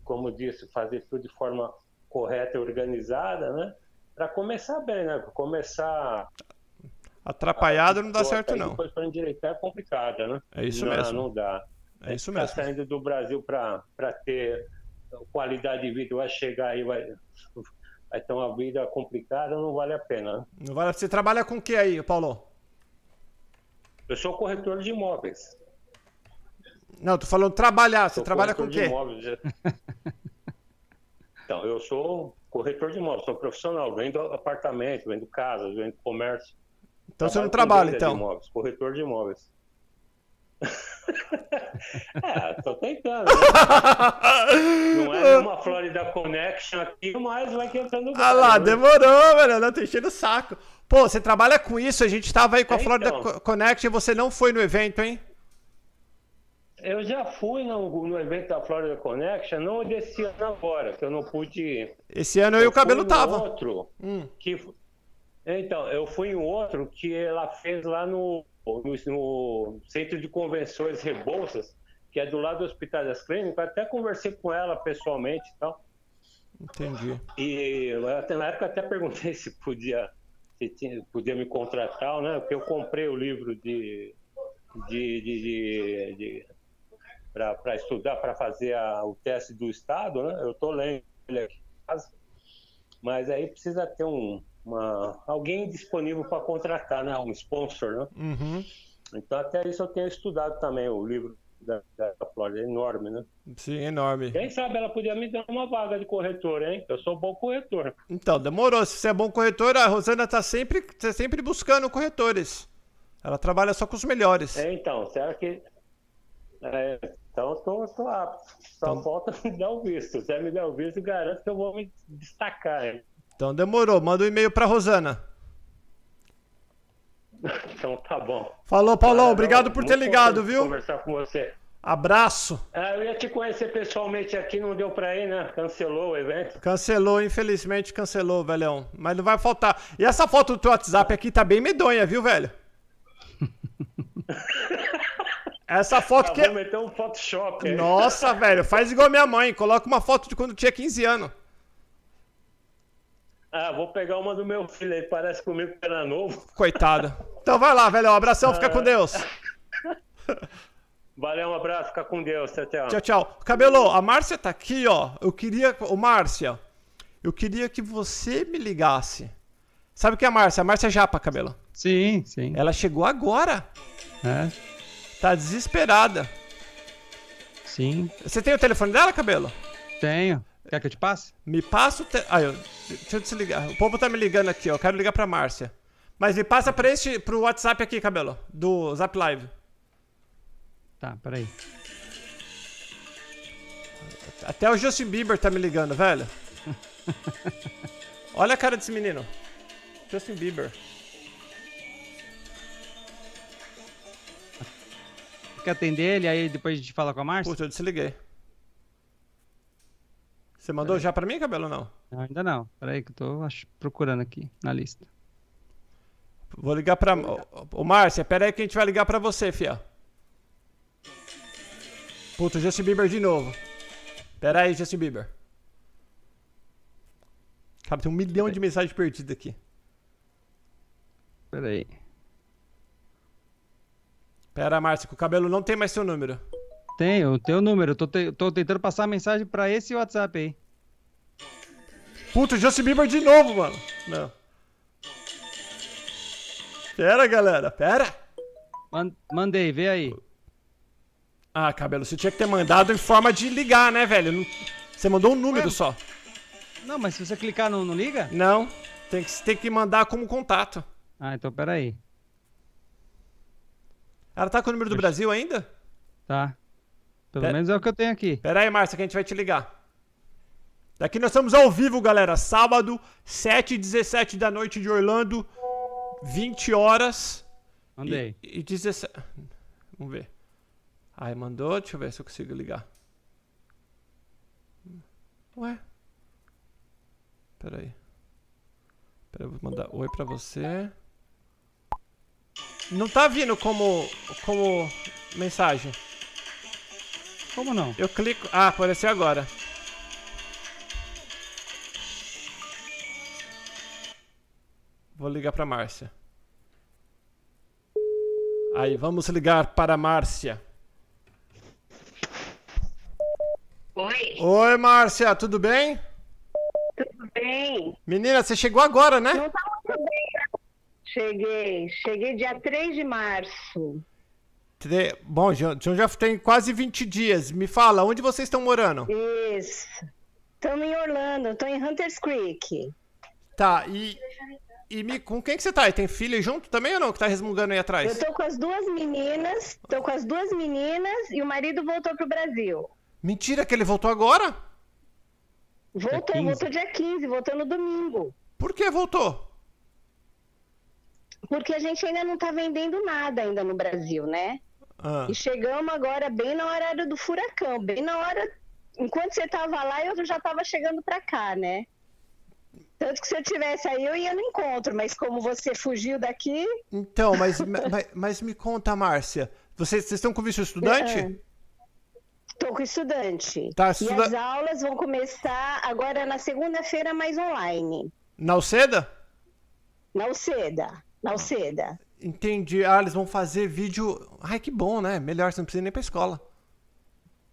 como disse, fazer tudo de forma correta e organizada, né? Para começar bem, né? Pra Começar. Atrapalhado não dá certo, não. Depois para endireitar é complicada, né? É isso não, mesmo. Não dá. É isso Tá mesmo. saindo do Brasil para ter qualidade de vida, vai chegar aí, vai, vai ter uma vida complicada, não vale a pena. né? Não vale- Você trabalha com o que aí, Paulo? Eu sou corretor de imóveis. Não, tô falando trabalhar. Você Sou trabalha com o corretor de quê? imóveis. Então, eu sou corretor de imóveis, sou profissional, vendo apartamento, vendo casas, vendo comércio. Então você não trabalha, venda de então. imóveis, corretor de imóveis. é, tô tentando. né? Não é nenhuma Florida Connection aqui, mas vai que entrando Ah lá, né? demorou, velho. Não, tô enchendo o saco. Pô, você trabalha com isso, a gente tava aí com a É, Florida então. Co- Connect e você não foi no evento, hein? Eu já fui no, no evento da Florida Connection, não desse ano agora, que eu não pude ir. Esse ano eu e o cabelo tava. outro, Hum. que então, eu fui em outro que ela fez lá no, no, no Centro de Convenções Rebouças, que é do lado do Hospital das Clínicas. Até conversei com ela pessoalmente e tal. Entendi. E na época até perguntei se podia, se tinha- podia me contratar, né? Porque eu comprei o livro de, de, de, de, de para estudar, para fazer a- o teste do Estado, né? Eu estou lendo ele aqui em casa, mas aí precisa ter um, uma, alguém disponível para contratar, né? Um sponsor, né? Uhum. Então até isso eu tenho estudado também, o livro da, da Flórida, é enorme, né? Sim, enorme. Quem sabe ela podia me dar uma vaga de corretor, hein? Eu sou bom corretor. Então, demorou. Se você é bom corretor, a Rosana tá sempre, tá sempre buscando corretores. Ela trabalha só com os melhores. É, então, será que. É, então tô apto. Só Então- falta me dar o visto. Se ela me der o visto, garanto que eu vou me destacar. hein? Então demorou. Manda um e-mail pra Rosana. Então tá bom. Falou, Paulão. Obrigado por ter ligado, viu? Conversar com você. Abraço. Ah, eu ia te conhecer pessoalmente aqui, não deu pra ir, né? Cancelou o evento. Cancelou, infelizmente cancelou, velhão. Mas não vai faltar. E essa foto do teu WhatsApp aqui tá bem medonha, viu, velho? Essa foto Ah, que é. Vou meter um Photoshop. aí. Nossa, velho, faz igual minha mãe. Coloca uma foto de quando tinha 15 anos. Ah, vou pegar uma do meu filho aí, parece comigo que era novo. Coitado. Então vai lá, velho. Um abração, fica com Deus. Valeu, um abraço, fica com Deus, tchau, tchau. Tchau, tchau. Cabelo, a Márcia tá aqui, ó. Eu queria. Ô, Márcia, eu queria que você me ligasse. Sabe o que é a Márcia? A Márcia é Japa, cabelo. Sim, sim. Ela chegou agora. É, Tá desesperada. sim. Você tem o telefone dela, cabelo? Tenho. Quer que eu te passe? Me passa o. Te... Ah, eu... Deixa eu desligar. O povo tá me ligando aqui, ó. Eu quero ligar pra Márcia. Mas me passa pra este, pro WhatsApp aqui, cabelo. Do Zap Live. Tá, peraí. Até o Justin Bieber tá me ligando, velho. Olha a cara desse menino. Justin Bieber. Quer atender ele, aí depois a gente fala com a Márcia? Puta, eu desliguei. Você mandou já pra mim, cabelo, ou não? Não, ainda não. Peraí que eu tô ach- procurando aqui na lista. Vou ligar pra... Ô, Márcia, pera aí que a gente vai ligar pra você, fia. Puta, Justin Bieber de novo. Pera aí, Justin Bieber. Cara, tem um milhão de mensagens perdidas aqui. Peraí. Pera, Márcia, que o cabelo não tem mais seu número. Tenho o teu número. Tô, te- tô tentando passar a mensagem pra esse WhatsApp aí. Puta, o Justin Bieber de novo, mano. Não. Pera, galera, pera. Man- mandei, vê aí. Ah, cabelo, você tinha que ter mandado em forma de ligar, né, velho? Não- Você mandou um número só. Não, mas se você clicar no, não liga? Não, tem que, tem que mandar como contato. Ah, então peraí. Ela tá com o número do Brasil ainda? Tá. Pelo Pera- menos é o que eu tenho aqui. Pera aí, Márcia, que a gente vai te ligar. Daqui nós estamos ao vivo, galera. Sábado, 7 e 17 da noite de Orlando. 20 horas. Mandei. E, e 17. Vamos ver. Aí mandou, deixa eu ver se eu consigo ligar. Ué? Pera aí. Pera eu vou mandar oi pra você. Não tá vindo como, como mensagem. Como não? Eu clico. Ah, apareceu agora. Vou ligar pra Márcia. Aí, vamos ligar para a Márcia. Oi, Oi, Márcia, tudo bem? tudo bem? Menina, você chegou agora, né? Não tá né? Cheguei, cheguei dia 3 de março. Tre- Bom, já, então já tem quase 20 dias. Me fala, onde vocês estão morando? Isso. Estamos em Orlando, estou em Hunters Creek. Tá, e, e me, com quem que você tá? E tem filha junto também ou não? Que tá resmungando aí Eu atrás? tô com as duas meninas, tô com as duas meninas e o marido voltou pro Brasil. Mentira que ele voltou agora? Voltou, 15? voltou dia 15, voltou no domingo. Por que voltou? Porque a gente ainda não tá vendendo nada ainda no Brasil, né? Ah. E chegamos agora bem na hora do furacão, bem na hora. Enquanto você tava lá, eu já tava chegando pra cá, né? Tanto que se eu tivesse aí, eu ia no encontro, mas como você fugiu daqui. Então, mas, mas, mas me conta, Márcia. Vocês, vocês estão com visto estudante? Estou com estudante. Tá, E estuda- as aulas vão começar agora na segunda-feira, mais online. Na Alceda? Na Alceda. Na Alceda. Entendi. Ah, eles vão fazer vídeo. Ai, que bom, né? Melhor, você não precisa nem pra escola.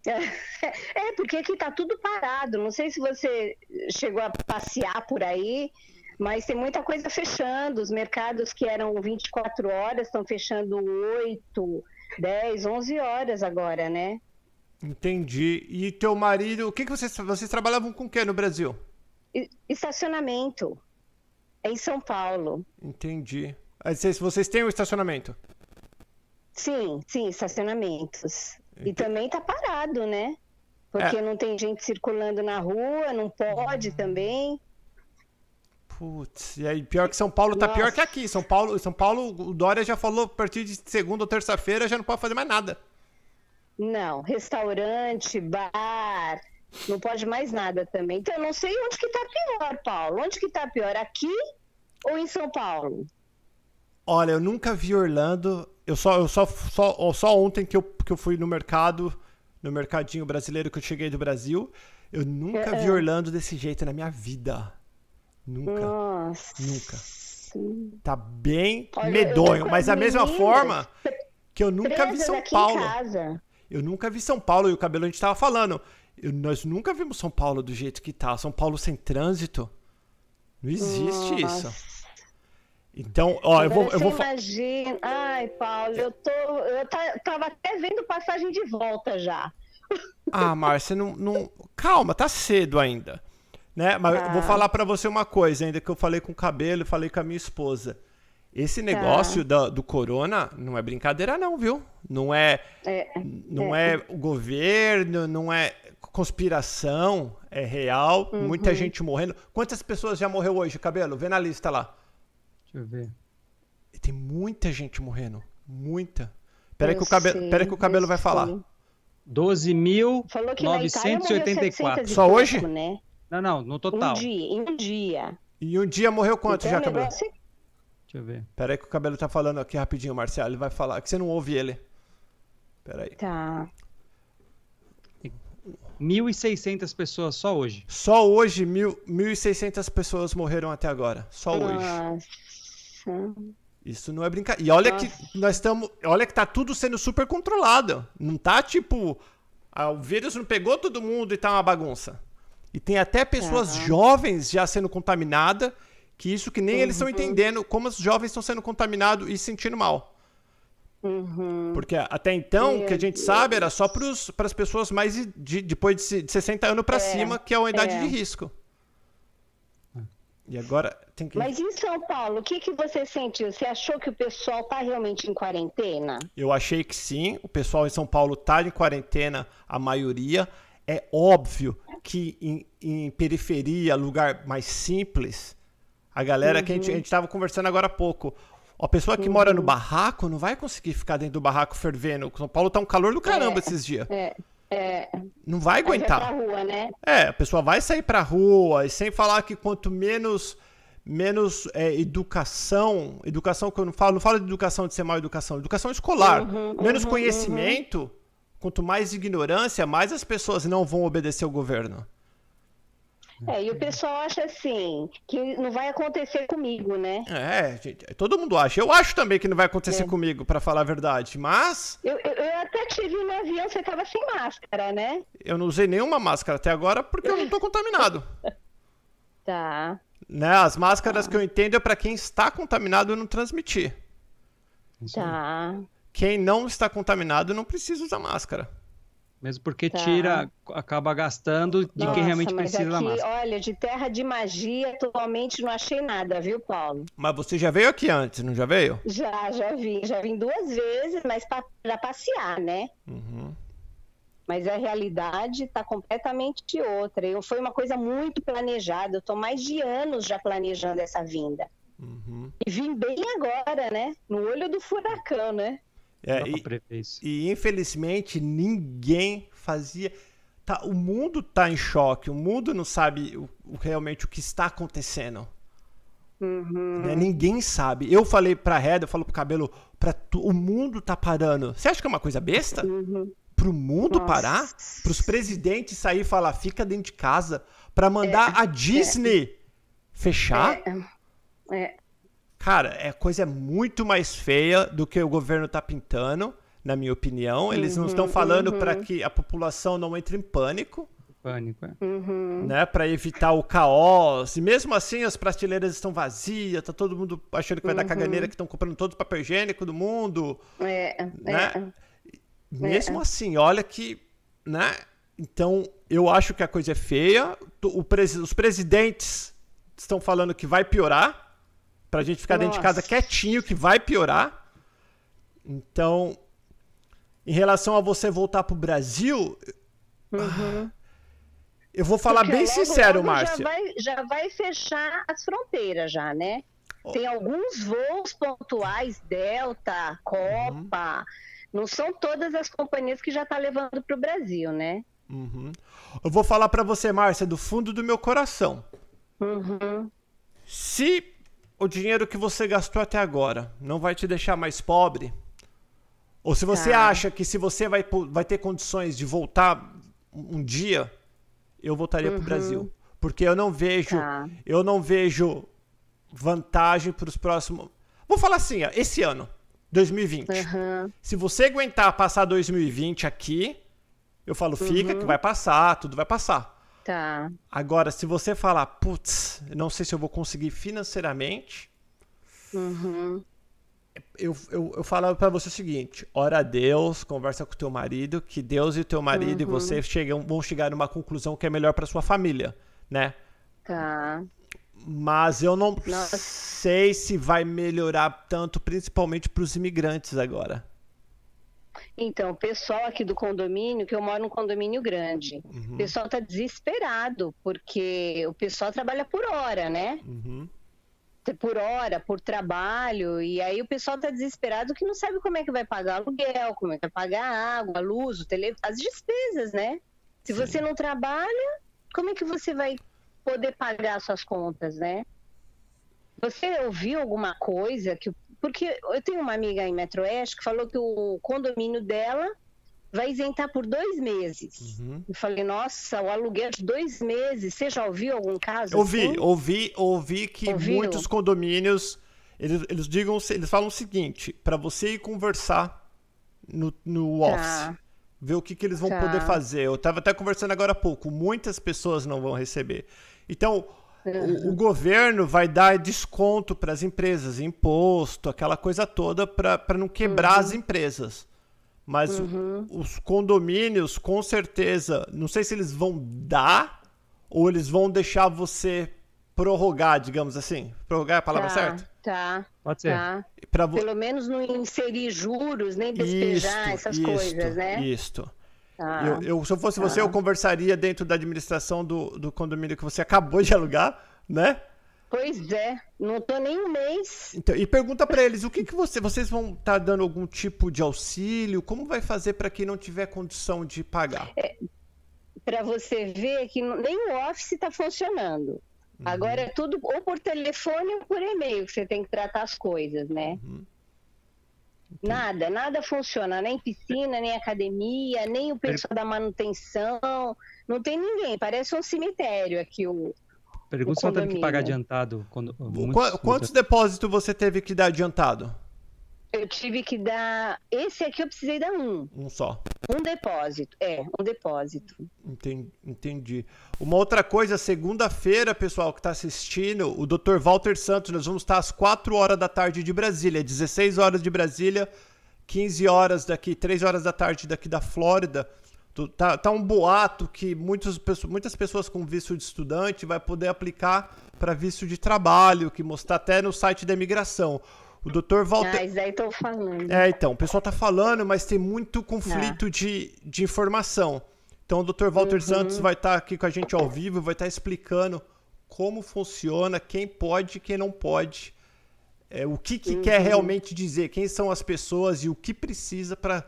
É, porque aqui tá tudo parado. Não sei se você chegou a passear por aí, mas tem muita coisa fechando. Os mercados que eram 24 horas estão fechando 8, 10, 11 horas agora, né? Entendi. E teu marido, o que, que vocês, vocês trabalhavam com o que no Brasil? Estacionamento. É em São Paulo. Entendi. Vocês, vocês têm um estacionamento? Sim, sim, estacionamentos. E também tá parado, né? Porque É. não tem gente circulando na rua, não pode também. Putz, e aí pior que São Paulo tá pior que aqui. São Paulo, São Paulo, o Dória já falou a partir de segunda ou terça-feira já não pode fazer mais nada. Não, restaurante, bar, não pode mais nada também. Então, eu não sei onde que tá pior, Paulo. Onde que tá pior, aqui ou em São Paulo? Olha, eu nunca vi Orlando. Eu só, eu só, só, só ontem que eu, que eu fui no mercado, no mercadinho brasileiro que eu cheguei do Brasil. Eu nunca vi É. Orlando desse jeito na minha vida. Nunca. Nossa. Nunca. Tá bem Olha, medonho. Mas as da mesma forma que eu nunca vi São Paulo. Eu nunca vi São Paulo e o cabelo a gente tava falando. Eu- nós nunca vimos São Paulo do jeito que tá. São Paulo sem trânsito. Não existe Nossa. isso. Então, ó, eu vou, eu vou imagina. Ai, Paulo, eu tô. Eu ta- tava até vendo passagem de volta já. Ah, Márcia, não, não. Calma, tá cedo ainda. Né? Mas eu vou Tá. falar pra você uma coisa, ainda que eu falei com o cabelo e falei com a minha esposa. Esse negócio da- do corona não é brincadeira, não, viu? Não é, É, não é. o governo, não é conspiração, é real. Uhum. Muita gente morrendo. Quantas pessoas já morreu hoje, cabelo? Vê na lista lá. Deixa eu ver. E tem muita gente morrendo. Muita. Pera que o cabelo, sei, pera aí que o cabelo vai falar. sei. 12.984. Falou que na Itália morreu 700 e Só pouco, hoje? Né? Não, não, no total. Um dia, em um dia. E um dia morreu quanto Então, já, cabelo? negócio é- Deixa eu ver. Pera aí que o cabelo tá falando aqui rapidinho, Marcelo. Ele vai falar. Que você não ouve ele. Pera aí. Tá. 1.600 pessoas só hoje. Só hoje, mil, 1.600 pessoas morreram até agora. Só hoje. Nossa. Isso não é brincadeira. E olha que nós estamos. Olha que tá tudo sendo super controlado. Não tá tipo. ah, o vírus não pegou todo mundo e tá uma bagunça. E tem até pessoas Aham. jovens já sendo contaminadas. Que isso que nem eles estão Uhum. entendendo como os jovens estão sendo contaminados e se sentindo mal. Uhum. Porque até então, o que a gente Deus. sabe era só para as pessoas mais de, de- depois de, de 60 anos para É, cima, que é uma idade é. de risco. E agora tem que. Mas em São Paulo, o que, que você sentiu? Você achou que o pessoal tá realmente em quarentena? Eu achei que sim. O pessoal em São Paulo tá em quarentena, a maioria. É óbvio que em, em periferia, lugar mais simples, a galera que a gente, Uhum. gente tava conversando agora há pouco. A pessoa que mora no barraco não vai conseguir ficar dentro do barraco fervendo. São Paulo tá um calor do caramba É, esses dias. É, é. Não vai vai aguentar. pra rua, né? É, a pessoa vai sair pra rua e sem falar que quanto menos menos é, educação, educação que eu não falo, não falo de educação de ser mal educação, educação escolar, Uhum, menos uhum, conhecimento, quanto mais ignorância, mais as pessoas não vão obedecer o governo. É, e o pessoal acha assim, que não vai acontecer comigo, né? É, gente, todo mundo acha. Eu acho também que não vai acontecer É. comigo, pra falar a verdade, mas Eu, eu, eu até te vi no avião, você tava sem máscara, né? eu não usei nenhuma máscara até agora porque eu não tô contaminado. Tá. Né? As máscaras que eu entendo é pra quem está contaminado não transmitir. Tá. Quem não está contaminado não precisa usar máscara. Mesmo porque Tá. tira, acaba gastando de Nossa, quem realmente mas precisa da máscara. Olha, de terra de magia, atualmente não achei nada, viu, Paulo? Mas você já veio aqui antes, não já veio? Já, já vim, já vim duas vezes, mas pra, pra passear, né? Uhum. Mas a realidade está completamente outra. Eu, foi uma coisa muito planejada. Eu estou mais de anos já planejando essa vinda. Uhum. E vim bem agora, né? No olho do furacão, né? É, Dá e, prever isso. e, infelizmente ninguém fazia. Tá, o mundo tá em choque, o mundo não sabe o, o- realmente o que está acontecendo. Uhum. né? Ninguém sabe. Eu falei pra Reda, eu falo pro cabelo, pra tu, o mundo tá parando. Você acha que é uma coisa besta? Uhum. Pro mundo Nossa. parar? Pros presidentes sair e falar, fica dentro de casa, pra mandar a Disney fechar? É, é. Cara, é coisa muito mais feia do que o governo tá pintando, na minha opinião. Eles não Uhum, estão falando uhum. pra que a população não entre em pânico, Pânico, é. Uhum. né, Pra evitar o caos. E mesmo assim as prateleiras estão vazias, tá todo mundo achando que vai dar Uhum. caganeira que estão comprando todo o papel higiênico do mundo, É, né? é. Mesmo É. assim, olha que, né? Então, eu acho que a coisa é feia. O presi- os presidentes estão falando que vai piorar, pra gente ficar dentro de casa Nossa. quietinho, que vai piorar. Então, em relação a você voltar pro Brasil, eu vou falar Uhum. Porque bem logo, sincero, logo Márcia. Já vai, já vai fechar as fronteiras já, né? Tem alguns voos pontuais, Delta, Copa. Não são todas as companhias que já estão levando para o Brasil, né? Uhum. Eu vou falar pra você, Márcia, do fundo do meu coração. Uhum. Se o dinheiro que você gastou até agora não vai te deixar mais pobre, ou se você Tá. acha que se você vai, vai ter condições de voltar um dia, eu voltaria Uhum. Brasil. Porque eu não vejo, Tá. eu não vejo vantagem para os próximos. Vou falar assim, ó, esse ano, 2020. Uhum. Se você aguentar passar 2020 aqui, eu falo, fica Uhum. que vai passar, tudo vai passar. Tá. Agora, se você falar, putz, não sei se eu vou conseguir financeiramente, Uhum. eu, eu, eu falo pra você o seguinte: ora a Deus, conversa com o teu marido, que Deus e o teu marido e Uhum. você chegam, vão chegar numa conclusão que é melhor pra sua família, né? Tá. Mas eu não Nossa. sei se vai melhorar tanto, principalmente pros imigrantes agora. Então, o pessoal aqui do condomínio, que eu moro num condomínio grande, Uhum. o pessoal tá desesperado, porque o pessoal trabalha por hora, né? Uhum. Por hora, por trabalho, e aí o pessoal tá desesperado que não sabe como é que vai pagar aluguel, como é que vai pagar água, luz, o telefone, as despesas, né? Se você não trabalha, como é que você vai poder pagar suas contas, né? Você ouviu alguma coisa que. Porque eu tenho uma amiga em Metro Oeste que falou que o condomínio dela vai isentar por dois meses. Uhum. Eu falei, nossa, o aluguel de dois meses. Você já ouviu algum caso? Ouvi, assim? ouvi, ouvi que Ouviu? muitos condomínios eles, eles digam, eles falam o seguinte, pra você ir conversar no, no Tá. office, ver o que, que eles vão Tá. poder fazer. Eu tava até conversando agora há pouco, muitas pessoas não vão receber. Então, o, o governo vai dar desconto para as empresas, imposto, aquela coisa toda para não quebrar as empresas. Mas o- os condomínios, com certeza, não sei se eles vão dar ou eles vão deixar você prorrogar, digamos assim. Prorrogar é a palavra tá, certa? Tá. Pode ser. Tá. Pra Pelo menos não inserir juros, nem despejar essas coisas, né? Isto. Tá. Eu, eu- se eu fosse você, Tá. eu conversaria dentro da administração do, do condomínio que você acabou de alugar, né? Pois é, não tô nem um mês. Então, e pergunta pra eles o que, que você, vocês vão estar dando algum tipo de auxílio? Como vai fazer pra quem não tiver condição de pagar? Para você ver que nem o Office está funcionando. Uhum. Agora é tudo ou por telefone ou por e-mail que você tem que tratar as coisas, né? Uhum. Nada, nada funciona, nem piscina, nem academia, nem o pessoal da manutenção, não tem ninguém, parece um cemitério aqui o, Pergunta O se ela teve que pagar adiantado. Quando, Qu- quantos depósitos você teve que dar adiantado? Eu tive que dar. Esse aqui eu precisei dar um. Um só. Um depósito. É, um depósito. Enten- Entendi. Uma outra coisa, segunda-feira, pessoal que está assistindo, o Dr. Walter Santos, nós vamos estar às 4 horas da tarde de Brasília, 16 horas de Brasília, 15 horas daqui, 3 horas da tarde daqui da Flórida. Tá, tá um boato que muitas pessoas, muitas pessoas com visto de estudante vai poder aplicar para visto de trabalho, que mostrar até no site da imigração. O Dr. Walter. Ah, isso daí tô falando. É, então, o pessoal tá falando, mas tem muito conflito de, de informação. Então o Dr. Walter Uhum. Santos vai estar aqui com a gente ao vivo, vai estar explicando como funciona, quem pode e quem não pode é, o que, que quer realmente dizer, quem são as pessoas e o que precisa para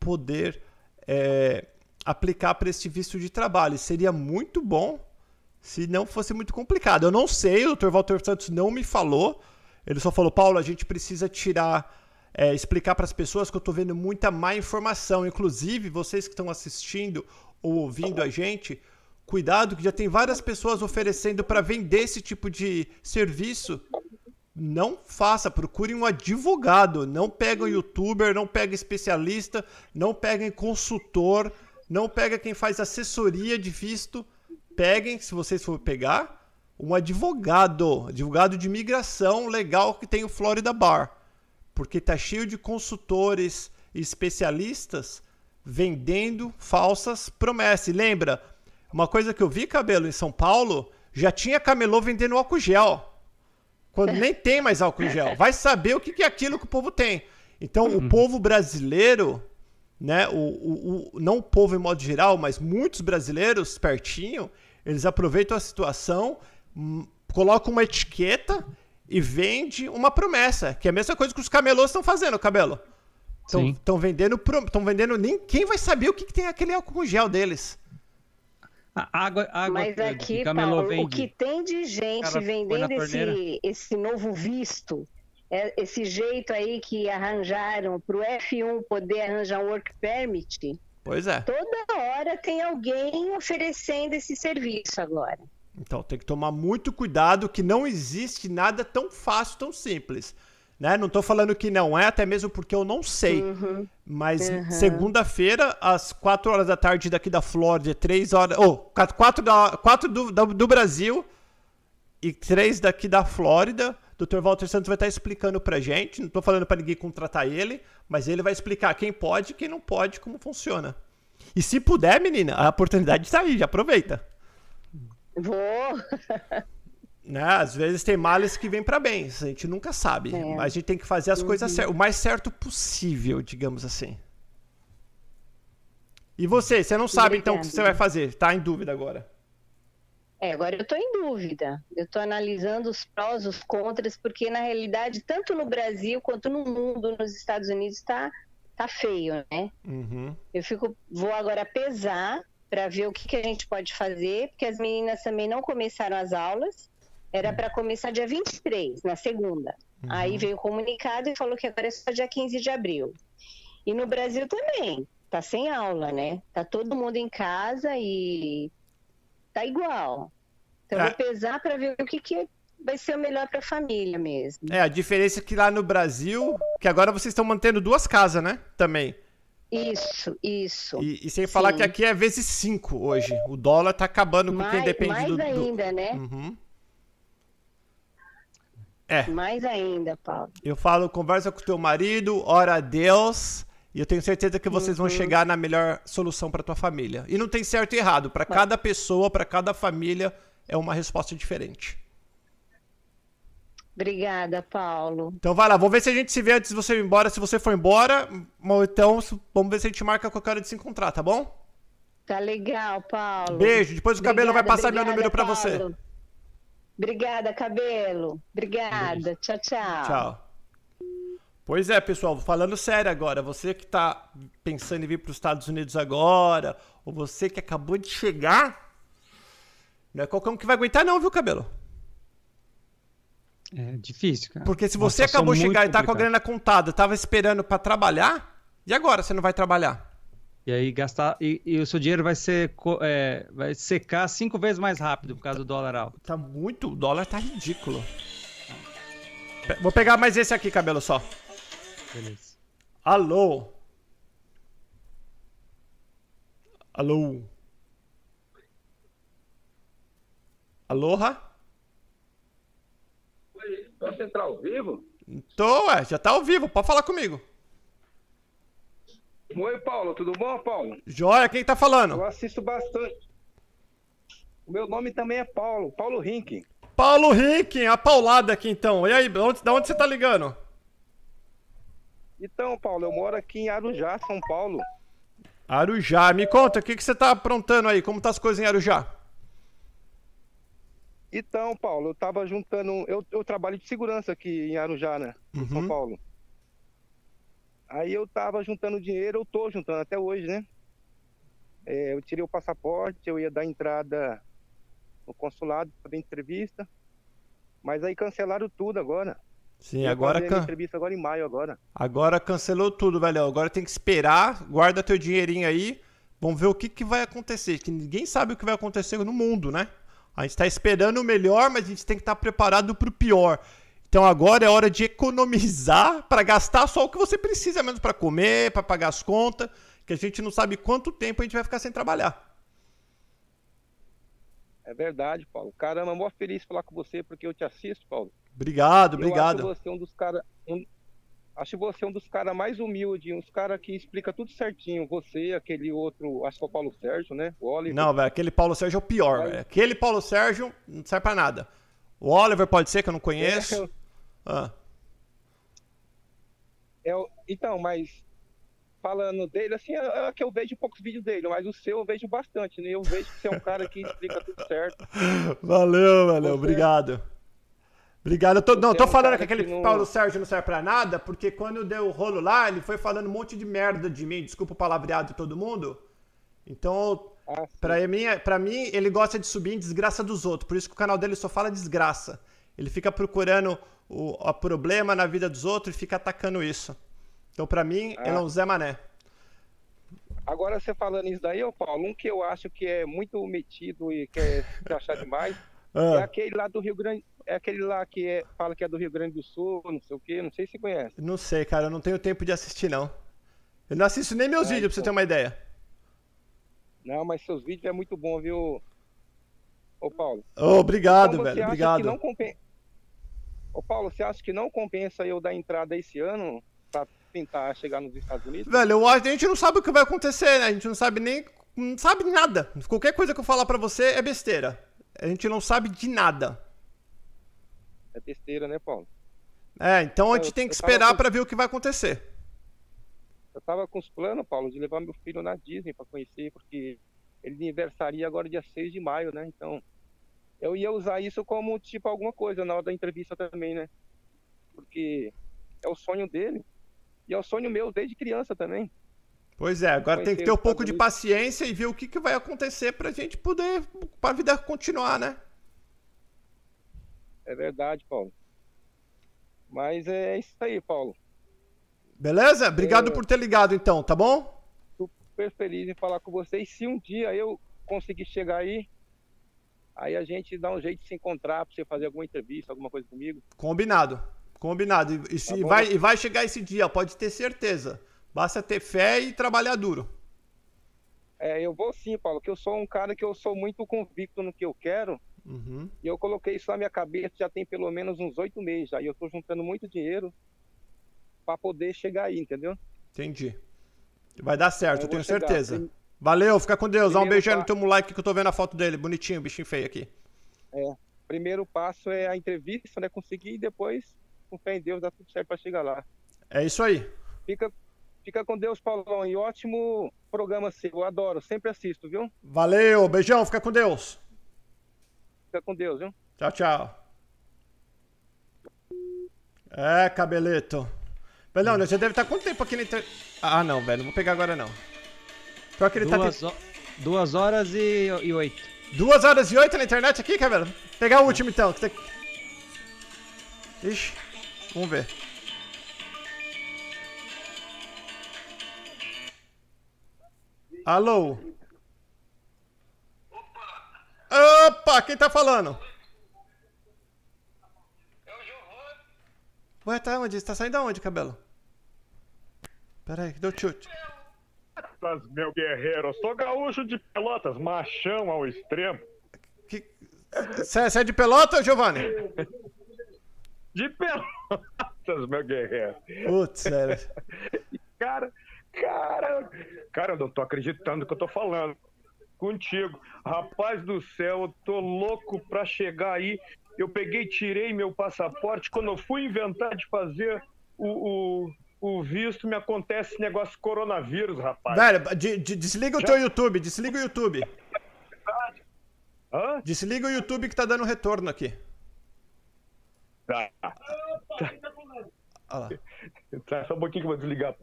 poder é, aplicar para este visto de trabalho. Seria muito bom se não fosse muito complicado. Eu não sei, o Dr. Walter Santos não me falou. Ele só falou, Paulo, a gente precisa tirar, é, explicar para as pessoas que eu estou vendo muita má informação. Inclusive, vocês que estão assistindo ou ouvindo a gente, cuidado que já tem várias pessoas oferecendo para vender esse tipo de serviço. Não faça, procure um advogado. Não pega um youtuber, não pega especialista, não pega consultor, não pega quem faz assessoria de visto. Peguem, se vocês for pegar, um advogado, advogado de imigração legal que tem o Florida Bar. Porque tá cheio de consultores e especialistas vendendo falsas promessas. E lembra, uma coisa que eu vi, cabelo, em São Paulo, já tinha camelô vendendo álcool gel. Quando nem tem mais álcool gel. Vai saber o que é aquilo que o povo tem. Então, o povo brasileiro, né, o, o, o, não o povo em modo geral, mas muitos brasileiros, pertinho, eles aproveitam a situação, colocam uma etiqueta e vende uma promessa, que é a mesma coisa que os camelôs estão fazendo, cabelo. Estão vendendo, estão vendendo nem quem vai saber o que, que tem aquele álcool gel deles. A água, água Mas aqui, Paulo, vende. o que tem de gente vendendo esse, esse novo visto, é, esse jeito aí que arranjaram para o F1 poder arranjar um work permit. Pois é. Toda hora tem alguém oferecendo esse serviço agora. Então tem que tomar muito cuidado que não existe nada tão fácil, tão simples. Né? Não estou falando que não é, até mesmo porque eu não sei. Uhum. Mas uhum. segunda-feira, às 4 horas da tarde daqui da Flórida, 3 horas. Ou oh, 4, da, 4 do, do, do Brasil e 3 daqui da Flórida. O Dr. Walter Santos vai estar explicando pra gente. Não estou falando para ninguém contratar ele, mas ele vai explicar quem pode e quem não pode, como funciona. E se puder, menina, a oportunidade está aí, já aproveita. Vou. Né? Às vezes tem males que vêm para bem, a gente nunca sabe. É. Mas a gente tem que fazer as uhum. coisas o mais certo possível, digamos assim. E você, você não sabe então o que você vai fazer? Tá em dúvida agora? É, agora eu estou em dúvida. Eu estou analisando os prós, os contras, porque na realidade, tanto no Brasil quanto no mundo, nos Estados Unidos, está tá feio, né? Uhum. Eu fico, vou agora pesar para ver o que, que a gente pode fazer, porque as meninas também não começaram as aulas. Era para começar dia 23, na segunda. Uhum. Aí veio o comunicado e falou que agora é só dia 15 de abril. E no Brasil também, tá sem aula, né? Tá todo mundo em casa e tá igual. Então é. vou pesar para ver o que, que vai ser o melhor para a família mesmo. É, a diferença é que lá no Brasil, que agora vocês estão mantendo duas casas, né? Também. Isso, isso. E, e sem Sim. falar que aqui é vezes cinco hoje. O dólar tá acabando com mais, quem depende mais do... Mais ainda, né? Uhum. É. Mais ainda, Paulo. Eu falo, conversa com teu marido, ora a Deus, e eu tenho certeza que vocês uhum. vão chegar na melhor solução para tua família. E não tem certo e errado, para cada pessoa, para cada família é uma resposta diferente. Obrigada, Paulo. Então vai lá, vamos ver se a gente se vê antes de você ir embora. Se você for embora, então vamos ver se a gente marca qualquer hora de se encontrar, tá bom? Tá legal, Paulo. Beijo. Depois o cabelo vai passar obrigada, meu número para você. Obrigada, cabelo. Obrigada. Tchau, tchau. Tchau. Pois é, pessoal, falando sério agora, você que está pensando em vir para os Estados Unidos agora, ou você que acabou de chegar, não é qualquer um que vai aguentar, não, viu, cabelo? É difícil, cara. Porque se você acabou de chegar e tá com a grana contada, tava esperando para trabalhar, e agora você não vai trabalhar? E aí gastar. E, e o seu dinheiro vai ser é, vai secar cinco vezes mais rápido por causa do dólar alto. Tá muito. O dólar tá ridículo. Vou pegar mais esse aqui, cabelo só. Beleza. Alô? Alô? Aloha? Você tá ao vivo? Tô, ué, já tá ao vivo, pode falar comigo. Oi, Paulo, tudo bom, Paulo? Joia, quem tá falando? Eu assisto bastante. O meu nome também é Paulo, Paulo Rink. Paulo Rink, a paulada aqui então. E aí, onde, da onde você tá ligando? Então, Paulo, eu moro aqui em Arujá, São Paulo. Arujá, me conta, o que, que você tá aprontando aí? Como tá as coisas em Arujá? Então, Paulo, eu tava juntando. Eu, eu trabalho de segurança aqui em Arujá, né? Em São Uhum. Paulo. Aí eu tava juntando dinheiro, eu tô juntando até hoje, né? É, eu tirei o passaporte, eu ia dar entrada no consulado para entrevista. Mas aí cancelaram tudo agora. Sim, Ia agora can- entrevista agora em maio agora. Agora cancelou tudo, velho. Agora tem que esperar, guarda teu dinheirinho aí. Vamos ver o que, que vai acontecer. Que ninguém sabe o que vai acontecer no mundo, né? A gente tá esperando o melhor, mas a gente tem que estar preparado pro pior. Então agora é hora de economizar para gastar só o que você precisa mesmo para comer, para pagar as contas, que a gente não sabe quanto tempo a gente vai ficar sem trabalhar. É verdade, Paulo. Caramba, mó feliz de falar com você porque eu te assisto, Paulo. Obrigado, Eu obrigado. acho você um dos caras. Um, acho você um dos caras mais humildes, uns caras que explica tudo certinho. Você, aquele outro, acho que é o Paulo Sérgio, né? O Oliver. Não, velho, aquele Paulo Sérgio é o pior, velho. Aquele Paulo Sérgio não serve pra nada. O Oliver pode ser que eu não conheço. Ah. É, então, mas falando dele, assim, é, é que eu vejo poucos vídeos dele, mas o seu eu vejo bastante, né? Eu vejo que você é um cara que explica tudo certo. Valeu, valeu, obrigado. Obrigado. Eu tô, não, eu tô um falando que aquele que não- Paulo Sérgio não serve pra nada, porque quando deu o rolo lá, ele foi falando um monte de merda de mim, desculpa o palavreado de todo mundo. Então, Ah, pra mim, pra mim, ele gosta de subir em desgraça dos outros, por isso que o canal dele só fala desgraça. Ele fica procurando o, o problema na vida dos outros e fica atacando isso. Então, pra mim, Ah. ele é um Zé Mané. Agora você falando isso daí, ô Paulo, um que eu acho que é muito metido e quer se achar demais, Ah. é aquele lá do Rio Grande, é aquele lá que é, fala que é do Rio Grande do Sul, não sei o quê, não sei se conhece. Não sei, cara, eu não tenho tempo de assistir, não. Eu não assisto nem meus É, vídeos, pra você então. ter uma ideia. Não, mas seus vídeos é muito bom, viu, ô Paulo? Ô, obrigado, Então velho, obrigado. Não compen... Ô Paulo, você acha que não compensa eu dar entrada esse ano pra tentar chegar nos Estados Unidos? Velho, eu a gente não sabe o que vai acontecer, né? A gente não sabe nem. Não sabe nada. Qualquer coisa que eu falar pra você é besteira. A gente não sabe de nada. É besteira, né, Paulo? É, então a Eu- gente tem que esperar pra ver o que vai acontecer. Eu tava com os planos, Paulo, de levar meu filho na Disney pra conhecer, porque ele aniversaria agora dia 6 de maio, né? Então, eu ia usar isso como, tipo, alguma coisa na hora da entrevista também, né? Porque é o sonho dele. E é o sonho meu desde criança também. Pois é, agora tem que ter um pouco de paciência e ver o que, que vai acontecer pra gente poder. pra vida continuar, né? É verdade, Paulo. Mas é isso aí, Paulo. Beleza? Obrigado É. por ter ligado, então, tá bom? Super feliz em falar com vocês. Se um dia eu conseguir chegar aí, aí a gente dá um jeito de se encontrar pra você fazer alguma entrevista, alguma coisa comigo. Combinado. Combinado. E, e Tá bom. vai, e vai chegar esse dia, pode ter certeza. Basta ter fé e trabalhar duro. É, eu vou sim, Paulo, que eu sou um cara que eu sou muito convicto no que eu quero. Uhum. E eu coloquei isso na minha cabeça já tem pelo menos uns oito meses. Aí eu tô juntando muito dinheiro pra poder chegar aí, entendeu? Entendi. Vai dar certo, Eu eu tenho chegar. certeza. Prim- Valeu, fica com Deus. Dá um aí no teu moleque que eu tô vendo a foto dele. Bonitinho, bichinho feio aqui. É, primeiro passo é a entrevista, né? Conseguir e depois, com fé em Deus, dá tudo certo pra chegar lá. É isso aí. Fica, fica com Deus, Paulão. E ótimo programa seu. Eu adoro, sempre assisto, viu? Valeu, beijão, fica com Deus. Fica com Deus, viu? Tchau, tchau. É, cabeleto. Velho, você deve estar quanto tempo aqui na internet? Ah, não, velho, não vou pegar agora não. Pior que ele Duas, tá. ho- duas horas e, e oito. Duas horas e oito na internet aqui, cabelo? Pegar o último então. Que tem... Ixi, vamos ver. Alô? Opa, quem tá falando? Ué, tá onde? Você tá saindo aonde, cabelo? Pera aí, deu chute. Pelotas, meu guerreiro. Sou gaúcho de Pelotas, machão ao extremo. Você é de Pelota, Giovanni? De Pelotas, meu guerreiro. Putz, sério. Cara, cara, cara, eu não tô acreditando que eu tô falando contigo. Rapaz do céu, eu tô louco pra chegar aí. Eu peguei, tirei meu passaporte. Quando eu fui inventar de fazer o, o, o visto, me acontece esse negócio coronavírus, rapaz. Velho, de- de- desliga o Já- teu YouTube, desliga o YouTube. Hã? Desliga o YouTube que tá dando retorno aqui. Tá. Olha lá. Tá, só um pouquinho que eu vou desligar.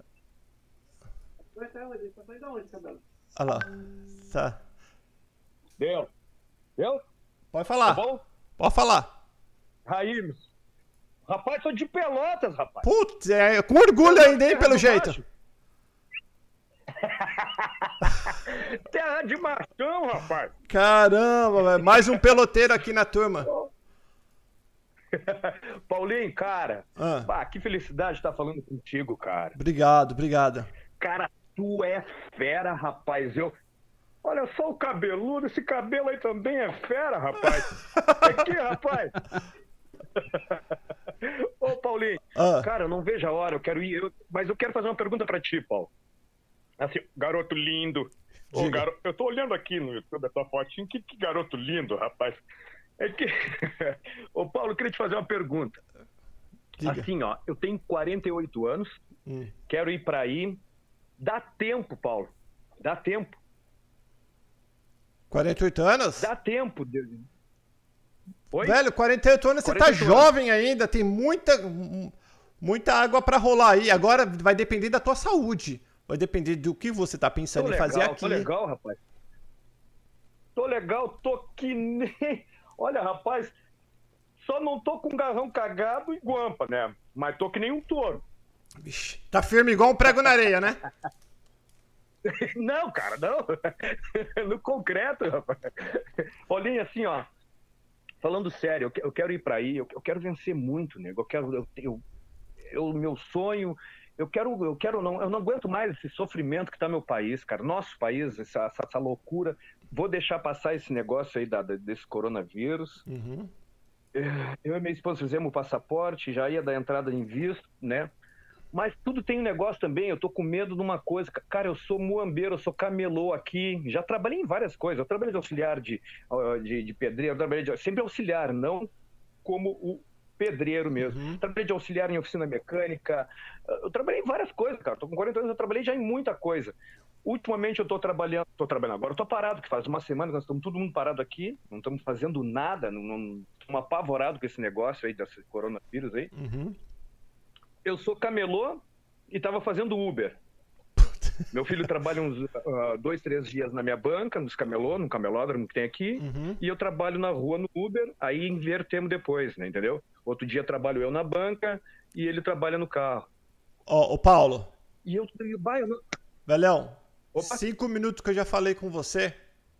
Olha lá. Tá. Deu. Deu? Pode falar. Tá bom? Pode falar. Raí, rapaz, sou de Pelotas, rapaz. Putz, é com orgulho ainda, hein, pelo jeito. Terra de machão, rapaz. Caramba, velho. Mais um peloteiro aqui na turma. Paulinho, cara, Ah. bah, que felicidade estar falando contigo, cara. Obrigado, obrigado. Cara, tu é fera, rapaz. Eu. Olha só o cabeludo, esse cabelo aí também é fera, rapaz. Aqui, rapaz. Ô, Paulinho, Ah. cara, eu não vejo a hora, eu quero ir, eu- mas eu quero fazer uma pergunta pra ti, Paulo. Assim, garoto lindo. Ô, garo... Eu tô olhando aqui no YouTube a tua fotinho, que, que garoto lindo, rapaz. É que. Ô, Paulo, eu queria te fazer uma pergunta. Diga. Assim, ó, eu tenho 48 anos, Hum. quero ir pra aí. Dá tempo, Paulo. Dá tempo. 48 anos? Dá tempo. de- Oi? Velho, 48 anos você tá 48 jovem ainda, tem muita muita água pra rolar aí. Agora vai depender da tua saúde. Vai depender do que você tá pensando Tô em legal, fazer aqui. tô legal, rapaz. Tô legal, tô que nem. Olha, rapaz, só não tô com garrão cagado e guampa, né? Mas tô que nem um touro. Vixe, tá firme igual um prego na areia, né? Não, cara, não. No concreto, rapaz. Paulinho, assim, ó. Falando sério, eu que- eu quero ir pra aí, eu quero vencer muito, nego. Eu quero. Eu, eu, eu- meu sonho. Eu quero, eu quero não, eu não aguento mais esse sofrimento que tá meu país, cara. Nosso país, essa, essa, essa loucura. Vou deixar passar esse negócio aí da, da- desse coronavírus. Uhum. Eu e minha esposa fizemos o passaporte, já ia dar entrada em visto, né? Mas tudo tem um negócio também, eu tô com medo de uma coisa. Cara, eu sou muambeiro, eu sou camelô aqui, já trabalhei em várias coisas. Eu trabalhei de auxiliar de, de, de pedreiro, eu trabalhei de, sempre auxiliar, não como o pedreiro mesmo. Trabalhei de auxiliar em oficina mecânica, ah, eu trabalhei em várias coisas, cara. Tô com 40 anos, eu trabalhei já em muita coisa. Ultimamente eu tô trabalhando, tô trabalhando agora, eu tô parado, que faz uma semana que nós estamos todo mundo parado aqui, não estamos fazendo nada, não, não estamos apavorados com esse negócio aí desse coronavírus aí. Uhum. Eu sou camelô e tava fazendo Uber. Meu filho trabalha uns ah, dois, três dias na minha banca, nos camelô, no camelódromo que tem aqui, Uhum. e eu trabalho na rua no Uber, aí invertemos depois, né, entendeu? Outro dia trabalho eu na banca e ele trabalha no carro. Ó, ô Paulo, E eu, eu, não... velhão, cinco minutos que eu já falei com você,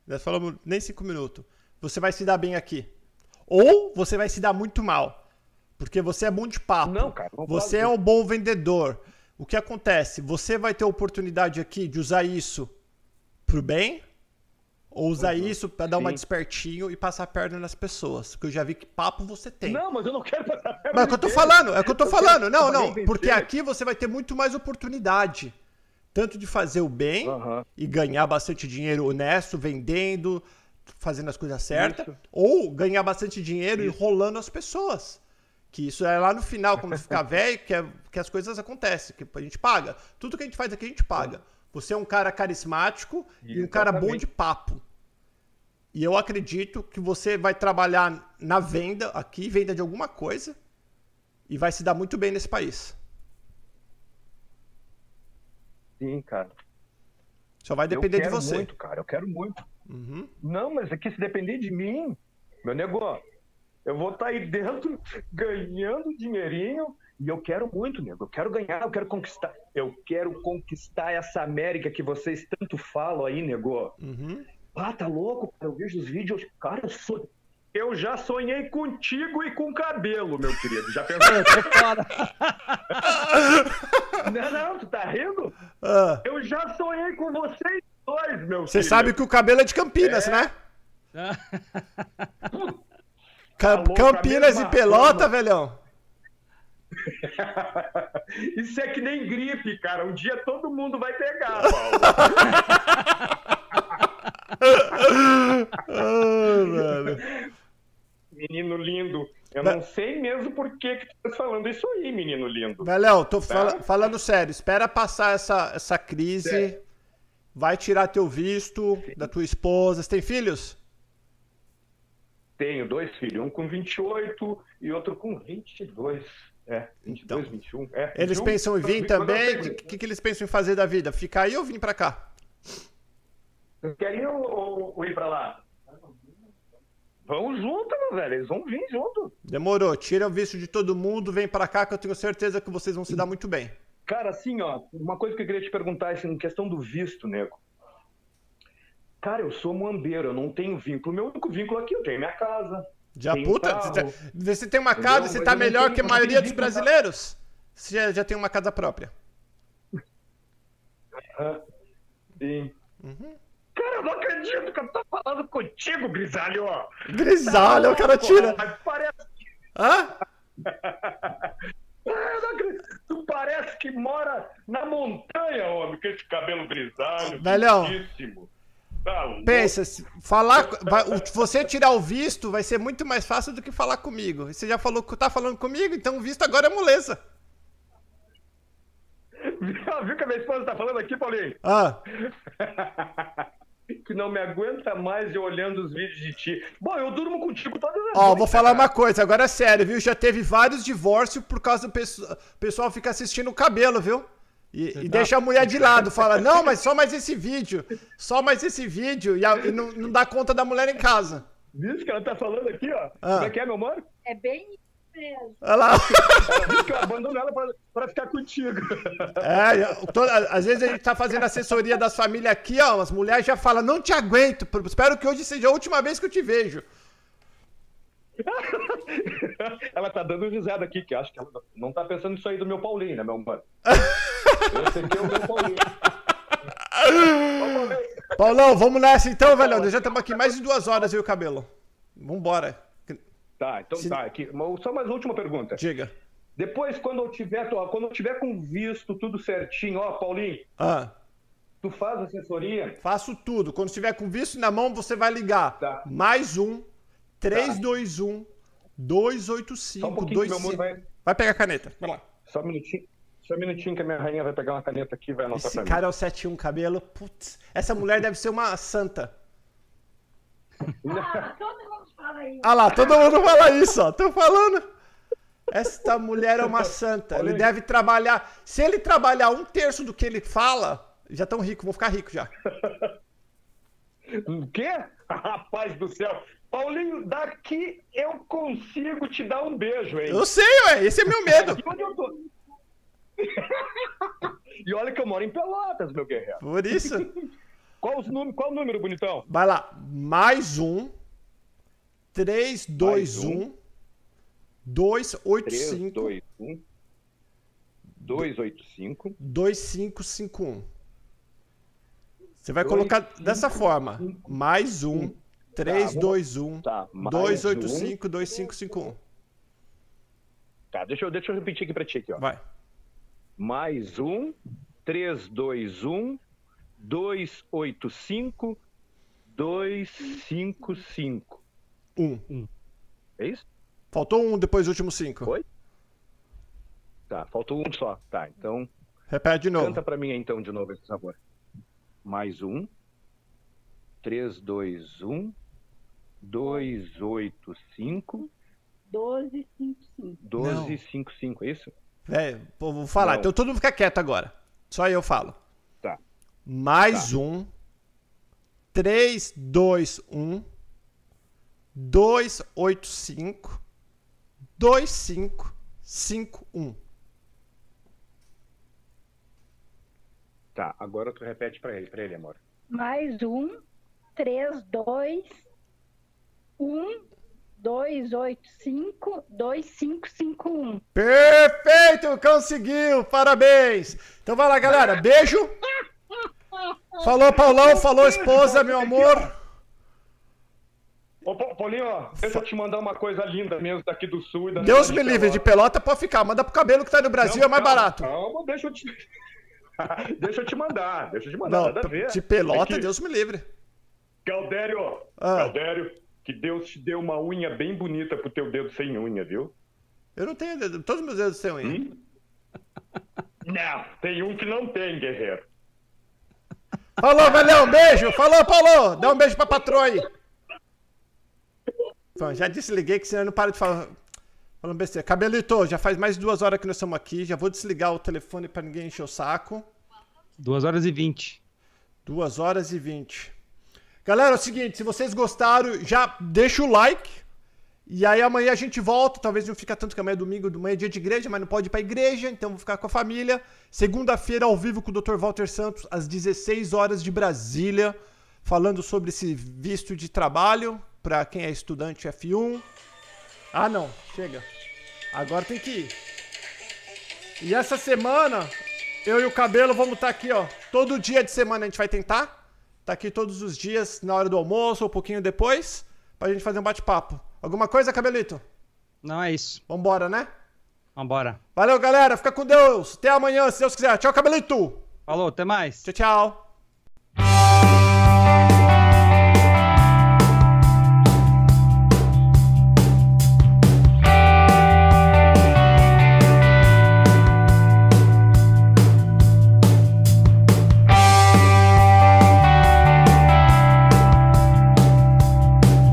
nós falamos nem cinco minutos, você vai se dar bem aqui. Ou você vai se dar muito mal. Porque você é bom de papo. Não, cara, não Você é um bom vendedor. O que acontece? Você vai ter oportunidade aqui de usar isso pro bem ou usar isso pra dar uma Sim. despertinho e passar a perna nas pessoas. Porque eu já vi que papo você tem. Não, mas eu não quero passar perna Mas é o que eu tô falando, é o que eu tô Eu falando. Não, não, e porque aqui você vai ter muito mais oportunidade. Tanto de fazer o bem e ganhar bastante dinheiro honesto, vendendo, fazendo as coisas certas, Isso. ou ganhar bastante dinheiro enrolando as pessoas. Que isso é lá no final, quando ficar velho, que, é- que as coisas acontecem, que a gente paga. Tudo que a gente faz aqui, a gente paga. Você é um cara carismático e um cara bom de papo. E eu acredito que você vai trabalhar na venda aqui, venda de alguma coisa, e vai se dar muito bem nesse país. Sim, cara. Só vai depender eu de quero você. muito, cara, eu quero muito. Uhum. Não, mas é que se depender de mim, meu nego, eu vou estar aí dentro ganhando dinheirinho e eu quero muito, nego. Eu quero ganhar, eu quero conquistar. Eu quero conquistar essa América que vocês tanto falam aí, nego. Uhum. Ah, tá louco? cara, Eu vejo os vídeos. Cara, eu sou. Eu já sonhei contigo e com cabelo, meu querido. Já pensou? não, não, tu tá rindo? Ah. Eu já sonhei com vocês dois, meu Você filho. sabe que o cabelo é de Campinas, É. né? Alô, Campinas e Pelota, velhão. Isso é que nem gripe, cara. Um dia todo mundo vai pegar, Paulo. Ah, menino lindo. Eu não sei mesmo por que, que tu tá falando isso aí, menino lindo. Velhão, tô Tá? fala- falando sério. Espera passar essa, essa crise. Sério. Vai tirar teu visto da tua esposa. Você tem filhos? Tenho dois filhos, um com 28 e outro com 22. É, 22, 21. É, Eles 21. pensam em vir Então, também? O que, que, eles pensam em fazer da vida? Ficar aí ou vir pra cá? Querem ir ou, ou- ir pra lá? Vão junto, meu velho. Eles vão vir junto. Demorou. Tira o visto de todo mundo, vem pra cá que eu tenho certeza que vocês vão se dar muito bem. Cara, assim, ó, uma coisa que eu queria te perguntar, assim, em questão do visto, nego. Cara, eu sou muambeiro, eu não tenho vínculo. Meu único vínculo aqui, eu tenho minha casa. Já tenho puta, carro. você, tá- você tem uma Entendeu? casa, você Mas tá melhor tenho- que a maioria dos tá? brasileiros? Você já, já tem uma casa própria. Sim. Uhum. Cara, eu não acredito que eu tô falando contigo, Grisalho. Grisalho, o cara tira. rapaz, Parece... Hã? Tu parece que mora na montanha, homem, com esse cabelo grisalho. Velhão. Tá. Pensa, se falar, vai- o- você tirar o visto vai ser muito mais fácil do que falar comigo. Você já falou que tá falando comigo, então o visto agora é moleza. Viu que a minha esposa tá falando aqui, Paulinho? Ah, que não me aguenta mais eu olhando os vídeos de ti. Bom, eu durmo contigo todas as ó, noites, vou falar cara. uma coisa, agora é sério, viu? Já teve vários divórcios por causa do pessoal fica assistindo o cabelo, viu? E, e deixa a mulher de lado, fala, não, mas só mais esse vídeo, só mais esse vídeo, e, a- e não, não dá conta da mulher em casa. Viu que ela tá falando aqui, ó? Ah. Como é que é, meu amor? É bem isso mesmo. Olha lá. Ela eu abandono ela pra, pra ficar contigo. É, eu- toda- às vezes a gente tá fazendo assessoria das famílias aqui, ó, as mulheres já falam, não te aguento, espero que hoje seja a última vez que eu te vejo. ela tá dando risada aqui, que acho que ela não tá pensando nisso aí do meu Paulinho, né, meu amor? Esse aqui é o meu Paulinho. Paulão, vamos nessa então, velho. Nós já estamos aqui mais de duas horas, viu, cabelo? Vambora. Tá, então Se- tá. Aqui, só mais uma última pergunta. Diga. Depois, quando eu tiver, quando eu tiver com visto, tudo certinho, ó, Paulinho, Ah, tu faz assessoria? faço tudo. Quando estiver com visto na mão, você vai ligar. Tá. Mais um, 321 285 Só um pouquinho que meu amor 25. vai. Vai pegar a caneta. Vai lá. Só um minutinho. Só um minutinho que a minha rainha vai pegar uma caneta aqui e vai anotar Esse pra cara é o 71 cabelo. Putz, essa mulher deve ser uma santa. Ah, todo mundo fala isso. Ah lá, todo mundo fala isso, ó. Tô falando. Esta mulher é uma santa. Ele deve trabalhar. Se ele trabalhar um terço do que ele fala, já tão rico, vão ficar rico já. O quê? Rapaz do céu. Paulinho, daqui eu consigo te dar um beijo, hein? Eu sei, ué. Esse é meu medo. Aqui onde eu tô. E olha que eu moro em Pelotas, meu guerreiro. Por isso. Qual, os número, qual o número, bonitão? Vai lá. Mais um. 321 285 321 285 2551. Você vai Dois, colocar cinco, dessa forma. Mais um. 321 Tá, mais 285 2551. Tá, deixa eu, deixa eu repetir aqui pra ti aqui, ó. Vai. Mais um 321 285 255. Um. É isso? Faltou um depois do último cinco. Oi? Tá, faltou um só. Tá, então. Repete de novo. Canta pra mim aí, então de novo, por favor. Mais um. 321 285 1255. 1255, é isso? Pô, vou falar. Não. Então todo mundo fica quieto agora. Só eu falo. Tá. Mais Tá. um. 321 285 2551. Tá, agora tu repete pra ele, pra ele, amor. Mais um, três, dois, um, dois, oito, cinco, dois, cinco, cinco, um. Perfeito, conseguiu, parabéns. Então vai lá, galera, beijo. Falou, Paulão, falou, esposa, meu amor. Ô, Pa- Paulinho, ó, deixa eu te mandar uma coisa linda mesmo daqui do sul e da Deus me livre, de pelota pode ficar, manda pro cabelo que tá no Brasil, Não, é mais calma, barato. Calma, deixa eu te. deixa eu te mandar, deixa eu te mandar, Não, nada a ver. de pelota, É que- Deus me livre. Galdério, Ah. Galdério, que Deus te deu uma unha bem bonita pro teu dedo sem unha, viu? Eu não tenho dedo, todos meus dedos têm unha. Hum? Não, tem um que não tem, guerreiro. Falou, velhão, beijo. Falou, Paulo. Dá um beijo pra patroa aí. Bom, já desliguei, que senão eu não paro de falar. Falando besteira. Cabelito, já faz mais de duas horas que nós estamos aqui. Já vou desligar o telefone pra ninguém encher o saco. Duas horas e vinte. Duas horas e vinte. Galera, é o seguinte, se vocês gostaram, já deixa o like. E aí amanhã a gente volta. Talvez não fica tanto que amanhã é domingo, amanhã é dia de igreja, mas não pode ir pra igreja, então vou ficar com a família. Segunda-feira, ao vivo com o Dr. Walter Santos, às 16 horas de Brasília, falando sobre esse visto de trabalho para quem é estudante F1. Ah, não, chega. Agora tem que ir. E essa semana, eu e o Cabelo vamos estar aqui, ó. Todo dia de semana a gente vai tentar. Tá aqui todos os dias, na hora do almoço ou um pouquinho depois, pra gente fazer um bate-papo. Alguma coisa, Cabelito? Não, é isso. Vambora, né? Vambora. Valeu, galera. Fica com Deus. Até amanhã, se Deus quiser. Tchau, Cabelito. Falou, até mais. Tchau, tchau.